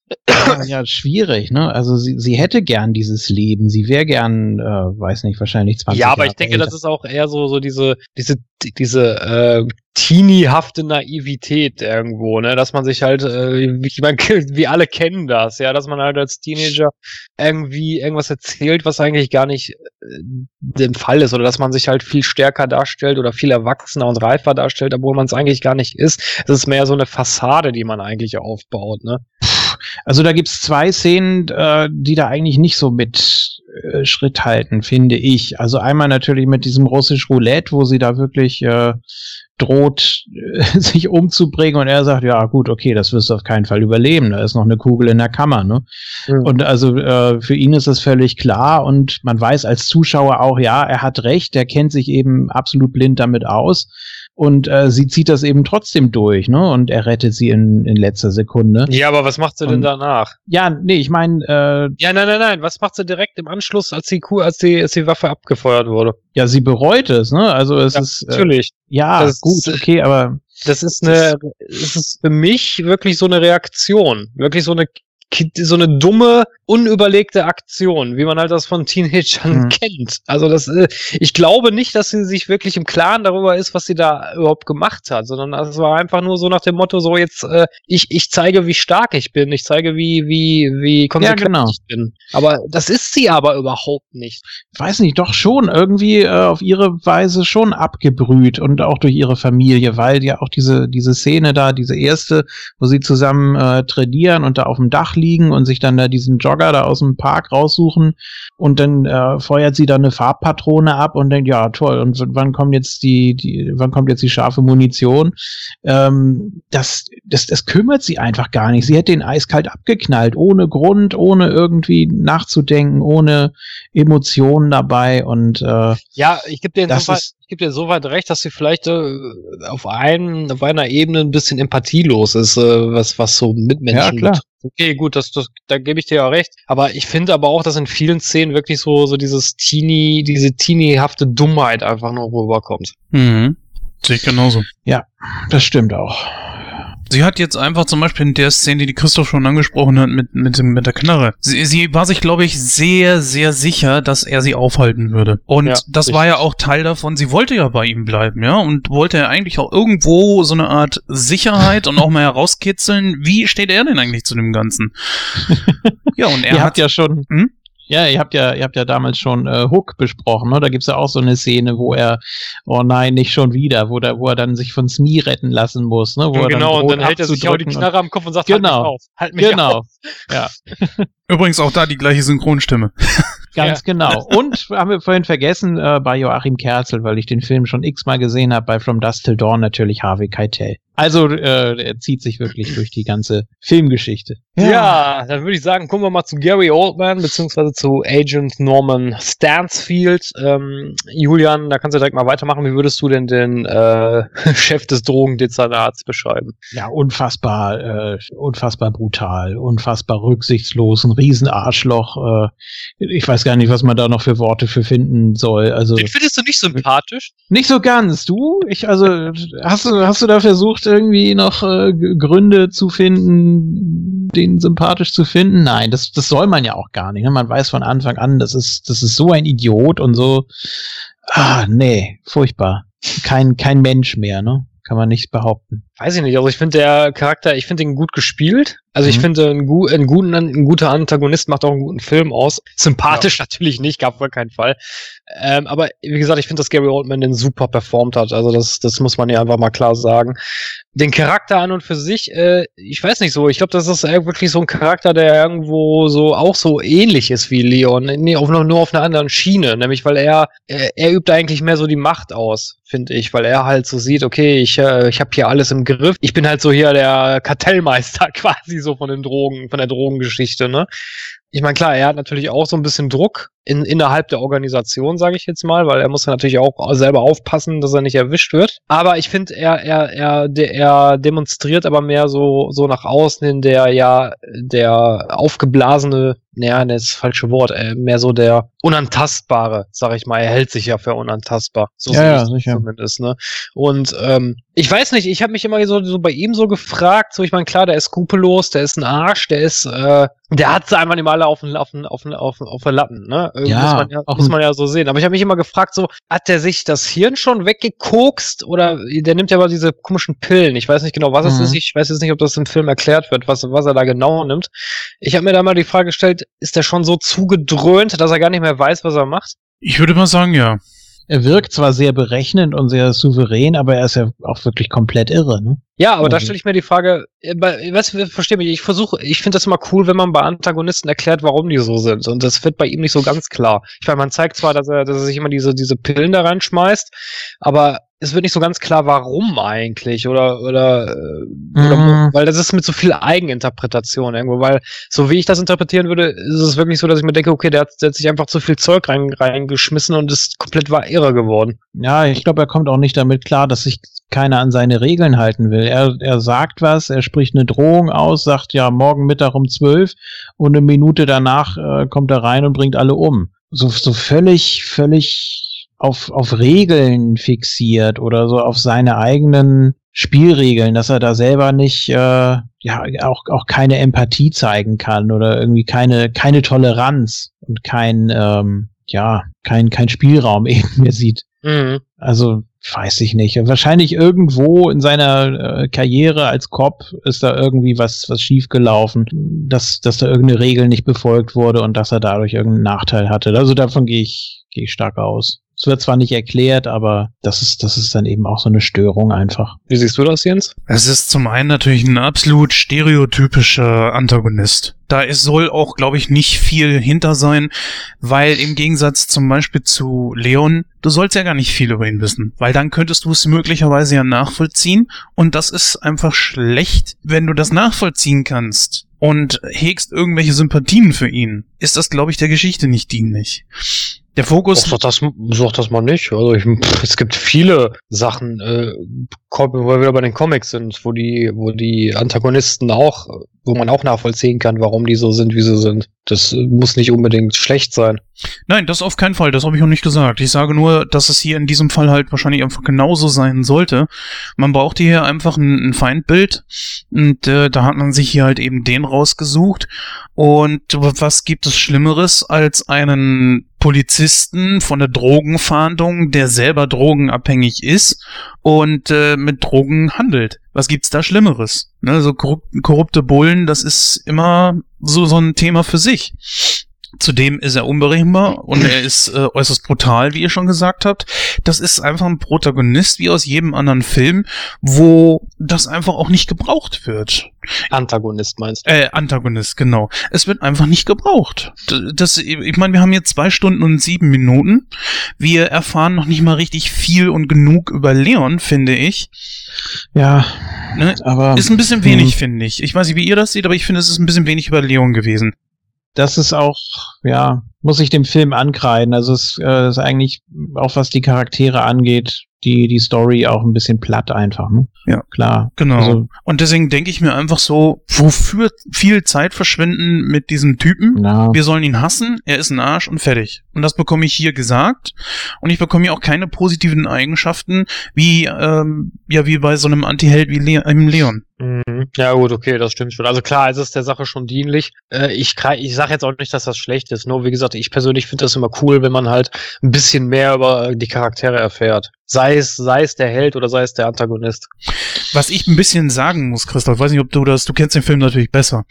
ja, schwierig, ne? Also sie, sie hätte gern dieses Leben, sie wäre gern, äh, weiß nicht, wahrscheinlich 20 Ja, aber Jahre ich denke, älter. das ist auch eher so, so diese, diese, diese äh, teenie-hafte Naivität irgendwo, ne? Dass man sich halt, äh, wie, man, wir alle kennen das, ja, dass man halt als Teenager irgendwie irgendwas erzählt, was eigentlich gar nicht äh, der Fall ist, oder dass man sich halt viel stärker darstellt oder viel erwachsener und reifer darstellt, obwohl man es eigentlich gar nicht ist. Es ist mehr so eine Fassade, die man eigentlich aufbaut, ne? Also da gibt's zwei Szenen, äh, die da eigentlich nicht so mit äh, Schritt halten, finde ich. Also einmal natürlich mit diesem russisch Roulette, wo sie da wirklich äh, droht, sich umzubringen und er sagt, ja gut, okay, das wirst du auf keinen Fall überleben. Da ist noch eine Kugel in der Kammer, ne? Mhm. Und also äh, für ihn ist das völlig klar und man weiß als Zuschauer auch, ja, er hat recht, er kennt sich eben absolut blind damit aus. Und äh, sie zieht das eben trotzdem durch, ne? Und er rettet sie in, in letzter Sekunde. Ja, aber was macht sie denn Und- danach? Ja, nee, ich meine, äh, Ja, nein, nein, nein. Was macht sie direkt im Anschluss, als die Kuh, als die, als die Waffe abgefeuert wurde? ja, sie bereut es, ne? Also es Ja, ist äh, Natürlich. ja Das gut, okay, aber Das ist eine, es ist für mich wirklich so eine Reaktion. Wirklich so eine, so eine dumme, unüberlegte Aktion, wie man halt das von Teenagern Mhm. kennt. Also das, äh, ich glaube nicht, dass sie sich wirklich im Klaren darüber ist, was sie da überhaupt gemacht hat, sondern es war einfach nur so nach dem Motto, so jetzt, äh, ich, ich zeige, wie stark ich bin, ich zeige, wie, wie, wie konsequent genau. ich bin. Aber das ist sie aber überhaupt nicht. weiß nicht, doch schon irgendwie äh, auf ihre Weise schon abgebrüht und auch durch ihre Familie, weil ja auch diese diese Szene da, diese erste, wo sie zusammen äh, trainieren und da auf dem Dach liegen und sich dann da diesen Jogger da aus dem Park raussuchen und dann äh, feuert sie da eine Farbpatrone ab und denkt, ja toll, und wann kommt jetzt die, die wann kommt jetzt die scharfe Munition? Ähm, das, das, das kümmert sie einfach gar nicht. Sie hätte den eiskalt abgeknallt, ohne Grund, ohne irgendwie nachzudenken, ohne Emotionen dabei und äh, Ja, ich gebe dir ist- ich geb dir soweit recht, dass sie vielleicht äh, auf, einen, auf einer Ebene ein bisschen empathielos ist, äh, was, was so Mitmenschen Ja. Okay, gut, das, das, da gebe ich dir ja recht. Aber ich finde aber auch, dass in vielen Szenen wirklich so, so dieses Teenie, diese teeniehafte Dummheit einfach nur rüberkommt. Mhm. Sehe ich genauso. das stimmt auch. Sie hat jetzt einfach zum Beispiel in der Szene, die Christoph schon angesprochen hat, mit, mit, mit der Knarre. Sie, sie war sich, glaube ich, sehr, sehr sicher, dass er sie aufhalten würde. Und Ja, das war ja auch Teil davon. Sie wollte ja bei ihm bleiben, ja, und wollte ja eigentlich auch irgendwo so eine Art Sicherheit und auch mal herauskitzeln. Wie steht er denn eigentlich zu dem Ganzen? ja, und er hat ja schon, Hm? Ja, ihr habt ja, ihr habt ja damals schon äh, Hook besprochen, ne? Da gibt's ja auch so eine Szene, wo er, oh nein, nicht schon wieder, wo, der, wo er dann sich von Smee retten lassen muss, ne? Wo er genau, und droht dann hält er sich auch die Knarre am Kopf und sagt, Genau. halt mich auf, halt mich Genau. auf. Ja, übrigens auch da die gleiche Synchronstimme. ganz genau. Und haben wir vorhin vergessen, äh, bei Joachim Kerzel, weil ich den Film schon x-mal gesehen habe, bei From Dust Till Dawn natürlich Harvey Keitel. Also äh, er zieht sich wirklich durch die ganze Filmgeschichte. Ja. dann würde ich sagen, kommen wir mal zu Gary Oldman, beziehungsweise zu Agent Norman Stansfield. Ähm, Julian, da kannst du direkt mal weitermachen. Wie würdest du denn den äh, Chef des Drogendezernats beschreiben? ja, unfassbar, äh, unfassbar brutal, unfassbar rücksichtslos, ein Riesenarschloch. Äh, ich weiß gar nicht, was man da noch für Worte für finden soll. Also Den findest du nicht sympathisch? nicht so ganz. Du? Ich also hast du hast du da versucht irgendwie noch äh, Gründe zu finden, den sympathisch zu finden? Nein, das das soll man ja auch gar nicht. Ne? Man weiß von Anfang an, das ist das ist so ein Idiot und so. Ah, nee, furchtbar. Kein kein Mensch mehr, ne? Kann man nicht behaupten. Weiß ich nicht. Also ich finde der Charakter, ich finde ihn gut gespielt. Also ich Mhm. finde, ein, gu ein, guten, ein guter Antagonist macht auch einen guten Film aus. Sympathisch natürlich nicht, gab wohl keinen Fall. Ähm, aber wie gesagt, ich finde, dass Gary Oldman den super performt hat. Also das, das muss man ja einfach mal klar sagen. Den Charakter an und für sich, äh, ich weiß nicht so. Ich glaube, das ist wirklich so ein Charakter, der irgendwo so auch so ähnlich ist wie Leon. Nee, auf, nur auf einer anderen Schiene. Nämlich, weil er, äh, er übt eigentlich mehr so die Macht aus, finde ich. Weil er halt so sieht, okay, ich, äh, ich habe hier alles im Griff. Ich bin halt so hier der Kartellmeister quasi so von den Drogen, von der Drogengeschichte, ne? Ich meine, klar, er hat natürlich auch so ein bisschen Druck in, innerhalb der Organisation, sage ich jetzt mal, weil er muss ja natürlich auch selber aufpassen, dass er nicht erwischt wird. Aber ich finde, er, er, er, de, er demonstriert aber mehr so, so nach außen hin der ja, der aufgeblasene, naja, das ist das falsche Wort, äh, mehr so der unantastbare, sag ich mal. Er hält sich ja für unantastbar. So Ja, ja, ich sicher. zumindest, ne? Und ähm, ich weiß nicht, ich habe mich immer so, so bei ihm so gefragt, so ich meine, klar, der ist skrupellos, der ist ein Arsch, der ist, äh, der hat sie einfach nicht mal alle auf den, auf den, auf den, auf den, auf den Lappen, ne? Ja, muss, man ja auch muss man ja so sehen. Aber ich habe mich immer gefragt, so, hat der sich das Hirn schon weggekokst oder der nimmt ja aber diese komischen Pillen. Ich weiß nicht genau, was es Mhm. ist. Ich weiß jetzt nicht, ob das im Film erklärt wird, was, was er da genau nimmt. Ich habe mir da mal die Frage gestellt, ist der schon so zugedröhnt, dass er gar nicht mehr weiß, was er macht? Ich würde mal sagen, ja. Er wirkt zwar sehr berechnend und sehr souverän, aber er ist ja auch wirklich komplett irre, ne? Ja, aber da Mhm. stelle ich mir die Frage, äh, weißt du, versteh mich, ich versuche, ich finde das immer cool, wenn man bei Antagonisten erklärt, warum die so sind. Und das wird bei ihm nicht so ganz klar. Ich meine, man zeigt zwar, dass er, dass er sich immer diese, diese Pillen da reinschmeißt, aber es wird nicht so ganz klar, warum eigentlich. Oder, oder, äh, oder Mhm. weil das ist mit so viel Eigeninterpretation irgendwo, weil so wie ich das interpretieren würde, ist es wirklich so, dass ich mir denke, okay, der hat, der hat sich einfach zu viel Zeug rein, reingeschmissen und ist komplett war irre geworden. Ja, ich glaube, er kommt auch nicht damit klar, dass sich keiner an seine Regeln halten will. Er, er sagt was, er spricht eine Drohung aus, sagt ja morgen Mittag um zwölf und eine Minute danach äh, kommt er rein und bringt alle um. So, so völlig, völlig auf, auf Regeln fixiert oder so auf seine eigenen Spielregeln, dass er da selber nicht, äh, ja, auch, auch keine Empathie zeigen kann oder irgendwie keine, keine Toleranz und kein, ähm, ja, kein, kein Spielraum eben mehr sieht. Mhm. Also weiß ich nicht. Wahrscheinlich irgendwo in seiner äh, Karriere als Cop ist da irgendwie was was schiefgelaufen, dass dass da irgendeine Regel nicht befolgt wurde und dass er dadurch irgendeinen Nachteil hatte. Also davon gehe ich gehe ich stark aus. Es wird zwar nicht erklärt, aber das ist das ist dann eben auch so eine Störung einfach. Wie siehst du das, Jens? Es ist zum einen natürlich ein absolut stereotypischer Antagonist. Da ist, soll auch, glaube ich, nicht viel hinter sein, weil im Gegensatz zum Beispiel zu Leon, du sollst ja gar nicht viel über ihn wissen, weil dann könntest du es möglicherweise ja nachvollziehen und das ist einfach schlecht, wenn du das nachvollziehen kannst und hegst irgendwelche Sympathien für ihn, ist das, glaube ich, der Geschichte nicht dienlich. Der Fokus Sag das, sag das mal nicht. Also ich, pff, es gibt viele Sachen, äh, wo wir wieder bei den Comics sind, wo die, wo die Antagonisten auch, wo man auch nachvollziehen kann, warum die so sind, wie sie sind. Das muss nicht unbedingt schlecht sein. Nein, das auf keinen Fall, das habe ich auch nicht gesagt. Ich sage nur, dass es hier in diesem Fall halt wahrscheinlich einfach genauso sein sollte. Man braucht hier einfach ein, ein Feindbild und äh, da hat man sich hier halt eben den rausgesucht. Und was gibt es Schlimmeres als einen Polizisten von der Drogenfahndung, der selber drogenabhängig ist und äh, mit Drogen handelt? Was gibt's da Schlimmeres? Ne, so korrup korrupte Bullen, das ist immer so so ein Thema für sich. Zudem ist er unberechenbar und er ist äh, äußerst brutal, wie ihr schon gesagt habt. Das ist einfach ein Protagonist wie aus jedem anderen Film, wo das einfach auch nicht gebraucht wird. Antagonist meinst du? Äh, Antagonist, genau. Es wird einfach nicht gebraucht. Das, ich meine, wir haben jetzt zwei Stunden und sieben Minuten. Wir erfahren noch nicht mal richtig viel und genug über Leon, finde ich. Ja, Ne? aber Ist ein bisschen wenig, finde ich. Ich weiß nicht, wie ihr das seht, aber ich finde, es ist ein bisschen wenig über Leon gewesen. Das ist auch, ja, muss ich dem Film ankreiden. Also es äh, ist eigentlich, auch was die Charaktere angeht, die, die Story auch ein bisschen platt einfach, ne? Ja. Klar. Genau. Also, Und deswegen denke ich mir einfach so, wofür viel Zeit verschwenden mit diesem Typen? na, Wir sollen ihn hassen, er ist ein Arsch und fertig. Und das bekomme ich hier gesagt. Und ich bekomme hier auch keine positiven Eigenschaften, wie, ähm, ja, wie bei so einem Anti-Held wie Le im Leon. Mhm. Ja gut, okay, das stimmt schon. Also klar, es ist der Sache schon dienlich. Äh, ich ich sage jetzt auch nicht, dass das schlecht ist. Nur wie gesagt, ich persönlich finde das immer cool, wenn man halt ein bisschen mehr über die Charaktere erfährt. Sei es, sei es der Held oder sei es der Antagonist. Was ich ein bisschen sagen muss, Christoph, weiß nicht, ob du das, du kennst den Film natürlich besser.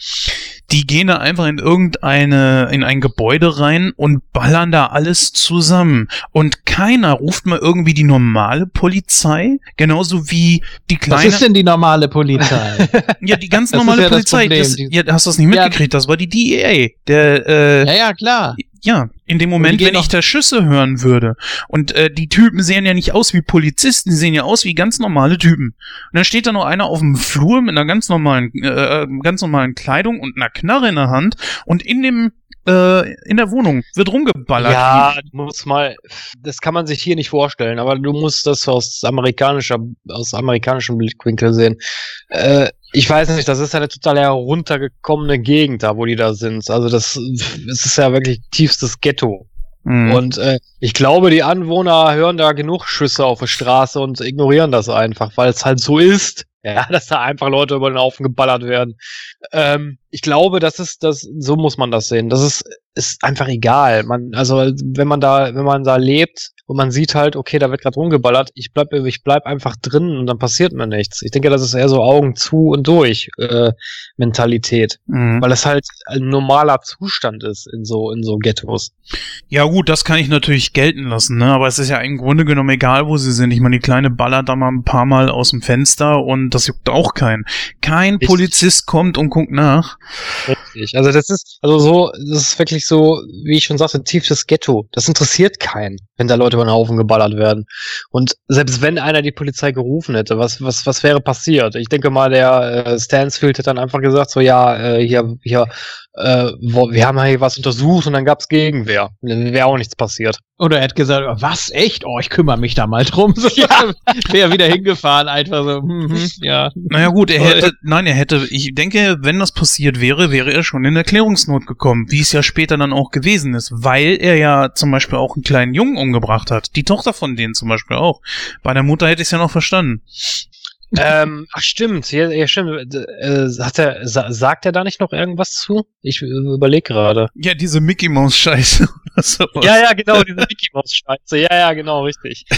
Die gehen da einfach in irgendeine, in ein Gebäude rein und ballern da alles zusammen. Und keiner ruft mal irgendwie die normale Polizei, genauso wie die was kleine. ist denn die normale Polizei? Ja, die ganz Das normale ja das Polizei. Problem. Das, Die- ja, hast du das nicht Ja. mitgekriegt? Das war die DEA. Der, äh, ja, ja, klar. Ja, in dem Moment, wenn ich da Schüsse hören würde. Und äh, die Typen sehen ja nicht aus wie Polizisten, die sehen ja aus wie ganz normale Typen. Und dann steht da noch einer auf dem Flur mit einer ganz normalen, äh, ganz normalen Kleidung und einer Knarre in der Hand. Und in dem äh, in der Wohnung, wird rumgeballert. Ja, du musst mal, das kann man sich hier nicht vorstellen, aber du musst das aus amerikanischer, aus amerikanischem Blickwinkel sehen. Äh, ich weiß nicht, das ist eine total heruntergekommene Gegend da, wo die da sind. Also das, es ist ja wirklich tiefstes Ghetto. Mhm. Und äh, ich glaube, die Anwohner hören da genug Schüsse auf der Straße und ignorieren das einfach, weil es halt so ist, ja, dass da einfach Leute über den Haufen geballert werden. Ähm, ich glaube, das ist, das, so muss man das sehen. Das ist, ist einfach egal. Man, also wenn man da, wenn man da lebt und man sieht halt, okay, da wird gerade rumgeballert, ich bleib, ich bleib einfach drin und dann passiert mir nichts. Ich denke, das ist eher so Augen zu und durch äh, Mentalität, Mhm. weil es halt ein normaler Zustand ist in so in so Ghettos. Ja gut, das kann ich natürlich gelten lassen, ne? aber es ist ja im Grunde genommen egal, wo sie sind. Ich meine, die Kleine ballert da mal ein paar Mal aus dem Fenster und das juckt auch keinen. Kein Richtig. Polizist kommt und guckt nach. Richtig. Also das ist, also so, das ist wirklich so, wie ich schon sagte, tiefes Ghetto. Das interessiert keinen, wenn da Leute über den Haufen geballert werden. Und selbst wenn einer die Polizei gerufen hätte, was, was, was wäre passiert? Ich denke mal, der äh, Stansfield hätte dann einfach gesagt, so ja, äh, hier, hier, äh, wo, wir haben hier was untersucht und dann gab's Gegenwehr. Wäre auch nichts passiert. Oder er hat gesagt, was, echt? Oh, ich kümmere mich da mal drum. So, Wäre wieder hingefahren, einfach so, hm, ja. Naja gut, er Äh, hätte, nein, er hätte, ich denke, wenn das passiert wäre, wäre er schon in Erklärungsnot gekommen, wie es ja später dann auch gewesen ist, weil er ja zum Beispiel auch einen kleinen Jungen umgebracht hat. Die Tochter von denen zum Beispiel auch. Bei der Mutter hätte ich es ja noch verstanden. Ähm, ach stimmt, ja, ja stimmt. Äh, hat er, sa sagt er da nicht noch irgendwas zu? Ich äh, überlege gerade. Ja, diese Mickey Maus Scheiße oder so. Ja, ja, genau, diese Mickey Mouse Scheiße. Ja, ja, genau, richtig.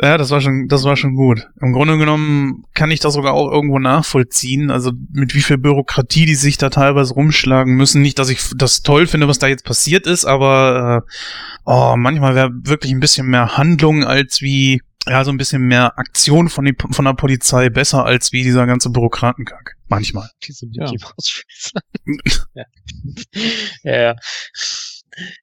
Ja, das war schon, das war schon gut. Im Grunde genommen kann ich das sogar auch irgendwo nachvollziehen. Also mit wie viel Bürokratie die sich da teilweise rumschlagen müssen. Nicht, dass ich das toll finde, was da jetzt passiert ist, aber äh, oh, manchmal wäre wirklich ein bisschen mehr Handlung als wie ja so ein bisschen mehr Aktion von, die, von der Polizei besser als wie dieser ganze Bürokratenkack. Manchmal. Diese Ja. Mickey ja. ja, ja.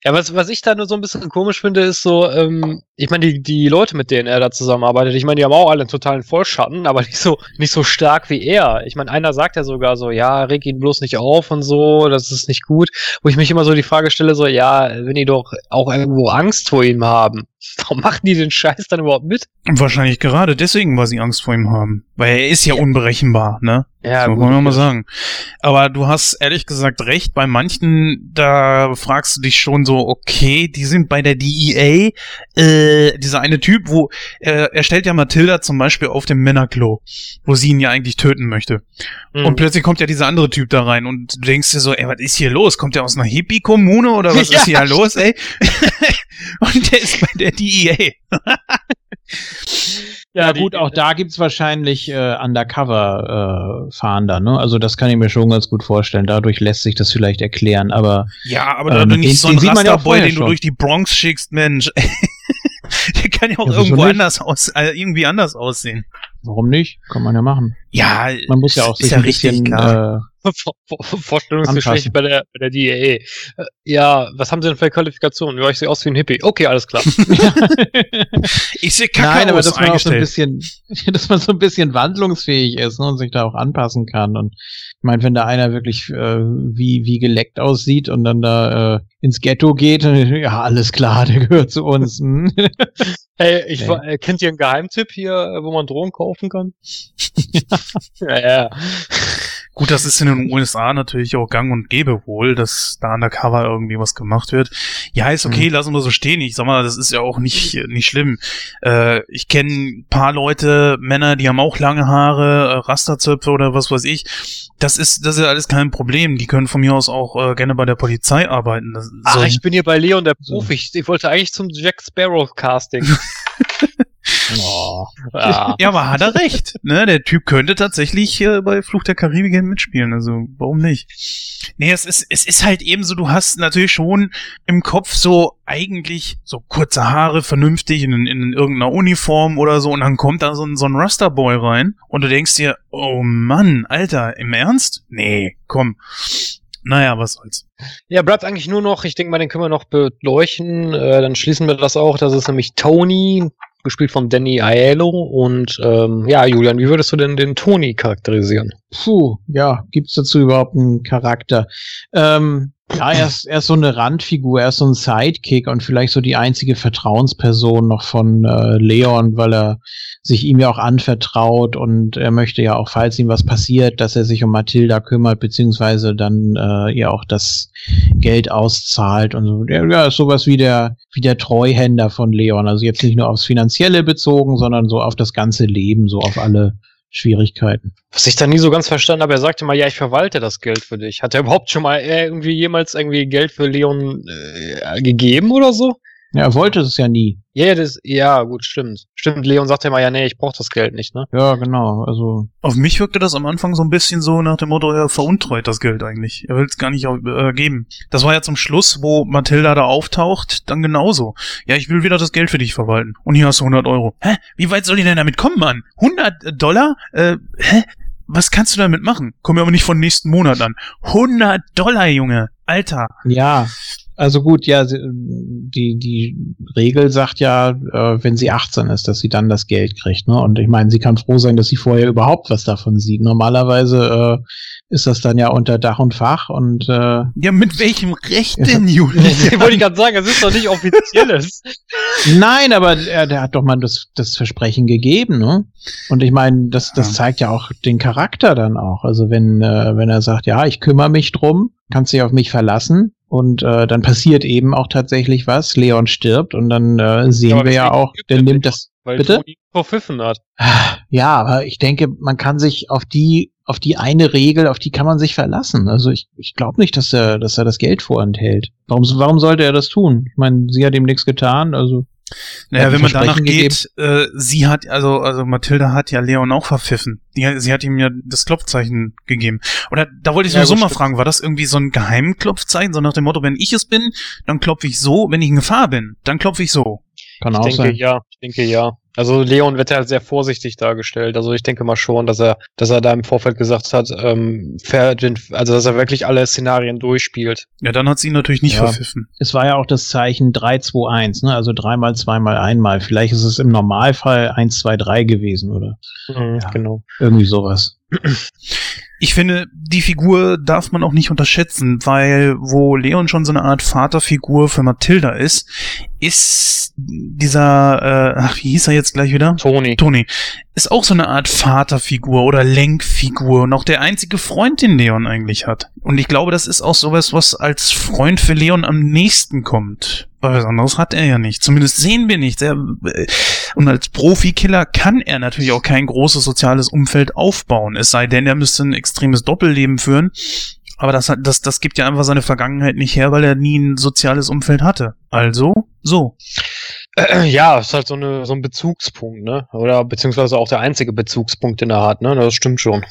Ja, was, was ich da nur so ein bisschen komisch finde, ist so, ähm, ich meine, die, die Leute, mit denen er da zusammenarbeitet, ich meine, die haben auch alle einen totalen Vollschatten, aber nicht so, nicht so stark wie er. Ich meine, einer sagt ja sogar so, ja, reg ihn bloß nicht auf und so, das ist nicht gut. Wo ich mich immer so die Frage stelle, so, ja, wenn die doch auch irgendwo Angst vor ihm haben, warum machen die den Scheiß dann überhaupt mit? Wahrscheinlich gerade deswegen, weil sie Angst vor ihm haben. Weil er ist ja, unberechenbar, ne? Ja, so, wollen wir mal sagen. Aber du hast ehrlich gesagt recht, bei manchen, da fragst du dich schon so, okay, die sind bei der DEA, äh, dieser eine Typ, wo, äh, er stellt ja Matilda zum Beispiel auf dem Männerklo, wo sie ihn ja eigentlich töten möchte. Mhm. Und plötzlich kommt ja dieser andere Typ da rein und du denkst dir so, ey, was ist hier los? Kommt der aus einer Hippie-Kommune oder was Ja. ist hier los, ey? und der ist bei der E DEA. Ja, die- gut, auch da gibt's wahrscheinlich äh, Undercover-Fahnder, ne? Also das kann ich mir schon ganz gut vorstellen. Dadurch lässt sich das vielleicht erklären, aber Ja, aber Ähm, da du nicht den- so ein den sieht man ja auch Rasterboy, vorher den du schon. durch die Bronx schickst, Mensch. Der kann ja auch Ja, wieso irgendwo anders aus, äh, irgendwie anders aussehen. Warum nicht? Kann man ja machen. Ja, Man muss ja auch ist sich ja ein richtig, bisschen klar. äh, Vor- Vor- Vorstellungsgespräch bei der, bei der DEA. Äh, Ja, was haben Sie denn für Qualifikationen? Ja, ich sehe aus wie ein Hippie. Okay, alles klar. ich sehe kacke Nein, aber dass man auch so ein bisschen, dass man so ein bisschen wandlungsfähig ist ne, und sich da auch anpassen kann. Und ich meine, wenn da einer wirklich äh, wie, wie geleckt aussieht und dann da äh, ins Ghetto geht, dann, ja, alles klar, der gehört zu uns. Hey, ich war, äh, kennt ihr einen Geheimtipp hier, äh, wo man Drogen kaufen kann? ja, ja. Gut, das ist in den USA natürlich auch gang und gäbe wohl, dass da undercover irgendwie was gemacht wird. Ja, ist Mhm. okay, lassen wir so stehen. Ich sag mal, das ist ja auch nicht, nicht schlimm. Äh, ich kenne ein paar Leute, Männer, die haben auch lange Haare, äh, Rasterzöpfe oder was weiß ich. Das ist, das ist alles kein Problem. Die können von mir aus auch äh, gerne bei der Polizei arbeiten. Das, Ach, so- ich bin hier bei Leon der. Profi. Ich, ich wollte eigentlich zum Jack Sparrow Casting. Oh. Ja, aber hat er recht. Ne? Der Typ könnte tatsächlich äh, bei Fluch der Karibik mitspielen. Also, warum nicht? Nee, es ist, es ist halt eben so, du hast natürlich schon im Kopf so eigentlich so kurze Haare, vernünftig in, in irgendeiner Uniform oder so und dann kommt da so ein, so ein Rasterboy rein und du denkst dir, oh Mann, Alter, im Ernst? Nee, komm. Naja, was soll's. Ja, bleibt eigentlich nur noch, ich denke mal, den können wir noch beleuchten. Äh, dann schließen wir das auch. Das ist nämlich Tony. Gespielt von Danny Aiello. Und ähm, ja, Julian, wie würdest du denn den Tony charakterisieren? Puh, ja, gibt's dazu überhaupt einen Charakter? Ähm, ja, er ist, er ist so eine Randfigur, er ist so ein Sidekick und vielleicht so die einzige Vertrauensperson noch von äh, Leon, weil er sich ihm ja auch anvertraut und er möchte ja auch, falls ihm was passiert, dass er sich um Mathilda kümmert, beziehungsweise dann äh, ihr auch das Geld auszahlt und so. Ja, ist sowas wie der, wie der Treuhänder von Leon. Also jetzt nicht nur aufs Finanzielle bezogen, sondern so auf das ganze Leben, so auf alle Schwierigkeiten. Was ich da nie so ganz verstanden habe, er sagte mal, ja, ich verwalte das Geld für dich. Hat er überhaupt schon mal äh, irgendwie jemals irgendwie Geld für Leon äh, gegeben oder so? Ja, er wollte es ja nie. Ja, yeah, das, ja, gut, stimmt. Stimmt, Leon sagt ja mal, ja, nee, ich brauch das Geld nicht, ne? Ja, genau, also. Auf mich wirkte das am Anfang so ein bisschen so nach dem Motto, er veruntreut das Geld eigentlich. Er will es gar nicht äh, geben. Das war ja zum Schluss, wo Mathilda da auftaucht, dann genauso. Ja, ich will wieder das Geld für dich verwalten. Und hier hast du 100 Euro. Hä? Wie weit soll ich denn damit kommen, Mann? 100 Dollar? Äh, hä? Was kannst du damit machen? Komm mir aber nicht von nächsten Monat an. 100 Dollar, Junge. Alter. Ja, also gut, ja, die, die Regel sagt ja, äh, wenn sie 18 ist, dass sie dann das Geld kriegt. Ne? Und ich meine, sie kann froh sein, dass sie vorher überhaupt was davon sieht. Normalerweise äh, ist das dann ja unter Dach und Fach und äh, Ja, mit welchem Recht denn, Julian? Wollte ich gerade sagen, es ist doch nicht offizielles. Nein, aber er, der hat doch mal das, das Versprechen gegeben, ne? Und ich meine, das, das zeigt ja auch den Charakter dann auch. Also wenn, äh, wenn er sagt, ja, ich kümmere mich drum, kannst dich auf mich verlassen. Und äh, dann passiert eben auch tatsächlich was. Leon stirbt und dann äh, sehen aber wir ja auch, der er nimmt das. Weil Bitte? Verpfiffen hat. Ja, aber ich denke, man kann sich auf die, auf die eine Regel, auf die kann man sich verlassen. Also ich, ich glaube nicht, dass er, dass er das Geld vorenthält. Warum, warum sollte er das tun? Ich meine, sie hat ihm nichts getan, also. Naja, wenn man danach Versprechen geht, äh, sie hat, also, also Mathilda hat ja Leon auch verpfiffen. Die, sie hat ihm ja das Klopfzeichen gegeben. Oder da wollte ich Ja, nur so mal fragen, war das irgendwie so ein Geheimklopfzeichen, so nach dem Motto, wenn ich es bin, dann klopfe ich so, wenn ich in Gefahr bin, dann klopfe ich so. Kann Ich auch denke sein. ja, ich denke ja. Also Leon wird ja sehr vorsichtig dargestellt. Also ich denke mal schon, dass er, dass er da im Vorfeld gesagt hat, ähm, fair- also dass er wirklich alle Szenarien durchspielt. Ja, dann hat sie ihn natürlich nicht Ja. verpfiffen. Es war ja auch das Zeichen 3, 2, 1, ne? Also dreimal, zweimal, einmal. Vielleicht ist es im Normalfall 1, 2, 3 gewesen oder Ja. Genau. irgendwie sowas. Ich finde, die Figur darf man auch nicht unterschätzen, weil wo Leon schon so eine Art Vaterfigur für Mathilda ist, ist dieser, äh, ach, wie hieß er jetzt gleich wieder? Tony. Tony ist auch so eine Art Vaterfigur oder Lenkfigur und auch der einzige Freund, den Leon eigentlich hat. Und ich glaube, das ist auch sowas, was als Freund für Leon am nächsten kommt. Weil was anderes hat er ja nicht. Zumindest sehen wir nicht. Er, äh, und als Profikiller kann er natürlich auch kein großes soziales Umfeld aufbauen. Es sei denn, er müsste ein extremes Doppelleben führen. Aber das, das, das gibt ja einfach seine Vergangenheit nicht her, weil er nie ein soziales Umfeld hatte. Also, so. Äh, ja, ist halt so, eine, so ein Bezugspunkt, ne? Oder beziehungsweise auch der einzige Bezugspunkt, den er hat, ne? Das stimmt schon.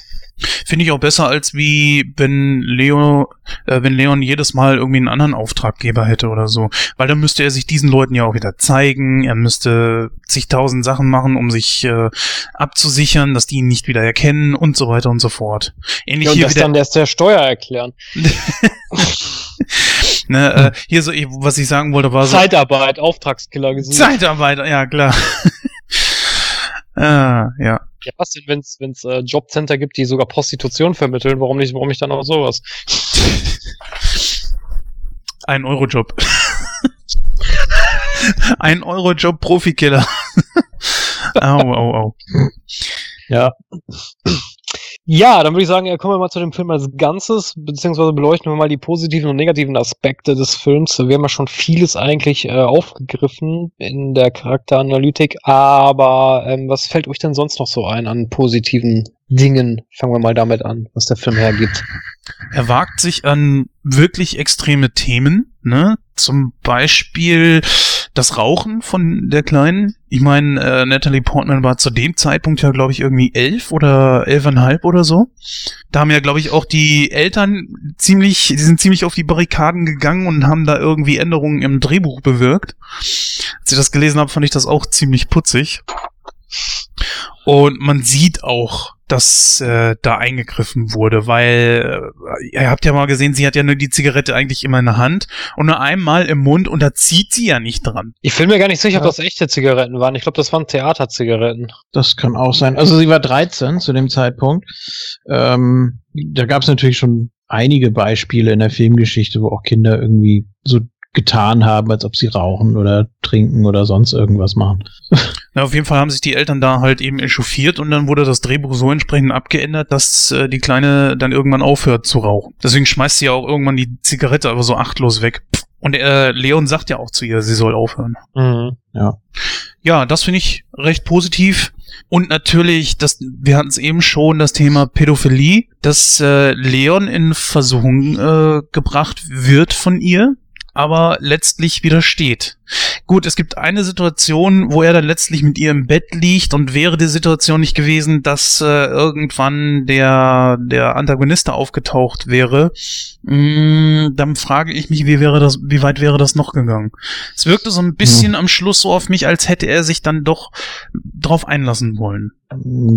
Finde ich auch besser, als wie wenn Leo, äh, wenn Leon jedes Mal irgendwie einen anderen Auftraggeber hätte oder so. Weil dann müsste er sich diesen Leuten ja auch wieder zeigen, er müsste zigtausend Sachen machen, um sich äh, abzusichern, dass die ihn nicht wieder erkennen und so weiter und so fort. Ähnlich Ja, und hier das wieder, dann erst der Steuer erklären. ne, äh, hier so, was ich sagen wollte, war so, Zeitarbeit, Auftragskiller gesucht. Zeitarbeiter, ja klar. Ah, ja. Ja, was denn, wenn es wenn's, äh, Jobcenter gibt, die sogar Prostitution vermitteln? Warum nicht, warum nicht dann auch sowas? Ein Euro-Job. Ein Euro-Job Profikiller. au, au, au. Ja. Ja, dann würde ich sagen, kommen wir mal zu dem Film als Ganzes, beziehungsweise beleuchten wir mal die positiven und negativen Aspekte des Films. Wir haben ja schon vieles eigentlich äh, aufgegriffen in der Charakteranalytik, aber ähm, was fällt euch denn sonst noch so ein an positiven Dingen? Fangen wir mal damit an, was der Film hergibt. Er wagt sich an wirklich extreme Themen, ne? Zum Beispiel das Rauchen von der Kleinen. Ich meine, äh, Natalie Portman war zu dem Zeitpunkt ja, glaube ich, irgendwie elf oder elfeinhalb oder so. Da haben ja, glaube ich, auch die Eltern ziemlich, die sind ziemlich auf die Barrikaden gegangen und haben da irgendwie Änderungen im Drehbuch bewirkt. Als ich das gelesen habe, fand ich das auch ziemlich putzig. Und man sieht auch, dass äh, da eingegriffen wurde, weil äh, ihr habt ja mal gesehen, sie hat ja nur die Zigarette eigentlich immer in der Hand und nur einmal im Mund und da zieht sie ja nicht dran. Ich bin mir gar nicht sicher, ob Ja. das echte Zigaretten waren. Ich glaube, das waren Theaterzigaretten. Das kann auch sein. Also sie war 13 zu dem Zeitpunkt. Ähm, da gab es natürlich schon einige Beispiele in der Filmgeschichte, wo auch Kinder irgendwie so getan haben, als ob sie rauchen oder trinken oder sonst irgendwas machen. Na, auf jeden Fall haben sich die Eltern da halt eben echauffiert und dann wurde das Drehbuch so entsprechend abgeändert, dass äh, die Kleine dann irgendwann aufhört zu rauchen. Deswegen schmeißt sie ja auch irgendwann die Zigarette aber so achtlos weg. Und äh, Leon sagt ja auch zu ihr, sie soll aufhören. Mhm. Ja, das finde ich recht positiv. Und natürlich, das, wir hatten es eben schon, das Thema Pädophilie, dass äh, Leon in Versuchung äh, gebracht wird von ihr, aber letztlich widersteht. Gut, es gibt eine Situation, wo er dann letztlich mit ihr im Bett liegt und wäre die Situation nicht gewesen, dass äh, irgendwann der, der Antagonist da aufgetaucht wäre, mh, dann frage ich mich, wie wäre das, wie weit wäre das noch gegangen? Es wirkte so ein bisschen am Schluss so auf mich, als hätte er sich dann doch drauf einlassen wollen.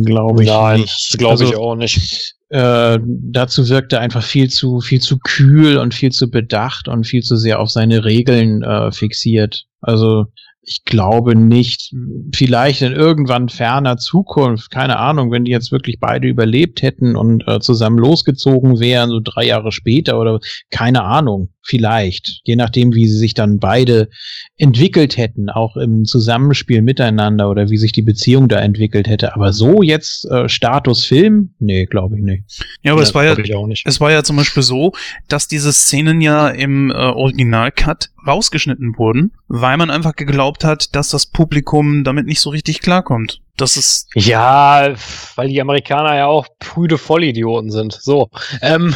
Glaube ich Nein, glaube ich Also, auch nicht. Äh, dazu wirkte er einfach viel zu viel zu kühl und viel zu bedacht und viel zu sehr auf seine Regeln äh, fixiert. Also ich glaube nicht, vielleicht in irgendwann ferner Zukunft, keine Ahnung, wenn die jetzt wirklich beide überlebt hätten und äh, zusammen losgezogen wären, so drei Jahre später oder keine Ahnung, vielleicht, je nachdem, wie sie sich dann beide entwickelt hätten, auch im Zusammenspiel miteinander oder wie sich die Beziehung da entwickelt hätte. Aber so jetzt äh, Status Film? Nee, glaube ich nicht. Ja, aber es war ja, ich auch nicht. es war ja zum Beispiel so, dass diese Szenen ja im äh, Originalcut rausgeschnitten wurden, weil man einfach geglaubt hat, dass das Publikum damit nicht so richtig klarkommt. Das ist, Ja, weil die Amerikaner ja auch prüde Vollidioten sind. So. Ähm,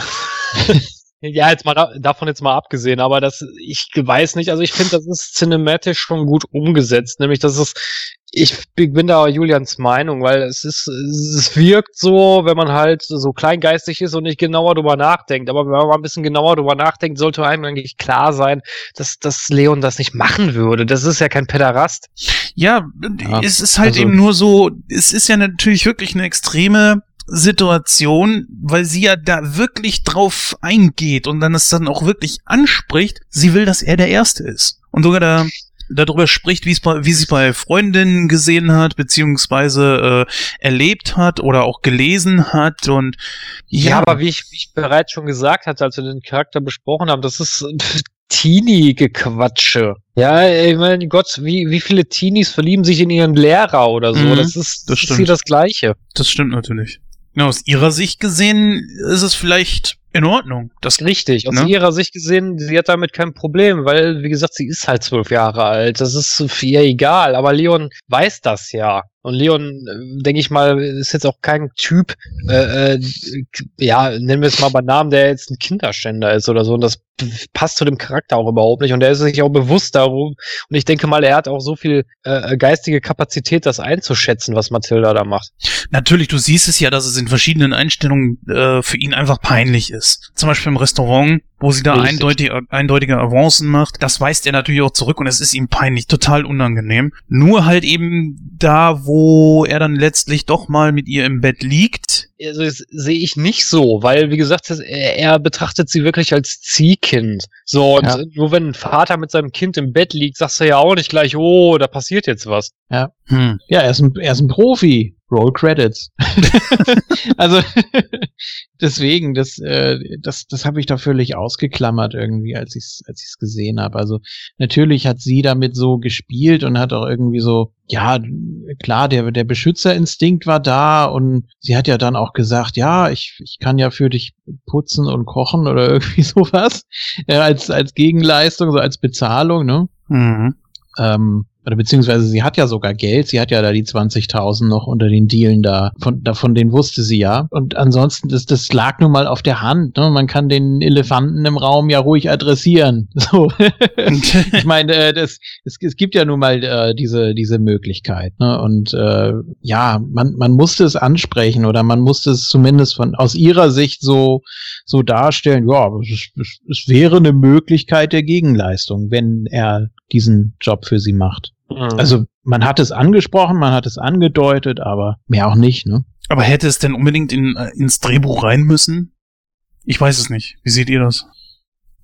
ja, jetzt mal da, davon jetzt mal abgesehen, aber das, ich weiß nicht, also ich finde, das ist cinematisch schon gut umgesetzt, nämlich das ist, ich bin da Julians Meinung, weil es ist, es wirkt so, wenn man halt so kleingeistig ist und nicht genauer drüber nachdenkt. Aber wenn man mal ein bisschen genauer drüber nachdenkt, sollte einem eigentlich klar sein, dass, dass Leon das nicht machen würde. Das ist ja kein Pederast. ja, Ja, es ist halt also- eben nur so, es ist ja natürlich wirklich eine extreme Situation, weil sie ja da wirklich drauf eingeht und dann es dann auch wirklich anspricht, sie will, dass er der Erste ist. Und sogar da darüber spricht, wie es bei, wie sie es bei Freundinnen gesehen hat, beziehungsweise äh, erlebt hat oder auch gelesen hat und Ja, aber wie ich, wie ich bereits schon gesagt hatte, als wir den Charakter besprochen haben, das ist Teenie-Gequatsche. Ja, ich meine, Gott, wie, wie viele Teenies verlieben sich in ihren Lehrer oder so? Mhm, das ist, das das ist hier das Gleiche. Das stimmt natürlich. Ja, aus ihrer Sicht gesehen ist es vielleicht in Ordnung. Das Richtig. Aus Ne? ihrer Sicht gesehen, sie hat damit kein Problem, weil, wie gesagt, sie ist halt zwölf Jahre alt. Das ist für ihr egal. Aber Leon weiß das ja. Und Leon, denke ich mal, ist jetzt auch kein Typ, äh, äh, ja, nennen wir es mal bei Namen, der jetzt ein Kinderständer ist oder so. Und das passt zu dem Charakter auch überhaupt nicht. Und er ist sich auch bewusst darum. Und ich denke mal, er hat auch so viel äh, geistige Kapazität, das einzuschätzen, was Mathilda da macht. Natürlich, du siehst es ja, dass es in verschiedenen Einstellungen äh, für ihn einfach peinlich ist. Zum Beispiel im Restaurant, wo sie da eindeutig, eindeutige Avancen macht. Das weist er natürlich auch zurück und es ist ihm peinlich, total unangenehm. Nur halt eben da, wo er dann letztlich doch mal mit ihr im Bett liegt. also das sehe ich nicht so, weil wie gesagt, er, er betrachtet sie wirklich als Ziehkind. So, und Ja. nur wenn ein Vater mit seinem Kind im Bett liegt, sagst du ja auch nicht gleich, oh, da passiert jetzt was. Hm. Ja, er ist ein, er ist ein Profi. Roll Credits. also deswegen, das, äh, das, das habe ich da völlig ausgeklammert irgendwie, als ich es als ich's gesehen habe. Also natürlich hat sie damit so gespielt und hat auch irgendwie so, ja, klar, der, der Beschützerinstinkt war da und sie hat ja dann auch gesagt, ja, ich, ich kann ja für dich putzen und kochen oder irgendwie sowas, äh, als, als Gegenleistung, so als Bezahlung, ne? Mhm. ähm, oder beziehungsweise sie hat ja sogar Geld, sie hat ja da die 20.000 noch unter den Dealen da, von, da, von denen wusste sie ja. Und ansonsten, das, das lag nun mal auf der Hand, ne? man kann den Elefanten im Raum ja ruhig adressieren. So. ich meine, äh, das, es, es gibt ja nun mal äh, diese, diese Möglichkeit. Ne? Und äh, ja, man, man musste es ansprechen oder man musste es zumindest von aus ihrer Sicht so, so darstellen, ja, es, es wäre eine Möglichkeit der Gegenleistung, wenn er diesen Job für sie macht. Also, Also man hat es angesprochen, man hat es angedeutet, aber mehr auch nicht, ne? Aber hätte es denn unbedingt in, äh, ins Drehbuch rein müssen? Ich weiß es nicht. Wie seht ihr das?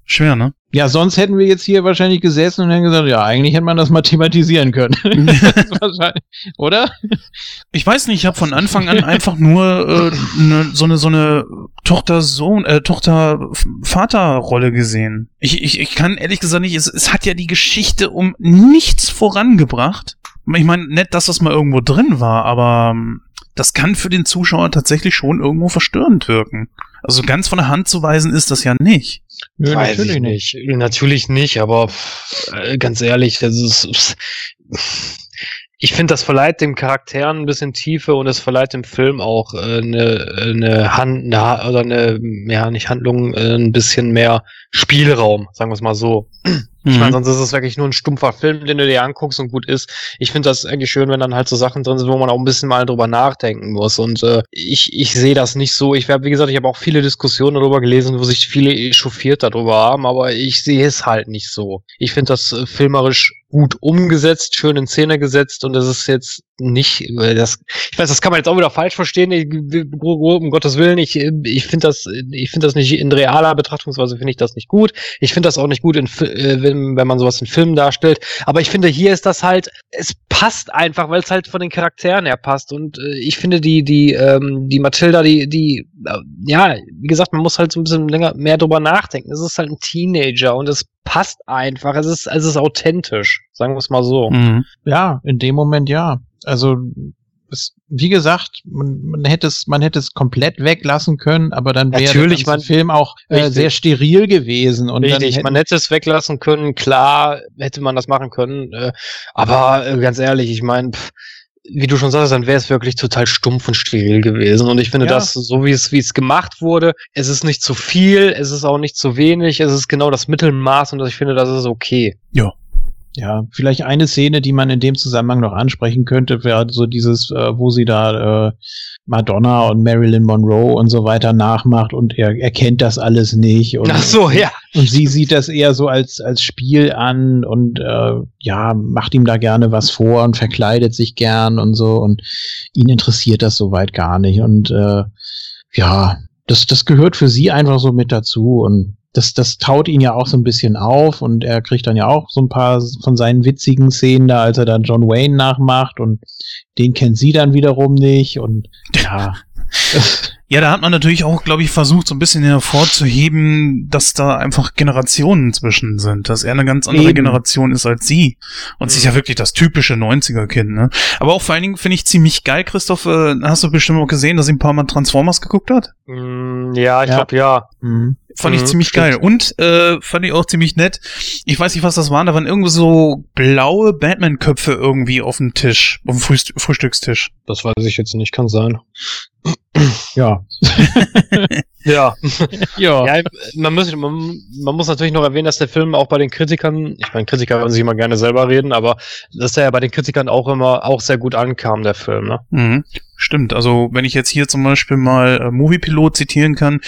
Schwer, ne? Ja, sonst hätten wir jetzt hier wahrscheinlich gesessen und hätten gesagt, ja, eigentlich hätte man das mal thematisieren können. oder? Ich weiß nicht, ich habe von Anfang an einfach nur äh, ne, so eine so eine Tochter-Sohn, äh, Tochter-Vater-Rolle gesehen. Ich, ich, ich kann ehrlich gesagt nicht, es, es hat ja die Geschichte um nichts vorangebracht. Ich meine, nett, dass das mal irgendwo drin war, aber ähm, das kann für den Zuschauer tatsächlich schon irgendwo verstörend wirken. Also ganz von der Hand zu weisen ist das ja nicht. Nö, Weiß natürlich nicht. nicht. Natürlich nicht, aber äh, ganz ehrlich, das ist, ich finde, das verleiht dem Charakteren ein bisschen Tiefe und es verleiht dem Film auch äh, eine, eine Hand, eine, oder eine, ja, nicht Handlung, äh, ein bisschen mehr Spielraum, sagen wir es mal so. Ich meine, mhm. sonst ist es wirklich nur ein stumpfer Film, den du dir anguckst und gut ist. Ich finde das eigentlich schön, wenn dann halt so Sachen drin sind, wo man auch ein bisschen mal drüber nachdenken muss. Und äh, ich, ich sehe das nicht so. Ich habe, wie gesagt, ich habe auch viele Diskussionen darüber gelesen, wo sich viele echauffiert darüber haben, aber ich sehe es halt nicht so. Ich finde das äh, filmerisch gut umgesetzt, schön in Szene gesetzt und das ist jetzt nicht, das, ich weiß, das kann man jetzt auch wieder falsch verstehen, ich, um Gottes Willen, ich, ich finde das, ich finde das nicht in realer Betrachtungsweise finde ich das nicht gut. Ich finde das auch nicht gut, in, äh, wenn, wenn man sowas in Filmen darstellt. Aber ich finde, hier ist das halt, es passt einfach, weil es halt von den Charakteren her passt. Und äh, ich finde die, die, ähm, die Matilda, die, die, äh, ja, wie gesagt, man muss halt so ein bisschen länger mehr drüber nachdenken. Es ist halt ein Teenager und es passt einfach. Es ist, es ist authentisch, sagen wir es mal so. Mhm. Ja, in dem Moment ja. Also es, wie gesagt, man, man hätte es, man hätte es komplett weglassen können, aber dann wäre der Film auch äh, sehr steril gewesen. Und richtig, dann man hätte es weglassen können, klar hätte man das machen können, äh, aber äh, ganz ehrlich, ich meine, wie du schon sagst, dann wäre es wirklich total stumpf und steril gewesen. Und ich finde, ja. das, so wie es, wie es gemacht wurde, es ist nicht zu viel, es ist auch nicht zu wenig, es ist genau das Mittelmaß und ich finde, das ist okay. Ja, ja, vielleicht eine Szene, die man in dem Zusammenhang noch ansprechen könnte, wäre so dieses, äh, wo sie da äh, Madonna und Marilyn Monroe und so weiter nachmacht und er erkennt das alles nicht. Und, Ach so, ja. Und sie sieht das eher so als, als Spiel an und äh, ja, macht ihm da gerne was vor und verkleidet sich gern und so und ihn interessiert das soweit gar nicht. Und äh, ja, das, das gehört für sie einfach so mit dazu und das, das taut ihn ja auch so ein bisschen auf und er kriegt dann ja auch so ein paar von seinen witzigen Szenen da, als er dann John Wayne nachmacht und den kennt sie dann wiederum nicht und ja. Ja, da hat man natürlich auch, glaube ich, versucht, so ein bisschen hervorzuheben, dass da einfach Generationen zwischen sind, dass er eine ganz andere Eben. Generation ist als sie. Und mhm. sie ist ja wirklich das typische 90er-Kind, ne? Aber auch vor allen Dingen finde ich ziemlich geil, Christoph, äh, hast du bestimmt auch gesehen, dass sie ein paar Mal Transformers geguckt hat? Mm, ja, ich ja. glaube ja. Mhm. Fand ich mhm, ziemlich stimmt. geil. Und äh, fand ich auch ziemlich nett. Ich weiß nicht, was das waren. Da waren irgendwie so blaue Batman-Köpfe irgendwie auf dem Tisch, auf dem Frühst Frühstückstisch. Das weiß ich jetzt nicht, kann sein. Ja. ja. ja. ja. man, muss, man, man, muss natürlich noch erwähnen, dass der Film auch bei den Kritikern, ich meine, Kritiker würden sich immer gerne selber reden, aber dass er ja bei den Kritikern auch immer auch sehr gut ankam, der Film, ne? Mhm. Stimmt, also wenn ich jetzt hier zum Beispiel mal äh, Moviepilot zitieren kann,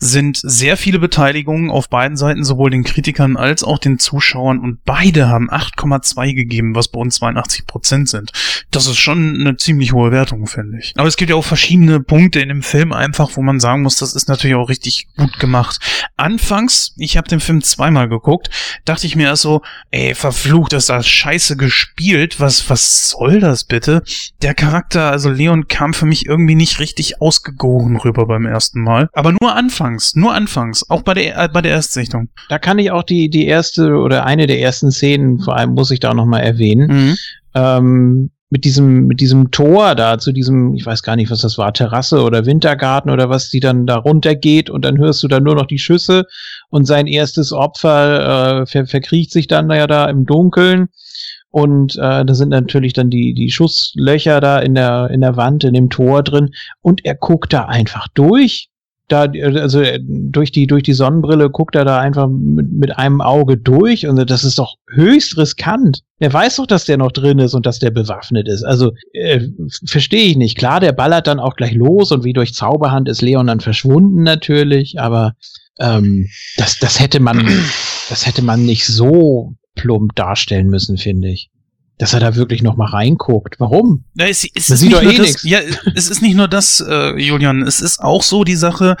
sind sehr viele Beteiligungen auf beiden Seiten, sowohl den Kritikern als auch den Zuschauern und beide haben 8,2 gegeben, was bei uns 82 Prozent sind. Das ist schon eine ziemlich hohe Wertung, finde ich. Aber es gibt ja auch verschiedene Punkte in dem Film einfach, wo man sagen muss, das ist natürlich auch richtig gut gemacht. Anfangs, ich habe den Film zweimal geguckt, dachte ich mir erst so, ey, verflucht, ist das scheiße gespielt, was, was soll das bitte? Der Charakter, also Leon kam für mich irgendwie nicht richtig ausgegoren rüber beim ersten Mal. Aber nur anfangs, nur anfangs, auch bei der, äh, bei der Erstsichtung. Da kann ich auch die, die erste oder eine der ersten Szenen, vor allem muss ich da auch nochmal erwähnen, mhm. ähm, mit diesem, mit diesem Tor da zu diesem, ich weiß gar nicht, was das war, Terrasse oder Wintergarten oder was, die dann da runtergeht und dann hörst du dann nur noch die Schüsse und sein erstes Opfer äh, ver verkriecht sich dann ja da im Dunkeln und äh, da sind natürlich dann die, die Schusslöcher da in der, in der Wand, in dem Tor drin. Und er guckt da einfach durch. Da, also äh, durch die, durch die Sonnenbrille guckt er da einfach mit, mit einem Auge durch. Und das ist doch höchst riskant. Er weiß doch, dass der noch drin ist und dass der bewaffnet ist. Also äh, verstehe ich nicht. Klar, der ballert dann auch gleich los und wie durch Zauberhand ist Leon dann verschwunden natürlich. Aber ähm, das, das hätte man, das hätte man nicht so plump darstellen müssen, finde ich. Dass er da wirklich noch mal reinguckt. Warum? Ja, es, es ist sieht nicht doch nur eh das, nix. ja, es ist nicht nur das, äh, Julian, es ist auch so die Sache,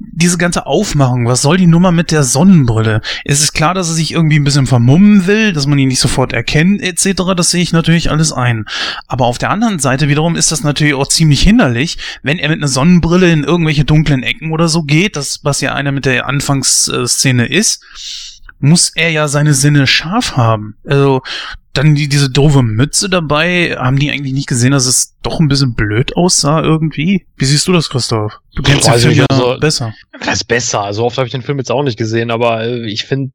diese ganze Aufmachung, was soll die Nummer mit der Sonnenbrille? Es ist klar, dass er sich irgendwie ein bisschen vermummen will, dass man ihn nicht sofort erkennt, etc., das sehe ich natürlich alles ein. Aber auf der anderen Seite wiederum ist das natürlich auch ziemlich hinderlich, wenn er mit einer Sonnenbrille in irgendwelche dunklen Ecken oder so geht, das, was ja einer mit der Anfangsszene ist, muss er ja seine Sinne scharf haben. Also, dann die, diese doofe Mütze dabei. Haben die eigentlich nicht gesehen, dass es doch ein bisschen blöd aussah irgendwie? Wie siehst du das, Christoph? Du kennst den Film ja nicht, also- besser. Das ist besser. So oft habe ich den Film jetzt auch nicht gesehen, aber äh, ich finde,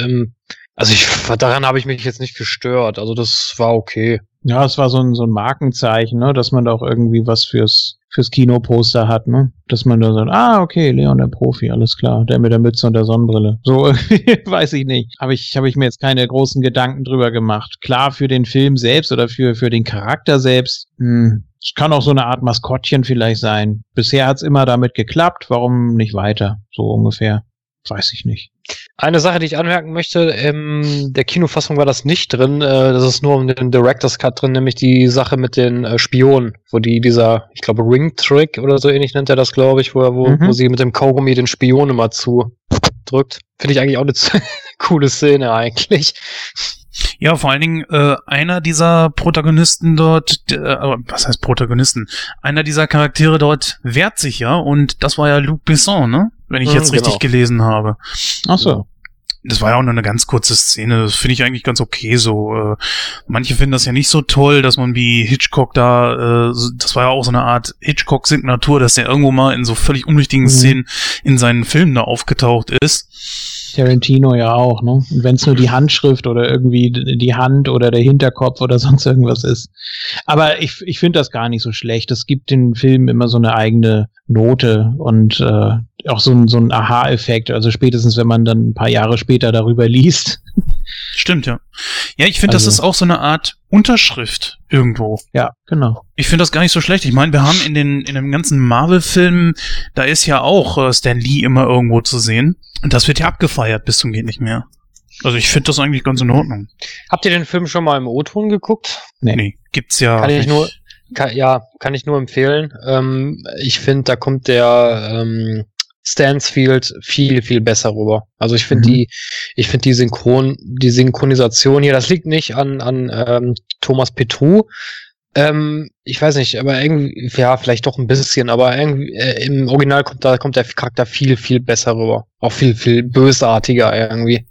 ähm, also ich, daran habe ich mich jetzt nicht gestört. Also das war okay. Ja, es war so ein, so ein Markenzeichen, ne, dass man da auch irgendwie was fürs, fürs Kinoposter hat, ne? Dass man da sagt, ah, okay, Leon der Profi, alles klar, der mit der Mütze und der Sonnenbrille. So, weiß ich nicht. Habe ich, habe ich mir jetzt keine großen Gedanken drüber gemacht. Klar, für den Film selbst oder für, für den Charakter selbst, hm, es kann auch so eine Art Maskottchen vielleicht sein. Bisher hat's immer damit geklappt, warum nicht weiter? So ungefähr. Weiß ich nicht. Eine Sache, die ich anmerken möchte, in der Kinofassung war das nicht drin, äh, das ist nur um den Director's Cut drin, nämlich die Sache mit den äh, Spionen, wo die dieser, ich glaube, Ring Trick oder so ähnlich nennt er das, glaube ich, wo, wo, Mhm. wo sie mit dem Kaugummi den Spion immer zudrückt. Finde ich eigentlich auch eine coole Szene eigentlich. Ja, vor allen Dingen äh, einer dieser Protagonisten dort, äh, was heißt Protagonisten? Einer dieser Charaktere dort wehrt sich ja und das war ja Luc Besson, ne? Wenn ich Mhm, jetzt richtig genau. gelesen habe. Ach so. Das war ja auch nur eine ganz kurze Szene. Das finde ich eigentlich ganz okay so. Äh, manche finden das ja nicht so toll, dass man wie Hitchcock da, äh, das war ja auch so eine Art Hitchcock-Signatur, dass der irgendwo mal in so völlig unwichtigen Mhm. Szenen in seinen Filmen da aufgetaucht ist. Tarantino ja auch, ne? Und wenn es nur die Handschrift oder irgendwie die Hand oder der Hinterkopf oder sonst irgendwas ist. Aber ich, ich finde das gar nicht so schlecht. Es gibt den Film immer so eine eigene Note und äh, auch so ein, so ein Aha-Effekt. Also spätestens, wenn man dann ein paar Jahre später darüber liest. Stimmt, ja. Ja, ich finde, das Also- ist auch so eine Art Unterschrift irgendwo. Ja, genau. Ich finde das gar nicht so schlecht. Ich meine, wir haben in den in dem ganzen Marvel-Film, da ist ja auch äh, Stan Lee immer irgendwo zu sehen. Und das wird ja abgefeiert bis zum geht nicht mehr. Also ich finde das eigentlich ganz in Ordnung. Habt ihr den Film schon mal im O-Ton geguckt? Nee. Nee, gibt's ja. Kann ich nicht. nur, kann, ja, kann ich nur empfehlen. Ähm, ich finde, da kommt der ähm, Stansfield viel, viel besser rüber. Also ich finde Mhm. die, ich finde die Synchron, die Synchronisation hier, das liegt nicht an, an ähm, Thomas Petrou. Ähm, ich weiß nicht, aber irgendwie, ja, vielleicht doch ein bisschen, aber irgendwie äh, im Original kommt da kommt der Charakter viel, viel besser rüber. Auch viel, viel bösartiger irgendwie.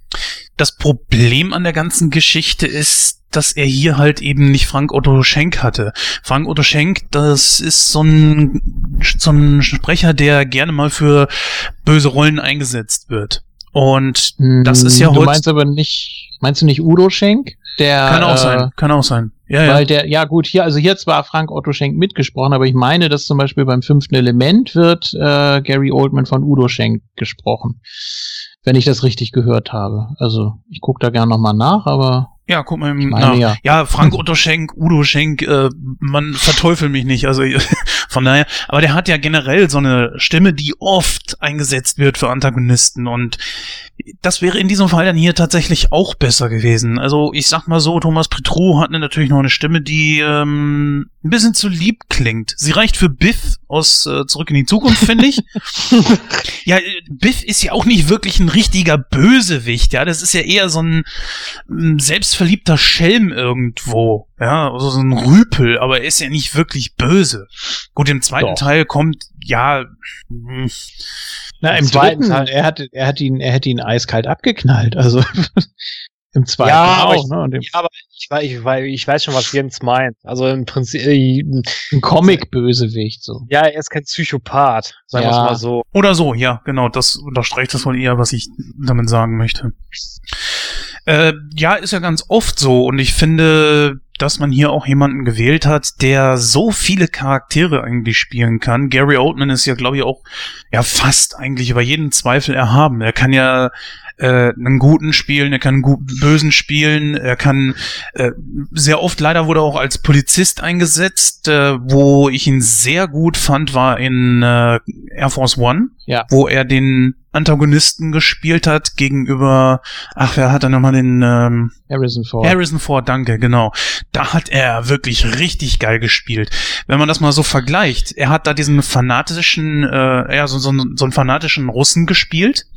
Das Problem an der ganzen Geschichte ist, dass er hier halt eben nicht Frank Otto Schenk hatte. Frank Otto Schenk, das ist so ein, so ein Sprecher, der gerne mal für böse Rollen eingesetzt wird. Und das ist ja Hm, Du meinst aber nicht, meinst du nicht Udo Schenk? Der, kann auch äh, sein, kann auch sein. Ja, ja. Weil der, ja gut, hier, also hier zwar Frank Otto Schenk mitgesprochen, aber ich meine, dass zum Beispiel beim fünften Element wird äh, Gary Oldman von Udo Schenk gesprochen. Wenn ich das richtig gehört habe. Also ich gucke da gerne nochmal nach, aber Ja, guck mal im meine nach. ja. Ja, Frank Otto Schenk, Udo Schenk, äh, man verteufelt mich nicht. Also von daher, aber der hat ja generell so eine Stimme, die oft eingesetzt wird für Antagonisten und das wäre in diesem Fall dann hier tatsächlich auch besser gewesen. Also ich sag mal so, Thomas Petrou hat natürlich noch eine Stimme, die ähm, ein bisschen zu lieb klingt. Sie reicht für Biff aus äh, Zurück in die Zukunft, finde ich. ja, Biff ist ja auch nicht wirklich ein richtiger Bösewicht, ja. Das ist ja eher so ein ein selbstverliebter Schelm irgendwo. Ja, also so ein Rüpel, aber er ist ja nicht wirklich böse. Gut, im zweiten Doch. Teil kommt, ja, Na, im Im zweiten zweiten, Teil- er hat, er hat ihn, er hätte ihn eiskalt abgeknallt. Also im zweiten Ja, aber auch, ich- ne? Im, Ja, aber ich, ich, ich weiß schon, was Jens meint. Also im Prinzip, äh, ein Comic-Bösewicht so. Ja, er ist kein Psychopath, sagen wir Ja. es mal so. oder so, ja, genau, das unterstreicht das wohl eher, was ich damit sagen möchte. Äh, ja, ist ja ganz oft so und ich finde, dass man hier auch jemanden gewählt hat, der so viele Charaktere eigentlich spielen kann. Gary Oldman ist ja, glaube ich, auch ja fast eigentlich über jeden Zweifel erhaben. Er kann ja äh, einen guten spielen, er kann einen guten Bösen spielen, er kann äh, sehr oft leider wurde er auch als Polizist eingesetzt, äh, wo ich ihn sehr gut fand, war in äh, Air Force One, Ja. wo er den Antagonisten gespielt hat gegenüber, ach, wer hat da nochmal den ähm, Harrison Ford. Harrison Ford, danke, genau. Da hat er wirklich richtig geil gespielt. Wenn man das mal so vergleicht, er hat da diesen fanatischen, äh, ja, so, so, so einen fanatischen Russen gespielt.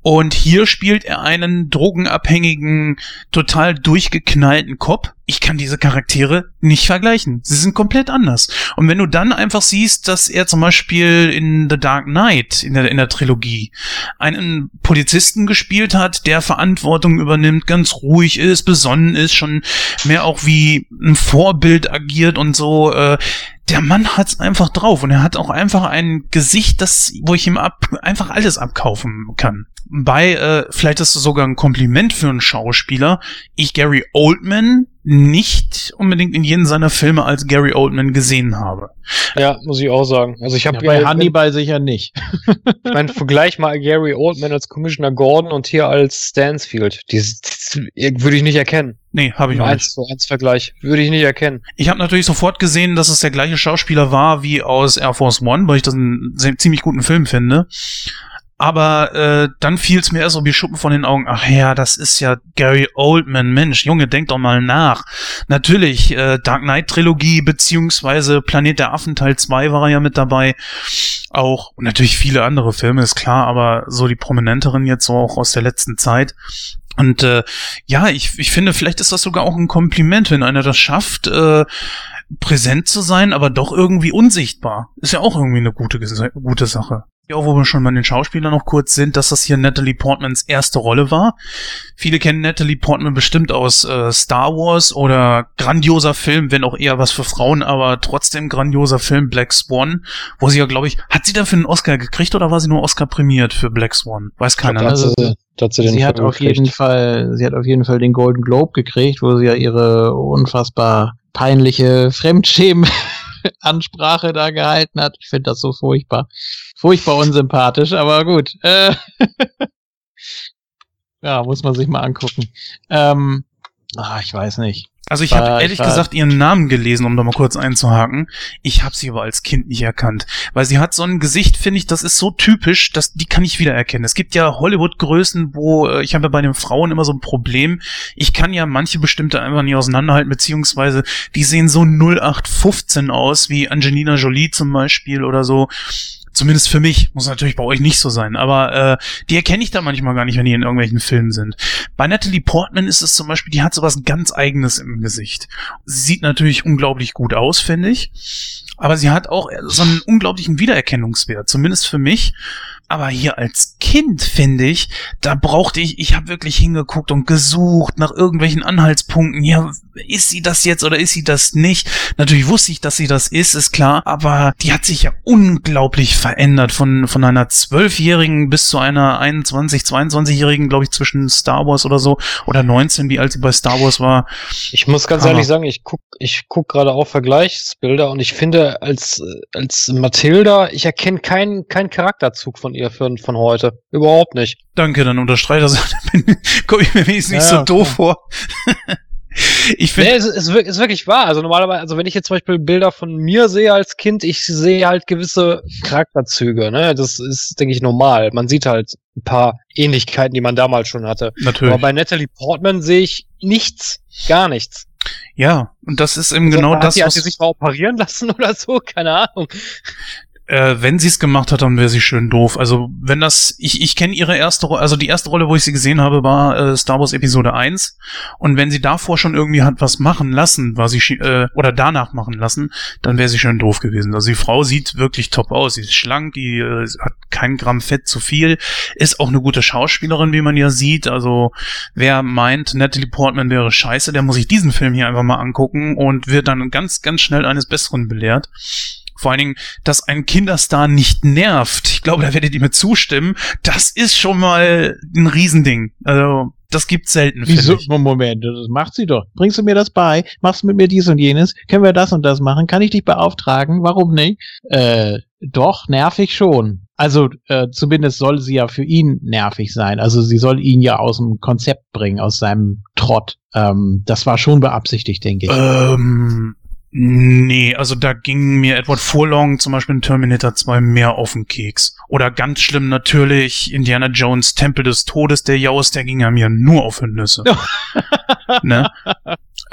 Und hier spielt er einen drogenabhängigen, total durchgeknallten Cop. Ich kann diese Charaktere nicht vergleichen. Sie sind komplett anders. Und wenn du dann einfach siehst, dass er zum Beispiel in The Dark Knight, in der, in der Trilogie, einen Polizisten gespielt hat, der Verantwortung übernimmt, ganz ruhig ist, besonnen ist, schon mehr auch wie ein Vorbild agiert und so, äh, der Mann hat's einfach drauf und er hat auch einfach ein Gesicht, das, wo ich ihm ab, einfach alles abkaufen kann. Bei, äh, vielleicht ist es sogar ein Kompliment für einen Schauspieler. Ich Gary Oldman nicht unbedingt in jedem seiner Filme als Gary Oldman gesehen habe. Ja, muss ich auch sagen. Also ich habe ja, bei Hannibal sicher nicht. ich meine, vergleich mal Gary Oldman als Commissioner Gordon und hier als Stansfield. Die, die würde ich nicht erkennen. Nee, habe ich auch eins nicht. Zu eins Vergleich. Würde ich nicht erkennen. Ich habe natürlich sofort gesehen, dass es der gleiche Schauspieler war wie aus Air Force One, weil ich das einen ziemlich guten Film finde. Aber äh, dann fiel es mir erst so wie Schuppen von den Augen. Ach ja, das ist ja Gary Oldman. Mensch, Junge, denk doch mal nach. Natürlich, äh, Dark Knight Trilogie beziehungsweise Planet der Affen Teil 2 war er ja mit dabei. Auch, und natürlich viele andere Filme, ist klar, aber so die prominenteren jetzt so auch aus der letzten Zeit. Und äh, ja, ich, ich finde, vielleicht ist das sogar auch ein Kompliment, wenn einer das schafft, äh, präsent zu sein, aber doch irgendwie unsichtbar. Ist ja auch irgendwie eine gute, gute Sache. Ja, wo wir schon bei den Schauspielern noch kurz sind, dass das hier Natalie Portmans erste Rolle war. Viele kennen Natalie Portman bestimmt aus äh, Star Wars oder grandioser Film, wenn auch eher was für Frauen, aber trotzdem grandioser Film Black Swan, wo sie ja, glaube ich, hat sie dafür einen Oscar gekriegt oder war sie nur Oscar prämiert für Black Swan? Weiß keiner. Glaub, also, hat sie, sie hat auf gekriegt. jeden Fall, sie hat auf jeden Fall den Golden Globe gekriegt, wo sie ja ihre unfassbar peinliche Fremdschämen Ansprache da gehalten hat. Ich finde das so furchtbar. Furchtbar unsympathisch, aber gut. Äh ja, muss man sich mal angucken. Ähm, ach, ich weiß nicht. Also ich habe ehrlich gesagt ihren Namen gelesen, um da mal kurz einzuhaken. Ich habe sie aber als Kind nicht erkannt, weil sie hat so ein Gesicht, finde ich, das ist so typisch, dass die kann ich wiedererkennen. Es gibt ja Hollywood-Größen, wo äh, ich habe ja bei den Frauen immer so ein Problem. Ich kann ja manche bestimmte einfach nicht auseinanderhalten, beziehungsweise die sehen so 0815 aus, wie Angelina Jolie zum Beispiel oder so. Zumindest für mich. Muss natürlich bei euch nicht so sein. Aber äh, die erkenne ich da manchmal gar nicht, wenn die in irgendwelchen Filmen sind. Bei Natalie Portman ist es zum Beispiel, die hat sowas ganz eigenes im Gesicht. Sie sieht natürlich unglaublich gut aus, finde ich. Aber sie hat auch so einen unglaublichen Wiedererkennungswert. Zumindest für mich. Aber hier als Kind, finde ich, da brauchte ich, ich habe wirklich hingeguckt und gesucht nach irgendwelchen Anhaltspunkten. Ja, ist sie das jetzt oder ist sie das nicht? Natürlich wusste ich, dass sie das ist, ist klar. Aber die hat sich ja unglaublich verändert. Von, von einer Zwölfjährigen bis zu einer 21, 22-Jährigen, glaube ich, zwischen Star Wars oder so. Oder 19, wie alt sie bei Star Wars war. Ich muss ganz Aber ehrlich sagen, ich guck, ich guck gerade auch Vergleichsbilder und ich finde, als, als Mathilda, ich erkenne keinen, keinen Charakterzug von ihr für, von heute. Überhaupt nicht. Danke, dann unterstreiche das. Komme ich mir wenigstens nicht ja, so doof vor. ich finde. Nee, es ist, ist, wirklich wahr. Also normalerweise, also wenn ich jetzt zum Beispiel Bilder von mir sehe als Kind, ich sehe halt gewisse Charakterzüge, ne? Das ist, denke ich, normal. Man sieht halt ein paar Ähnlichkeiten, die man damals schon hatte. Natürlich. Aber bei Natalie Portman sehe ich nichts, gar nichts. Ja, und das ist eben also, genau hat das. Sie, hat sie sich mal operieren lassen oder so? Keine Ahnung äh, wenn sie es gemacht hat, dann wäre sie schön doof. Also wenn das, ich, ich kenne ihre erste Rolle, also die erste Rolle, wo ich sie gesehen habe, war äh, Star Wars Episode 1. Und wenn sie davor schon irgendwie hat was machen lassen, war sie äh, oder danach machen lassen, dann wäre sie schön doof gewesen. Also die Frau sieht wirklich top aus. Sie ist schlank, die äh, hat kein Gramm Fett zu viel, ist auch eine gute Schauspielerin, wie man ja sieht. Also wer meint, Natalie Portman wäre scheiße, der muss sich diesen Film hier einfach mal angucken und wird dann ganz, ganz schnell eines Besseren belehrt. Vor allen Dingen, dass ein Kinderstar nicht nervt. Ich glaube, da werdet ihr mir zustimmen. Das ist schon mal ein Riesending. Also, das gibt's selten. Wieso? Moment, das macht sie doch. Bringst du mir das bei? Machst du mit mir dies und jenes? Können wir das und das machen? Kann ich dich beauftragen? Warum nicht? Äh, doch, nervig schon. Also äh, zumindest soll sie ja für ihn nervig sein. Also sie soll ihn ja aus dem Konzept bringen, aus seinem Trott. Ähm, das war schon beabsichtigt, denke ich. Ähm, Nee, also da ging mir Edward Furlong zum Beispiel in Terminator 2 mehr auf den Keks. Oder ganz schlimm natürlich Indiana Jones Tempel des Todes, der Jaus, der ging ja mir nur auf die Nüsse. ne?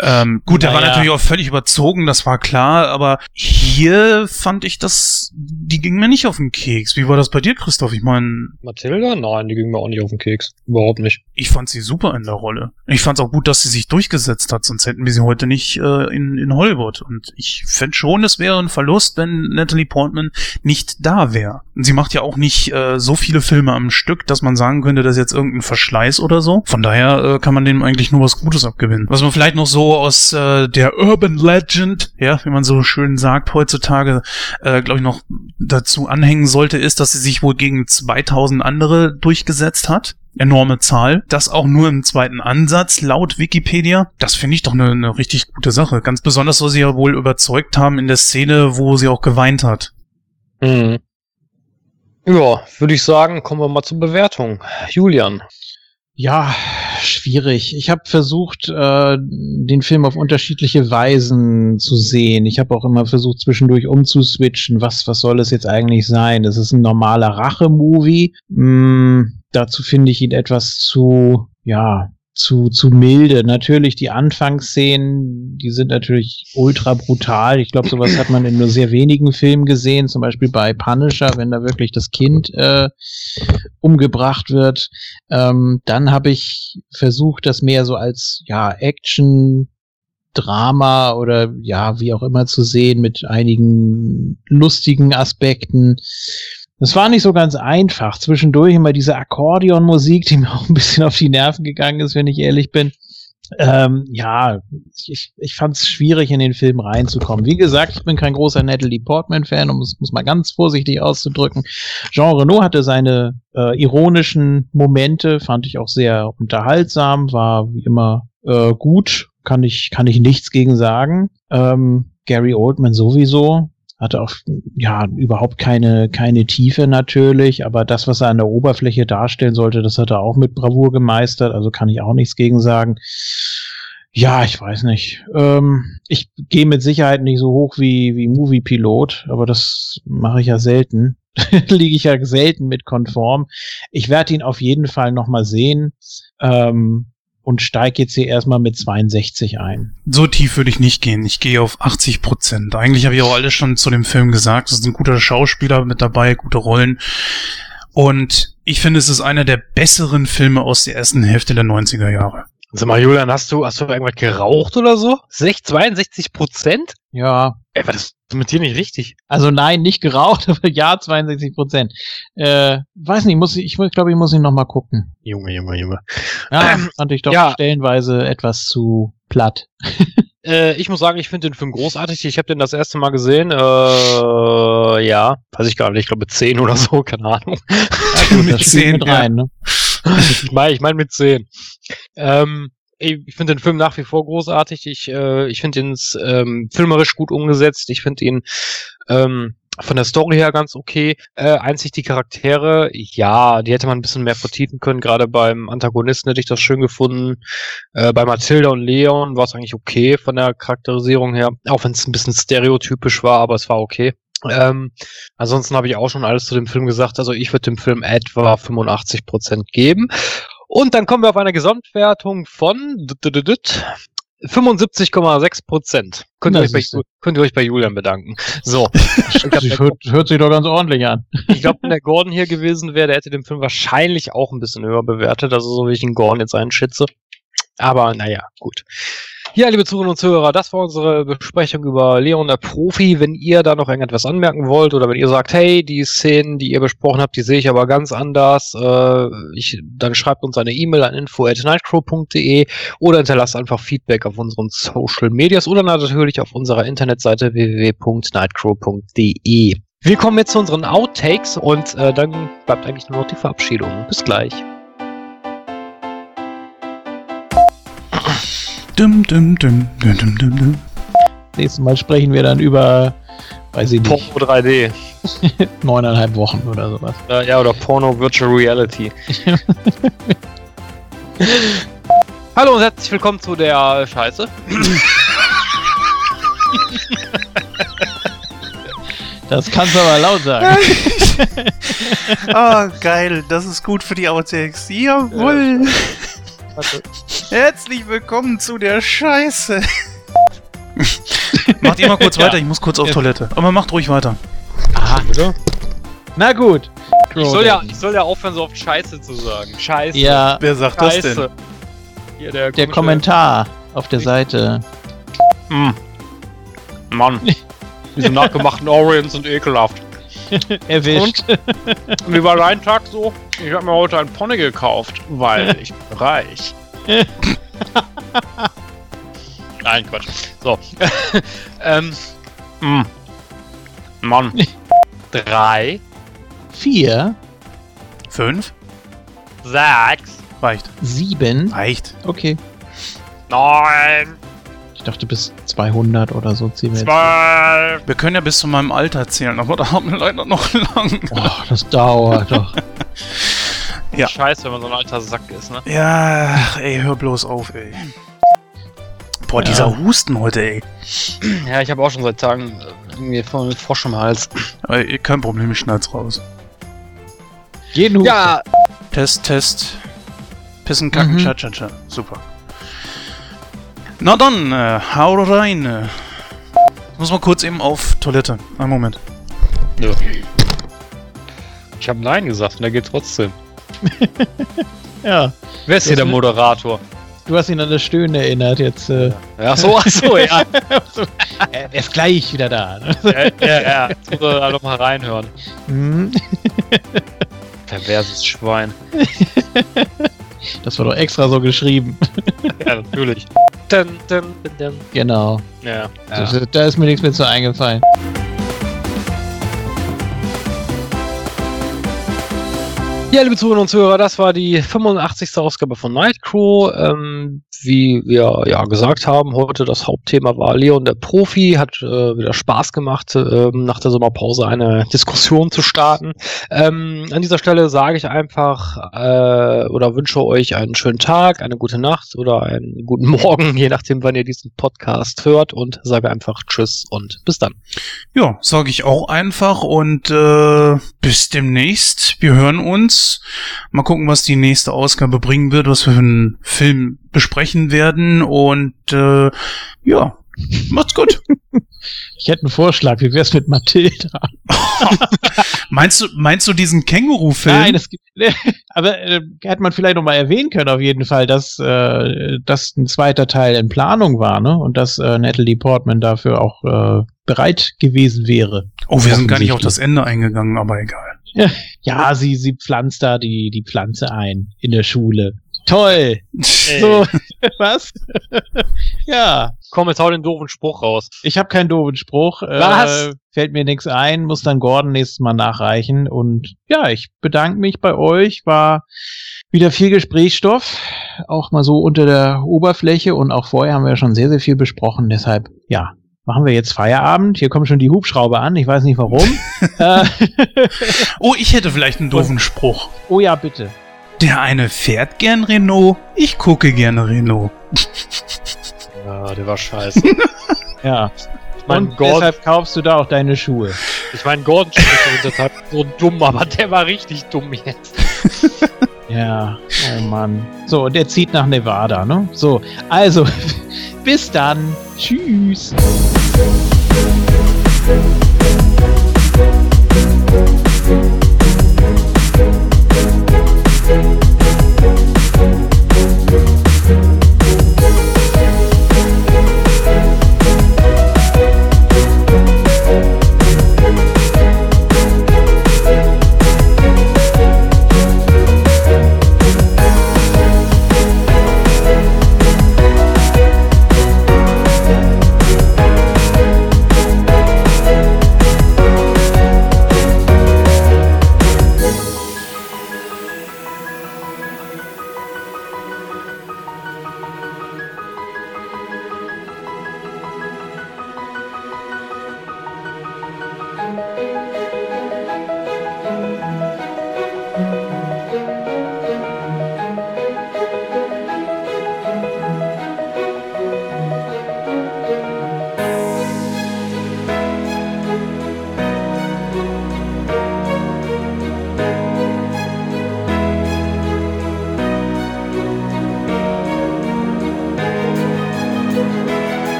Ähm, gut, der Naja. war natürlich auch völlig überzogen, das war klar, aber hier fand ich das, die ging mir nicht auf den Keks. Wie war das bei dir, Christoph? Ich meine, Mathilda? Nein, die ging mir auch nicht auf den Keks. Überhaupt nicht. ich fand sie super in der Rolle. Ich fand es auch gut, dass sie sich durchgesetzt hat, sonst hätten wir sie heute nicht äh, in, in Hollywood. Und ich fände schon, es wäre ein Verlust, wenn Natalie Portman nicht da wäre. Und sie macht ja auch nicht äh, so viele Filme am Stück, dass man sagen könnte, das ist jetzt irgendein Verschleiß oder so. Von daher äh, kann man dem eigentlich nur was Gutes abgewinnen. Was man vielleicht noch so aus äh, der Urban Legend, ja, wie man so schön sagt heutzutage, äh, glaube ich, noch dazu anhängen sollte, ist, dass sie sich wohl gegen 2000 andere durchgesetzt hat enorme Zahl. Das auch nur im zweiten Ansatz, laut Wikipedia. Das finde ich doch eine, eine richtig gute Sache. Ganz besonders, weil sie ja wohl überzeugt haben in der Szene, wo sie auch geweint hat. Mhm. Ja, würde ich sagen, kommen wir mal zur Bewertung. Julian. Ja, schwierig. Ich habe versucht, äh, den Film auf unterschiedliche Weisen zu sehen. Ich habe auch immer versucht, zwischendurch umzuswitchen. Was, was soll es jetzt eigentlich sein? Das ist ein normaler Rache-Movie. Mm, dazu finde ich ihn etwas zu, ja, zu, zu milde. Natürlich die Anfangsszenen, die sind natürlich ultra brutal. Ich glaube, sowas hat man in nur sehr wenigen Filmen gesehen, zum Beispiel bei Punisher, wenn da wirklich das Kind äh, umgebracht wird. Ähm, dann habe ich versucht, das mehr so als ja Action Drama oder ja, wie auch immer zu sehen, mit einigen lustigen Aspekten. Das war nicht so ganz einfach. Zwischendurch immer diese Akkordeonmusik, die mir auch ein bisschen auf die Nerven gegangen ist, wenn ich ehrlich bin. Ähm, ja, ich, ich fand es schwierig, in den Film reinzukommen. Wie gesagt, ich bin kein großer Natalie Portman-Fan, um es mal ganz vorsichtig auszudrücken. Jean Renault hatte seine äh, ironischen Momente, fand ich auch sehr unterhaltsam, war wie immer äh, gut, kann ich, kann ich nichts gegen sagen. Ähm, Gary Oldman sowieso, hatte auch ja überhaupt keine keine Tiefe natürlich, aber das, was er an der Oberfläche darstellen sollte, das hat er auch mit Bravour gemeistert, also kann ich auch nichts gegen sagen. Ja, ich weiß nicht. Ähm, ich gehe mit Sicherheit nicht so hoch wie wie Movie Pilot, aber das mache ich ja selten. Liege ich ja selten mit konform. Ich werde ihn auf jeden Fall noch mal sehen. Ähm, und steige jetzt hier erstmal mit 62 ein. So tief würde ich nicht gehen. Ich gehe auf 80 Prozent. Eigentlich habe ich auch alles schon zu dem Film gesagt. Es ist ein guter Schauspieler mit dabei, gute Rollen. Und ich finde, es ist einer der besseren Filme aus der ersten Hälfte der 90er Jahre. Sag mal, Julian, hast du, hast du irgendwas geraucht oder so? 6, 62 Prozent? Ja, Ey, war das mit dir nicht richtig? also nein, nicht geraucht, aber ja, 62 Prozent. Äh, weiß nicht, muss ich, ich glaube, ich muss ihn noch mal gucken. Junge, Junge, Junge. Ja, Ähm, fand ich doch ja. stellenweise etwas zu platt. Äh, ich muss sagen, ich finde den Film großartig. Ich habe den das erste Mal gesehen. Äh, ja, weiß ich gar nicht. Ich glaube mit 10 oder so, keine Ahnung. Ja, gut, Mit das spielt 10, mit ja. rein, ne? ich meine ich mein mit 10. Ähm, ich finde den Film nach wie vor großartig. Ich, äh, ich finde ihn ähm, filmerisch gut umgesetzt. Ich finde ihn ähm, von der Story her ganz okay. Äh, einzig die Charaktere, ja, die hätte man ein bisschen mehr vertiefen können. Gerade beim Antagonisten hätte ich das schön gefunden. Äh, bei Mathilda und Leon war es eigentlich okay von der Charakterisierung her. Auch wenn es ein bisschen stereotypisch war, aber es war okay. Ähm, ansonsten habe ich auch schon alles zu dem Film gesagt. Also ich würde dem Film etwa 85% geben. Und dann kommen wir auf eine Gesamtwertung von 75,6 Prozent. Könnt, ihr euch bei könnt ihr euch bei Julian bedanken. So. Glaub, hört, hört sich doch ganz ordentlich an. ich glaube, wenn der Gordon hier gewesen wäre, der hätte den Film wahrscheinlich auch ein bisschen höher bewertet. Also so wie ich den Gordon jetzt einschätze. Aber naja, gut. Ja, liebe Zuhörerinnen und Zuhörer, das war unsere Besprechung über Leon der Profi. Wenn ihr da noch irgendetwas anmerken wollt oder wenn ihr sagt, hey, die Szenen, die ihr besprochen habt, die sehe ich aber ganz anders, äh, ich, dann schreibt uns eine E-Mail an info@nightcrow.de oder hinterlasst einfach Feedback auf unseren Social Medias oder natürlich auf unserer Internetseite www.nightcrow.de. Wir kommen jetzt zu unseren Outtakes und äh, dann bleibt eigentlich nur noch die Verabschiedung. Bis gleich. Dum, dum, dum, dum, dum, dum, dum. Nächstes Mal sprechen wir dann über, weiß ich nicht, Porno 3D. neuneinhalb Wochen oder sowas. Äh, ja, oder Porno Virtual Reality. Hallo und herzlich willkommen zu der Scheiße. Das kannst du aber laut sagen. Ah, geil. Das ist gut für die Outtakes. Jawohl. Herzlich willkommen zu der Scheiße. macht ihr mal kurz Ja. weiter, ich muss kurz auf Toilette. Aber macht ruhig weiter. Aha. Na gut. Ich soll, ja, ich soll ja aufhören, so oft Scheiße zu sagen. Scheiße. Ja, Wer sagt das Scheiße. denn? Hier, der, der Kommentar auf der Seite. Hm. Mann. Diese nachgemachten Oreos sind ekelhaft. Erwischt. Und wie war dein Tag so? Ich habe mir heute ein Pony gekauft, weil ich bin reich. Nein, Quatsch. So. ähm. Hm. Mann. Drei, Vier, Fünf? sechs, Reicht. sieben. Reicht. Okay. neun, Ich dachte bis 200 oder so ziehen wir jetzt. zwölf. Wir können ja bis zu meinem Alter zählen, aber da haben wir leider noch lang. Oh, das dauert doch. Ja. Scheiße, wenn man so ein alter Sack ist, ne? Ja, ey, hör bloß auf, ey. Boah, dieser Husten heute, ey. Ja, ich habe auch schon seit Tagen äh, irgendwie voll mit Frosch im Hals. Ey, Kein Problem, ich schneid's raus. Jeden Hut. Ja, Test, Test. Pissen, kacken, Mhm. cha, cha, cha. Super. Na dann, äh, hau rein. Ich muss mal kurz eben auf Toilette. Einen Moment. ich habe Nein gesagt und der geht trotzdem. ja. Wer ist hier der Moderator? Du hast ihn an das Stöhnen erinnert jetzt. Äh, Ach so, ach so, ja. er ist gleich wieder da. Ne? ja, ja, ja. Jetzt muss er da doch mal reinhören. Hm, Perverses Schwein. Das war doch extra so geschrieben. Ja, natürlich. Dun, dun, dun, dun. Genau. Ja. Das, da ist mir nichts mehr zu eingefallen. Ja, liebe Zuhörerinnen und Zuhörer, das war die 85. Ausgabe von Night Crew. Ähm, wie wir ja gesagt haben, heute das Hauptthema war Leon der Profi. Hat äh, wieder Spaß gemacht, ähm, nach der Sommerpause eine Diskussion zu starten. Ähm, an dieser Stelle sage ich einfach äh, oder wünsche euch einen schönen Tag, eine gute Nacht oder einen guten Morgen, je nachdem, wann ihr diesen Podcast hört und sage einfach Tschüss und bis dann. Ja, sage ich auch einfach und äh, bis demnächst. Wir hören uns. Mal gucken, was die nächste Ausgabe bringen wird, was wir für einen Film besprechen werden und äh, ja, macht's gut. Ich hätte einen Vorschlag. Wie wär's mit Mathilda? meinst du, meinst du diesen Känguru-Film? Nein, es gibt, aber äh, hätte man vielleicht noch mal erwähnen können auf jeden Fall, dass äh, das ein zweiter Teil in Planung war, ne? Und dass äh, Natalie Portman dafür auch äh, bereit gewesen wäre. oh, wir sind gar nicht auf das Ende eingegangen, aber egal. Ja, sie sie pflanzt da die die Pflanze ein in der Schule. Toll. So, was? ja, Komm, jetzt hau den doofen Spruch raus. ich habe keinen doofen Spruch. Was? Äh, fällt mir nichts ein, muss dann Gordon nächstes Mal nachreichen. Und ja, ich bedanke mich bei euch. War wieder viel Gesprächsstoff. Auch mal so unter der Oberfläche. Und auch vorher haben wir schon sehr, sehr viel besprochen. Deshalb, ja, machen wir jetzt Feierabend. Hier kommen schon die Hubschrauber an. Ich weiß nicht warum. äh, Oh, ich hätte vielleicht einen doofen Spruch. oh ja, bitte. Der eine fährt gern Renault, ich gucke gerne Renault. Ja, der war scheiße. Ja. mein Und Gordon- deshalb kaufst du da auch deine Schuhe. Ich meine, Gordon ist deshalb so dumm, aber der war richtig dumm jetzt. Ja, oh Mann. So, und er zieht nach Nevada, ne? So, also, bis dann. Tschüss.